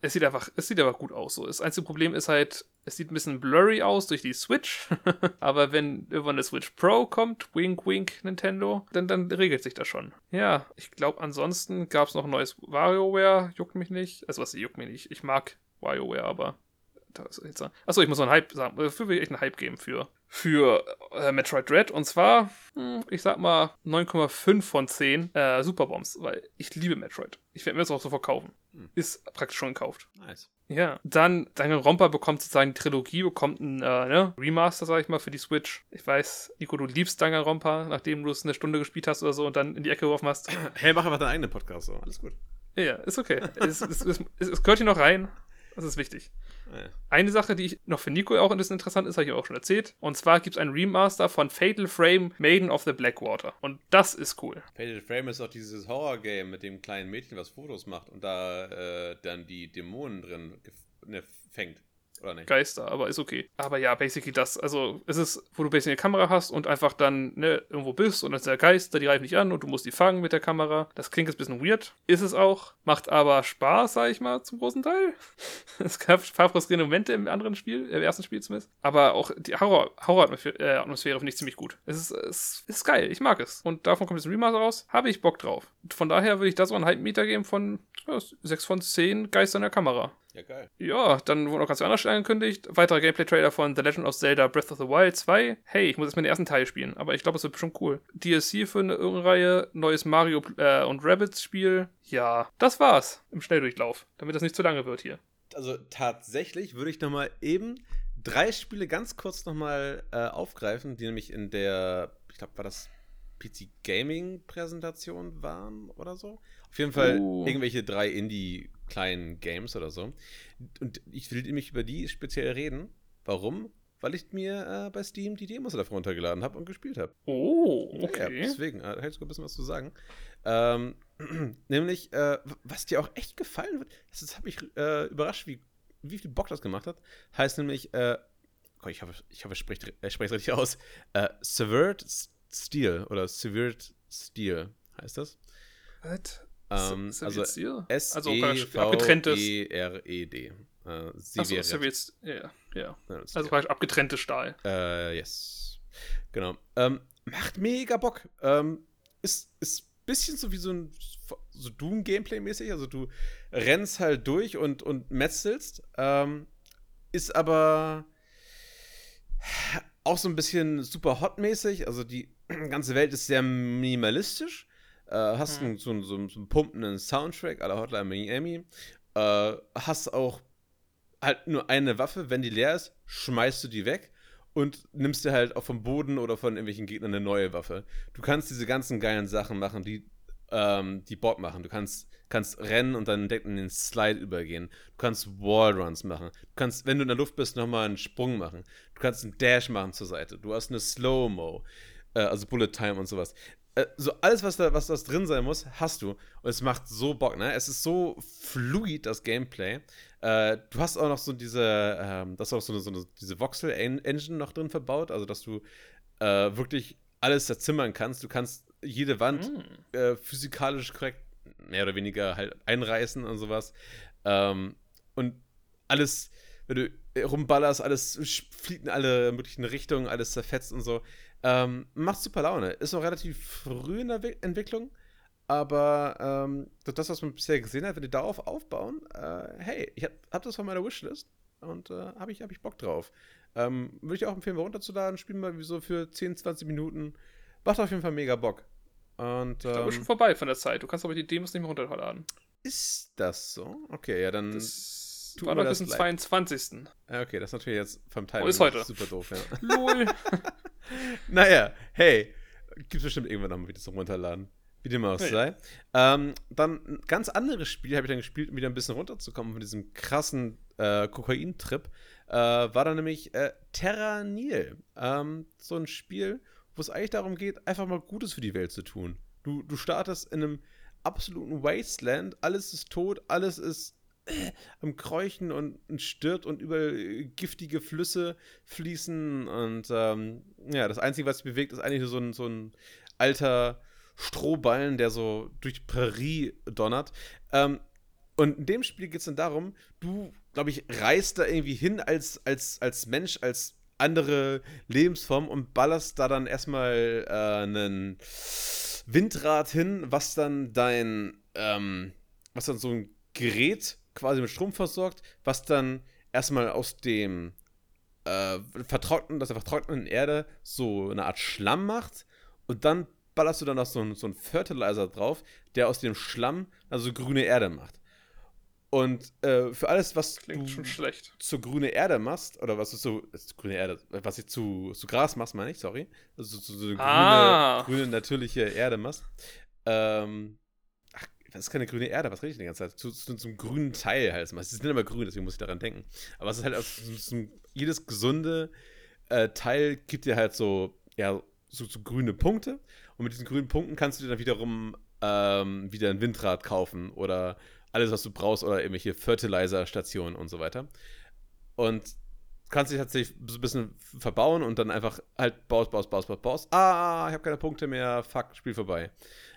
S2: es sieht einfach, es sieht einfach gut aus. So. Das einzige Problem ist halt, es sieht ein bisschen blurry aus durch die Switch. Aber wenn irgendwann eine Switch Pro kommt, wink wink Nintendo, dann, dann regelt sich das schon. Ja, ich glaube ansonsten gab es noch ein neues WarioWare, juckt mich nicht. Also was juckt mich nicht. Ich mag WarioWare, aber achso, ich muss noch einen Hype sagen. Dafür will ich echt einen Hype geben für, für äh, Metroid Dread. Und zwar, hm, ich sag mal 9,5 von 10 äh, Superbombs, weil ich liebe Metroid. Ich werde mir das auch so verkaufen.
S1: Hm.
S2: Ist praktisch schon gekauft.
S1: Nice.
S2: Ja, dann Danganronpa bekommt sozusagen die Trilogie, bekommt ein äh, ne, Remaster, sag ich mal, für die Switch. Ich weiß, Nico, du liebst Danganronpa, nachdem du es eine Stunde gespielt hast oder so und dann in die Ecke geworfen hast.
S1: Hey, mach einfach deinen eigenen Podcast so. Alles gut.
S2: ja, ist okay. es, es, es, es, es gehört hier noch rein. Das ist wichtig.
S1: Ja.
S2: Eine Sache, die ich noch für Nico auch interessant ist, habe ich auch schon erzählt. Und zwar gibt es ein Remaster von Fatal Frame Maiden of the Blackwater. Und das ist cool.
S1: Fatal Frame ist doch dieses Horror-Game mit dem kleinen Mädchen, was Fotos macht und da äh, dann die Dämonen drin ne, fängt. Oder nicht?
S2: Geister, aber ist okay. Aber ja, basically das. Also, es ist, wo du basically eine Kamera hast und einfach dann ne, irgendwo bist und dann ist der Geister, die greifen dich an und du musst die fangen mit der Kamera. Das klingt jetzt ein bisschen weird. Ist es auch. Macht aber Spaß, sag ich mal, zum großen Teil. es gab ein paar frustrierende Momente im anderen Spiel, im ersten Spiel zumindest. Aber auch die Horror- Horror-Atmosphäre äh, Atmosphäre finde ich ziemlich gut. Es ist, es ist geil, ich mag es. Und davon kommt jetzt ein Remaster raus, habe ich Bock drauf. Von daher würde ich da so einen Halbmeter geben von ja, 6 von 10 Geistern der Kamera.
S1: Ja, geil.
S2: Ja, dann wurden auch ganz Stellen angekündigt. Weiterer Gameplay-Trailer von The Legend of Zelda Breath of the Wild 2. Hey, ich muss jetzt mal den ersten Teil spielen, aber ich glaube, es wird bestimmt cool. DLC für eine Reihe, neues Mario äh, und Rabbids Spiel. Ja, das war's im Schnelldurchlauf, damit das nicht zu lange wird hier.
S1: Also tatsächlich würde ich nochmal eben drei Spiele ganz kurz nochmal äh, aufgreifen, die nämlich in der, ich glaube, war das PC Gaming Präsentation waren oder so. Auf jeden Fall
S2: Oh.
S1: irgendwelche drei Indie kleinen Games oder so. Und ich will nämlich über die speziell reden. Warum? Weil ich mir äh, bei Steam die Demos dafür runtergeladen habe und gespielt habe.
S2: Oh,
S1: Ja,
S2: okay.
S1: deswegen, äh, da hätte ich sogar ein bisschen was zu sagen. Ähm, nämlich, äh, was dir auch echt gefallen wird, das, das hat mich äh, überrascht, wie, wie viel Bock das gemacht hat. Heißt nämlich, äh, ich hoffe, ich hoffe, ich spreche äh, es richtig aus. Äh, Severed Steel oder Severed Steel heißt das.
S2: Was?
S1: Ähm, also s
S2: Also
S1: e
S2: abgetrenntes.
S1: e r e d Äh,
S2: Achso,
S1: Severed.
S2: ist ja. Ja, Also praktisch abgetrennte Stahl.
S1: Äh, yes. Genau. Ähm, macht mega Bock. Ähm, ist, ist bisschen so wie so ein so Doom-Gameplay-mäßig. Also du rennst halt durch und, und metzelst. Ähm, ist aber auch so ein bisschen super hot-mäßig. Also die ganze Welt ist sehr minimalistisch. Äh, hast einen, so, einen- so, so einen pumpenden Soundtrack la Hotline Miami. Äh, hast auch halt nur eine Waffe. Wenn die leer ist, schmeißt du die weg und nimmst dir halt auch vom Boden oder von irgendwelchen Gegnern eine neue Waffe. Du kannst diese ganzen geilen Sachen machen, die ähm, die Bock machen. Du kannst, kannst rennen und dann direkt in den Slide übergehen. Du kannst Wallruns machen. Du kannst, wenn du in der Luft bist, nochmal einen Sprung machen. Du kannst einen Dash machen zur Seite. Du hast eine Slow-Mo, äh, also Bullet Time und sowas. Äh, so alles, was da, was das drin sein muss, hast du. Und es macht so Bock, ne? Es ist so fluid, das Gameplay. Äh, du hast auch noch so diese, ähm, das ist auch so eine, so eine diese Voxel-Engine noch drin verbaut, also dass du äh, wirklich alles zerzimmern kannst. Du kannst jede Wand äh, physikalisch korrekt mehr oder weniger halt einreißen und sowas. Ähm, und alles, wenn du rumballerst, alles fliegt in alle möglichen Richtungen, alles zerfetzt und so. Ähm, macht super Laune. Ist noch relativ früh in der We Entwicklung, aber ähm, das, was man bisher gesehen hat, wenn die darauf aufbauen, äh, hey, ich hab, hab das von meiner Wishlist und äh, habe ich, hab ich Bock drauf. Ähm, Würde ich auch empfehlen, mal runterzuladen, spielen mal so für 10, 20 Minuten. Macht auf jeden Fall mega Bock. Und
S2: Da
S1: ähm,
S2: schon vorbei von der Zeit. Du kannst aber die Demos nicht mehr runterladen.
S1: ist das so? Okay, ja, dann.
S2: Das war noch bis zum
S1: leid.
S2: 22.
S1: Ja, okay, das ist natürlich jetzt vom Timing
S2: Oh, ist heute.
S1: super doof, ja.
S2: Lol.
S1: naja, hey, gibt's bestimmt irgendwann nochmal wieder zum Runterladen. Wie dem auch
S2: Ja,
S1: sei. Ähm, dann ein ganz anderes Spiel habe ich dann gespielt, um wieder ein bisschen runterzukommen von diesem krassen äh, Kokain-Trip. Äh, war dann nämlich äh, Terra Nil. Ähm, so ein Spiel, wo es eigentlich darum geht, einfach mal Gutes für die Welt zu tun. Du, du startest in einem absoluten Wasteland, alles ist tot, alles ist äh, am Kräuchen und, und stirbt und überall äh, giftige Flüsse fließen und ähm, ja, das Einzige, was sich bewegt, ist eigentlich so ein, so ein alter Strohballen, der so durch Prärie donnert. Ähm, und in dem Spiel geht es dann darum, du, glaube ich, reist da irgendwie hin als, als, als Mensch, als andere Lebensform und ballerst da dann erstmal äh, einen Windrad hin, was dann dein, ähm, was dann so ein Gerät quasi mit Strom versorgt, was dann erstmal aus dem äh, vertrockneten, aus der vertrockneten Erde so eine Art Schlamm macht und dann ballerst du dann noch so einen, so einen Fertilizer drauf, der aus dem Schlamm also grüne Erde macht. Und äh, für alles, was
S2: Klingt
S1: du
S2: schon schlecht.
S1: zur grüne Erde machst, oder was du zu, zu grüne Erde, was ich zu, zu Gras machst, meine ich, sorry. Also zu, zu grüne,
S2: Ah.
S1: grüne, natürliche Erde machst. Ähm, das ist keine grüne Erde, was rede ich denn die ganze Zeit? Zu, zu, zum grünen Teil halt. Sie sind immer grün, deswegen muss ich daran denken. Aber es ist halt, aus, so, so, jedes gesunde äh, Teil gibt dir halt so, ja, so, so grüne Punkte. Und mit diesen grünen Punkten kannst du dir dann wiederum ähm, wieder ein Windrad kaufen oder alles, was du brauchst oder irgendwelche Fertilizer-Stationen und so weiter. Und kannst dich tatsächlich so ein bisschen verbauen und dann einfach halt baust, baust, baust, baust, baust. Ah, ich habe keine Punkte mehr, fuck, Spiel vorbei.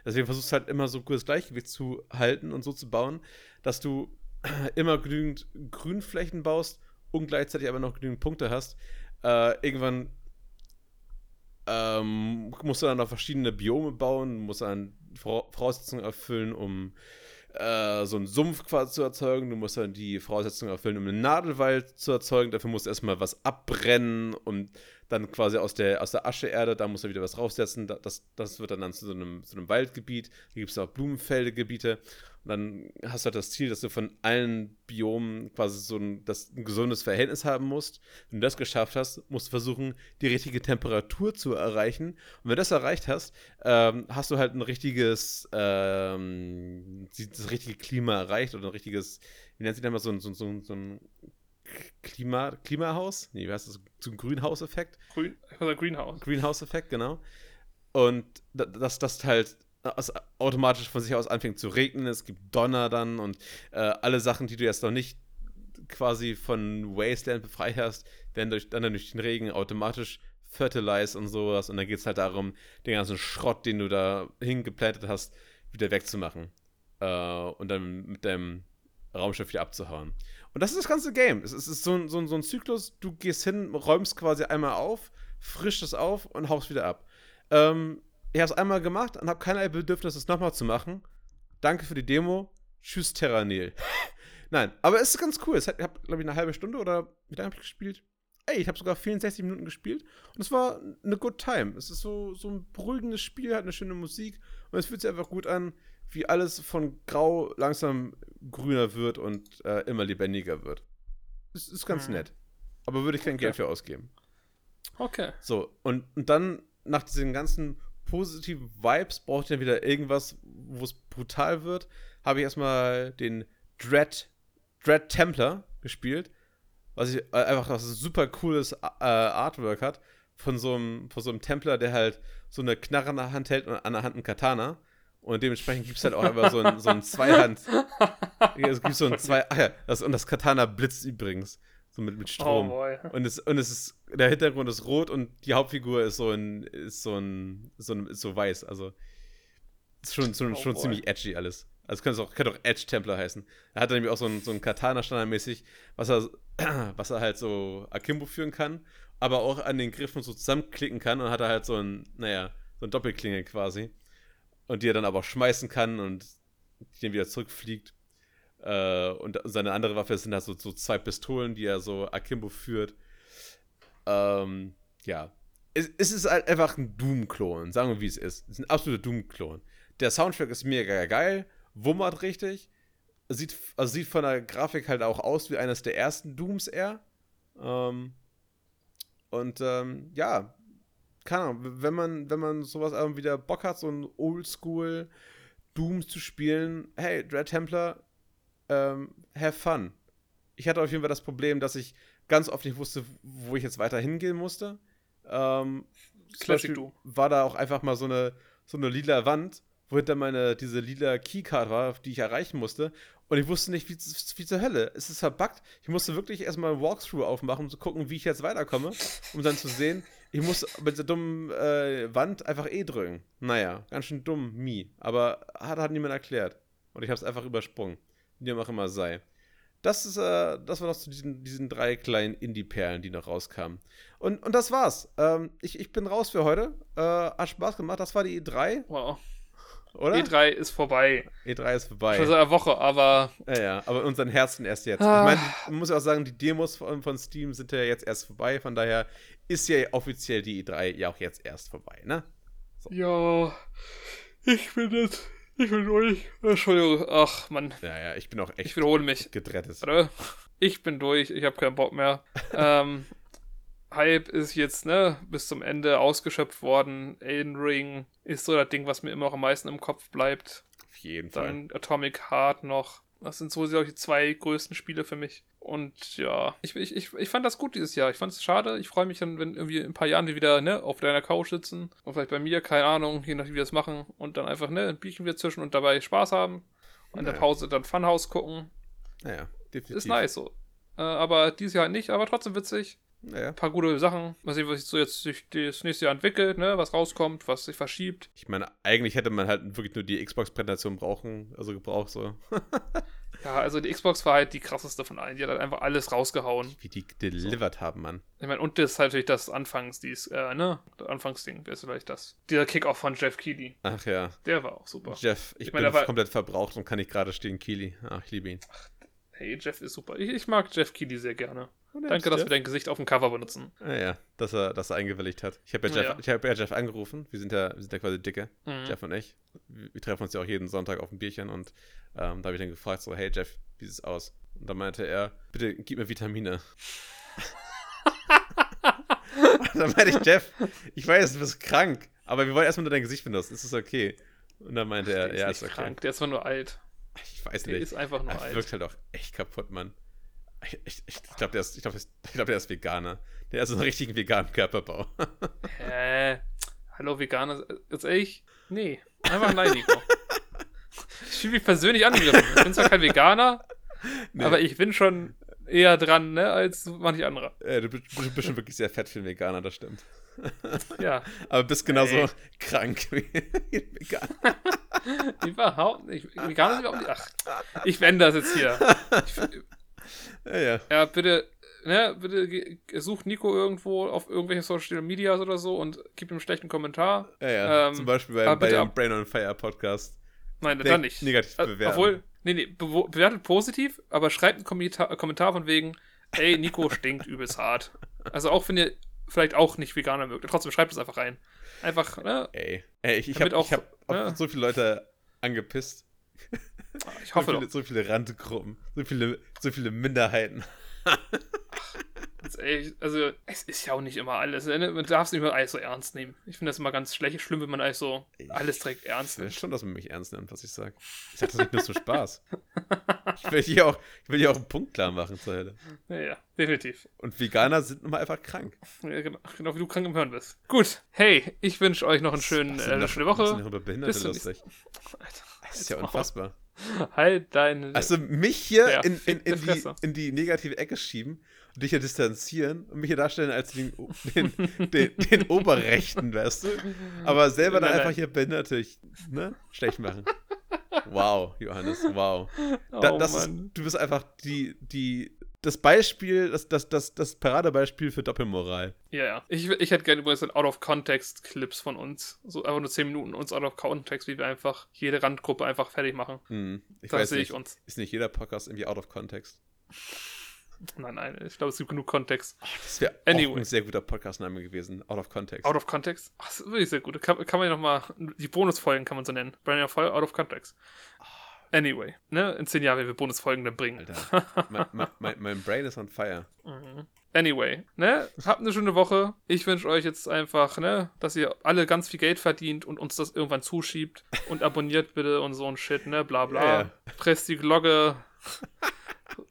S1: Deswegen versuchst du halt immer so gutes Gleichgewicht zu halten und so zu bauen, dass du immer genügend Grünflächen baust und gleichzeitig aber noch genügend Punkte hast. Äh, irgendwann ähm, musst du dann noch verschiedene Biome bauen, musst dann Voraussetzungen erfüllen, um äh, so einen Sumpf quasi zu erzeugen. Du musst dann die Voraussetzungen erfüllen, um einen Nadelwald zu erzeugen. Dafür musst du erstmal was abbrennen und dann quasi aus der, aus der Ascheerde, da musst du wieder was draufsetzen. Das, das wird dann, dann zu so einem, so einem Waldgebiet. Da gibt es auch Blumenfeldegebiete. Dann hast du halt das Ziel, dass du von allen Biomen quasi so ein, das, ein gesundes Verhältnis haben musst. Wenn du das geschafft hast, musst du versuchen, die richtige Temperatur zu erreichen. Und wenn du das erreicht hast, ähm, hast du halt ein richtiges, ähm, das richtige Klima erreicht oder ein richtiges, wie nennt sich das mal, so, so, so, so ein Klima, Klimahaus? Nee, wie heißt das? So ein Greenhouse-Effekt?
S2: Green, oder Greenhouse.
S1: Greenhouse-Effekt, genau. Und das, das halt automatisch von sich aus anfängt zu regnen, es gibt Donner dann und äh, alle Sachen, die du jetzt noch nicht quasi von Wasteland befreit hast, werden durch, dann durch den Regen automatisch fertilized und sowas und dann geht es halt darum, den ganzen Schrott, den du da hingeplantet hast, wieder wegzumachen äh, und dann mit deinem Raumschiff wieder abzuhauen. Und das ist das ganze Game. Es ist, so, ein, so, so ein Zyklus, du gehst hin, räumst quasi einmal auf, frischst es auf und haust wieder ab. Ähm, ich habe es einmal gemacht und habe keinerlei Bedürfnis, es nochmal zu machen. Danke für die Demo. Tschüss, Terranil. Nein, aber es ist ganz cool. Ich habe, glaube ich, eine halbe Stunde oder wie lange habe ich gespielt? Ey, ich habe sogar 64 Minuten gespielt und es war eine good time. Es ist so, so ein beruhigendes Spiel, hat eine schöne Musik und es fühlt sich einfach gut an, wie alles von grau langsam grüner wird und äh, immer lebendiger wird. Es ist ganz hm. nett. Aber würde ich kein okay. Geld für ausgeben.
S2: Okay.
S1: So, und, und dann nach diesen ganzen positiven Vibes, brauche ich dann wieder irgendwas, wo es brutal wird, habe ich erstmal den Dread, Dread Templar gespielt, was ich äh, einfach was ein super cooles äh, Artwork hat von so einem von so einem Templar, der halt so eine Knarre in der Hand hält und an der Hand ein Katana. Und dementsprechend gibt es halt auch einfach so ein, so ein Zweihand. es gibt so ein Zwei. Ach ja, das, und das Katana blitzt übrigens. So mit, mit Strom. Oh und, es, und es ist, der Hintergrund ist rot und die Hauptfigur ist so ein, ist so ein, so, ein, ist so weiß. Also schon, schon, oh schon ziemlich edgy alles. Also könnte auch, könnte auch Edge Templar heißen. Er hat dann nämlich auch so ein, so ein Katana standardmäßig, was er, was er halt so Akimbo führen kann, aber auch an den Griffen so zusammenklicken kann und hat er halt so ein, naja, so ein Doppelklinge quasi. Und die er dann aber auch schmeißen kann und die dann wieder zurückfliegt. Äh, und seine andere Waffe sind halt so, so, zwei Pistolen, die er so Akimbo führt. Ähm, ja. Es, es, ist halt einfach ein Doom-Klon, sagen wir wie es ist. Es ist ein absoluter Doom-Klon. Der Soundtrack ist mega geil, wummert richtig. Sieht, also sieht von der Grafik halt auch aus wie eines der ersten Dooms eher. Ähm, und ähm, ja, keine Ahnung, wenn man, wenn man sowas wieder Bock hat, so ein Oldschool Doom zu spielen, hey, Dread Templar ähm, have fun. Ich hatte auf jeden Fall das Problem, dass ich ganz oft nicht wusste, wo ich jetzt weiter hingehen musste. Ähm, Classic du. war da auch einfach mal so eine, so eine lila Wand, wo hinter meine, diese lila Keycard war, die ich erreichen musste. Und ich wusste nicht, wie, wie zur Hölle. Es ist verbuggt. Ich musste wirklich erstmal ein Walkthrough aufmachen, um zu gucken, wie ich jetzt weiterkomme, um dann zu sehen, ich muss mit der dummen äh, Wand einfach E drücken. Naja, ganz schön dumm, mi. Aber hat, hat niemand erklärt. Und ich habe es einfach übersprungen wie dem auch immer sei. Das, ist, äh, das war noch zu diesen, diesen drei kleinen Indie-Perlen, die noch rauskamen. Und, und das war's. Ähm, ich, ich bin raus für heute. Äh, hat Spaß gemacht. Das war die E3.
S2: Wow. Oder? E3 ist vorbei.
S1: E3 ist vorbei.
S2: Schon seit einer Woche, aber.
S1: Ja, ja, aber unseren Herzen erst jetzt. Ah. Ich meine, man muss ja auch sagen, die Demos von, von Steam sind ja jetzt erst vorbei. Von daher ist ja offiziell die E3 ja auch jetzt erst vorbei, ne?
S2: So. Ja, ich bin jetzt ich bin durch. Entschuldigung. Ach, Mann.
S1: Ja, ja, ich bin auch echt.
S2: Ich wiederhole mich.
S1: Gedrettet.
S2: Ich bin durch. Ich habe keinen Bock mehr. ähm, Hype ist jetzt, ne, bis zum Ende ausgeschöpft worden. Elden Ring ist so das Ding, was mir immer noch am meisten im Kopf bleibt.
S1: Auf jeden
S2: Fall. Dann Atomic Heart noch. Das sind so, glaube ich, die zwei größten Spiele für mich. Und ja, ich, ich, ich, fand das gut dieses Jahr. Ich fand es schade. Ich freue mich dann, wenn irgendwie in ein paar Jahren wir wieder ne, auf deiner Couch sitzen. Und vielleicht bei mir, keine Ahnung, je nachdem, wie wir das machen. Und dann einfach ne, ein Bierchen wieder zwischen und dabei Spaß haben. Und in der Pause dann Funhouse gucken.
S1: Naja,
S2: definitiv. Ist nice so. Äh, aber dieses Jahr nicht, aber trotzdem witzig.
S1: Naja.
S2: Ein paar gute Sachen. Mal sehen, was sich so jetzt sich das nächste Jahr entwickelt, ne? Was rauskommt, was sich verschiebt.
S1: Ich meine, eigentlich hätte man halt wirklich nur die Xbox-Präsentation brauchen, also gebraucht so.
S2: Ja, also die Xbox war halt die krasseste von allen. Die hat halt einfach alles rausgehauen.
S1: Wie die delivered haben, Mann.
S2: Ich meine, und das ist halt natürlich das Anfangs, dies, äh, ne? Das Anfangsding, wer ist vielleicht das? Dieser Kick-Off von Jeff Keighley.
S1: Ach ja.
S2: Der war auch super.
S1: Jeff, ich,
S2: Ich
S1: bin
S2: meine, da war-
S1: komplett verbraucht und kann nicht gerade stehen, Keely. Ach, ich liebe ihn.
S2: Hey, Jeff ist super. Ich, ich mag Jeff Keighley sehr gerne. Danke, dass
S1: Jeff.
S2: wir dein Gesicht auf dem Cover benutzen.
S1: Ja, ja, dass er, dass er eingewilligt hat. Ich habe ja, Jeff,
S2: Ja.
S1: ich hab ja Jeff angerufen. Wir sind ja, wir sind ja quasi dicke,
S2: Mhm.
S1: Jeff und ich. Wir, treffen uns ja auch jeden Sonntag auf ein Bierchen und ähm, da habe ich dann gefragt, so, hey Jeff, wie sieht's aus? Und dann meinte er, bitte gib mir Vitamine. und dann meinte ich, Jeff, ich weiß, du bist krank, aber wir wollen erstmal nur dein Gesicht benutzen, ist das okay? Und dann meinte er,
S2: Der
S1: ja,
S2: ist
S1: ist
S2: nicht
S1: okay.
S2: krank, der ist zwar nur alt.
S1: Ich weiß
S2: Der
S1: nicht.
S2: ist einfach nur
S1: Er
S2: alt.
S1: wirkt halt auch echt kaputt, Mann. Ich, ich, ich glaube, der, ist- ich glaub, ich glaub, der ist Veganer. Der hat so einen richtigen veganen Körperbau.
S2: Hä? Hallo, Veganer. Jetzt ehrlich? Nee. Einfach nein, Nico. Ich fühle mich persönlich angegriffen. Ich bin zwar kein Veganer,
S1: Nee.
S2: aber ich bin schon eher dran, ne, als manche andere.
S1: Äh, du bist, bist schon wirklich sehr fett für einen Veganer, das stimmt.
S2: Ja,
S1: Aber bist genauso
S2: Ey.
S1: krank wie ein Veganer.
S2: überhaupt nicht. Veganer überhaupt nicht. Ach, ich wende das jetzt hier. Ich,
S1: Ja, ja.
S2: ja, bitte, ne, bitte ge- such Nico irgendwo auf irgendwelchen Social Medias oder so und gib ihm einen schlechten Kommentar.
S1: ja, ja.
S2: Ähm,
S1: Zum Beispiel bei, bei dem
S2: ab-
S1: Brain on Fire Podcast.
S2: Nein, dann nicht.
S1: negativ
S2: Äh,
S1: bewerten.
S2: Obwohl, nee, nee, bewo- bewertet positiv, aber schreibt einen Kommentar, Kommentar von wegen, ey, Nico stinkt übelst hart. Also auch wenn ihr vielleicht auch nicht Veganer mögt, trotzdem schreibt es einfach rein. Einfach, ne?
S1: Ey, ey ich, ich habe
S2: auch,
S1: ich hab
S2: ne?
S1: so viele Leute angepisst.
S2: Ich
S1: So
S2: hoffe
S1: viele,
S2: doch.
S1: so viele Randgruppen. So viele, so viele Minderheiten.
S2: Ey, Also, es ist ja auch nicht immer alles. Ne? Man darf es nicht immer alles so ernst nehmen. Ich finde das immer ganz schlecht, schlimm, wenn man alles so alles direkt ernst
S1: Ich
S2: nimmt.
S1: schon, dass man mich ernst nimmt, was ich sage. Ich sage das nicht nur zum Spaß. Ich will hier auch, ich will hier auch einen Punkt klar machen zur Hölle.
S2: Ja, ja, definitiv.
S1: Und Veganer sind nun mal einfach krank.
S2: Ja, genau, genau wie du krank im Hören bist. Gut, hey, ich wünsche euch noch einen schönen,
S1: Was
S2: äh, eine schöne
S1: was sind
S2: Woche.
S1: denn über Behinderte
S2: Bis zum
S1: lustig?
S2: Alter,
S1: Das ist ja unfassbar.
S2: Halt deine.
S1: Also mich hier
S2: Ja,
S1: in, in, in,
S2: die
S1: in die negative Ecke schieben und dich hier distanzieren und mich hier darstellen als den, den, den, den Oberrechten, weißt du? Aber selber dann einfach hier Behinderte ne, schlecht machen. Wow, Johannes, wow.
S2: oh,
S1: Da, das ist, du bist einfach die, die, das Beispiel, das, das, das, das Paradebeispiel für Doppelmoral.
S2: Ja, ja. Ich, ich hätte gerne übrigens Out-of-Context-Clips von uns. So einfach nur 10 Minuten uns Out-of-Context, wie wir einfach jede Randgruppe einfach fertig machen.
S1: Hm, ich
S2: Da
S1: weiß
S2: sehe
S1: nicht,
S2: ich uns.
S1: ist nicht jeder Podcast irgendwie out of context?
S2: Nein, nein, ich glaube, es gibt genug Kontext.
S1: Das wäre auch
S2: Anyway.
S1: ein sehr guter Podcastname gewesen, out of context.
S2: Out of Context? Ach, das ist wirklich sehr gut. Kann, kann man ja nochmal, die Bonusfolgen kann man so nennen. Ja voll Out of Context. Anyway, ne, in 10 Jahren werden wir Bonusfolgen dann bringen.
S1: Alter, mein, mein, mein, Brain ist on fire.
S2: Anyway, ne, habt eine schöne Woche. Ich wünsche euch jetzt einfach, ne, dass ihr alle ganz viel Geld verdient und uns das irgendwann zuschiebt und abonniert bitte und so ein Shit, ne, bla bla.
S1: Ja, ja.
S2: Presst die Glocke.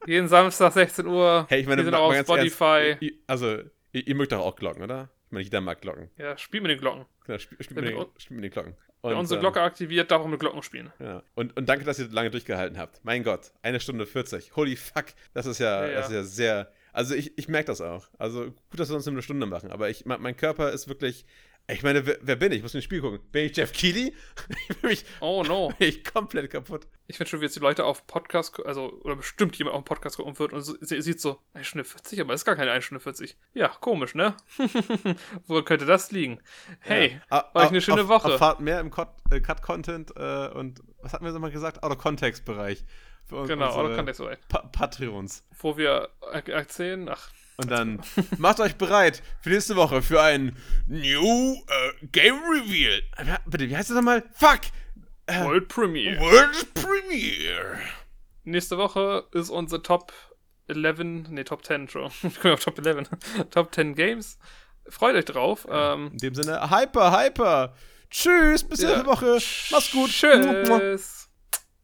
S2: Jeden Samstag 16 Uhr.
S1: Hey, ich meine,
S2: wir sind auch auf Spotify.
S1: Ernst, also, ihr, ihr mögt doch auch Glocken, oder? Ich meine, jeder mag Glocken.
S2: ja, spielt mit den Glocken.
S1: Genau, spielt spiel mit, spielt mit den Glocken.
S2: Wer
S1: Und,
S2: unsere
S1: ähm,
S2: Glocke aktiviert, darf auch mit Glocken spielen.
S1: Ja. Und, und danke, dass ihr lange durchgehalten habt. Mein Gott, eine Stunde 40. Holy fuck. Das ist ja,
S2: Ja, ja.
S1: Das ist ja sehr. Also ich, ich merke das auch. Also gut, dass wir uns eine Stunde machen. Aber ich, mein Körper ist wirklich. Ich meine, wer, wer bin ich? Ich muss ins Spiel gucken. Bin ich Jeff Keighley? ich bin mich
S2: Oh no.
S1: bin ich komplett kaputt.
S2: Ich finde schon, wie jetzt die Leute auf Podcast, also, oder bestimmt jemand auf Podcast gucken wird und so, sie, sieht so, 1 Stunde 40, aber es ist gar keine 1 Stunde 40. Ja, komisch, ne? Wo könnte das liegen? Hey,
S1: Ja.
S2: euch eine schöne
S1: auf,
S2: Woche.
S1: Erfahrt mehr im Cut- äh, Cut-Content äh, und was hatten wir so mal gesagt? Out-of-Context-Bereich.
S2: Genau, Away.
S1: Pa Patreons.
S2: Wo wir er- erzählen, ach,
S1: Und dann macht euch bereit für nächste Woche für ein New äh, Game Reveal. Bitte, wie heißt das nochmal? Fuck! Äh,
S2: World Premiere.
S1: World Premiere.
S2: Nächste Woche ist unsere Top 11, nee, Top 10 schon. Ich komme auf Top 11. Top 10 Games. Freut euch drauf. Ähm,
S1: In dem Sinne, Hyper, Hyper. Tschüss, bis
S2: Ja.
S1: nächste Woche. Mach's gut.
S2: Tschüss.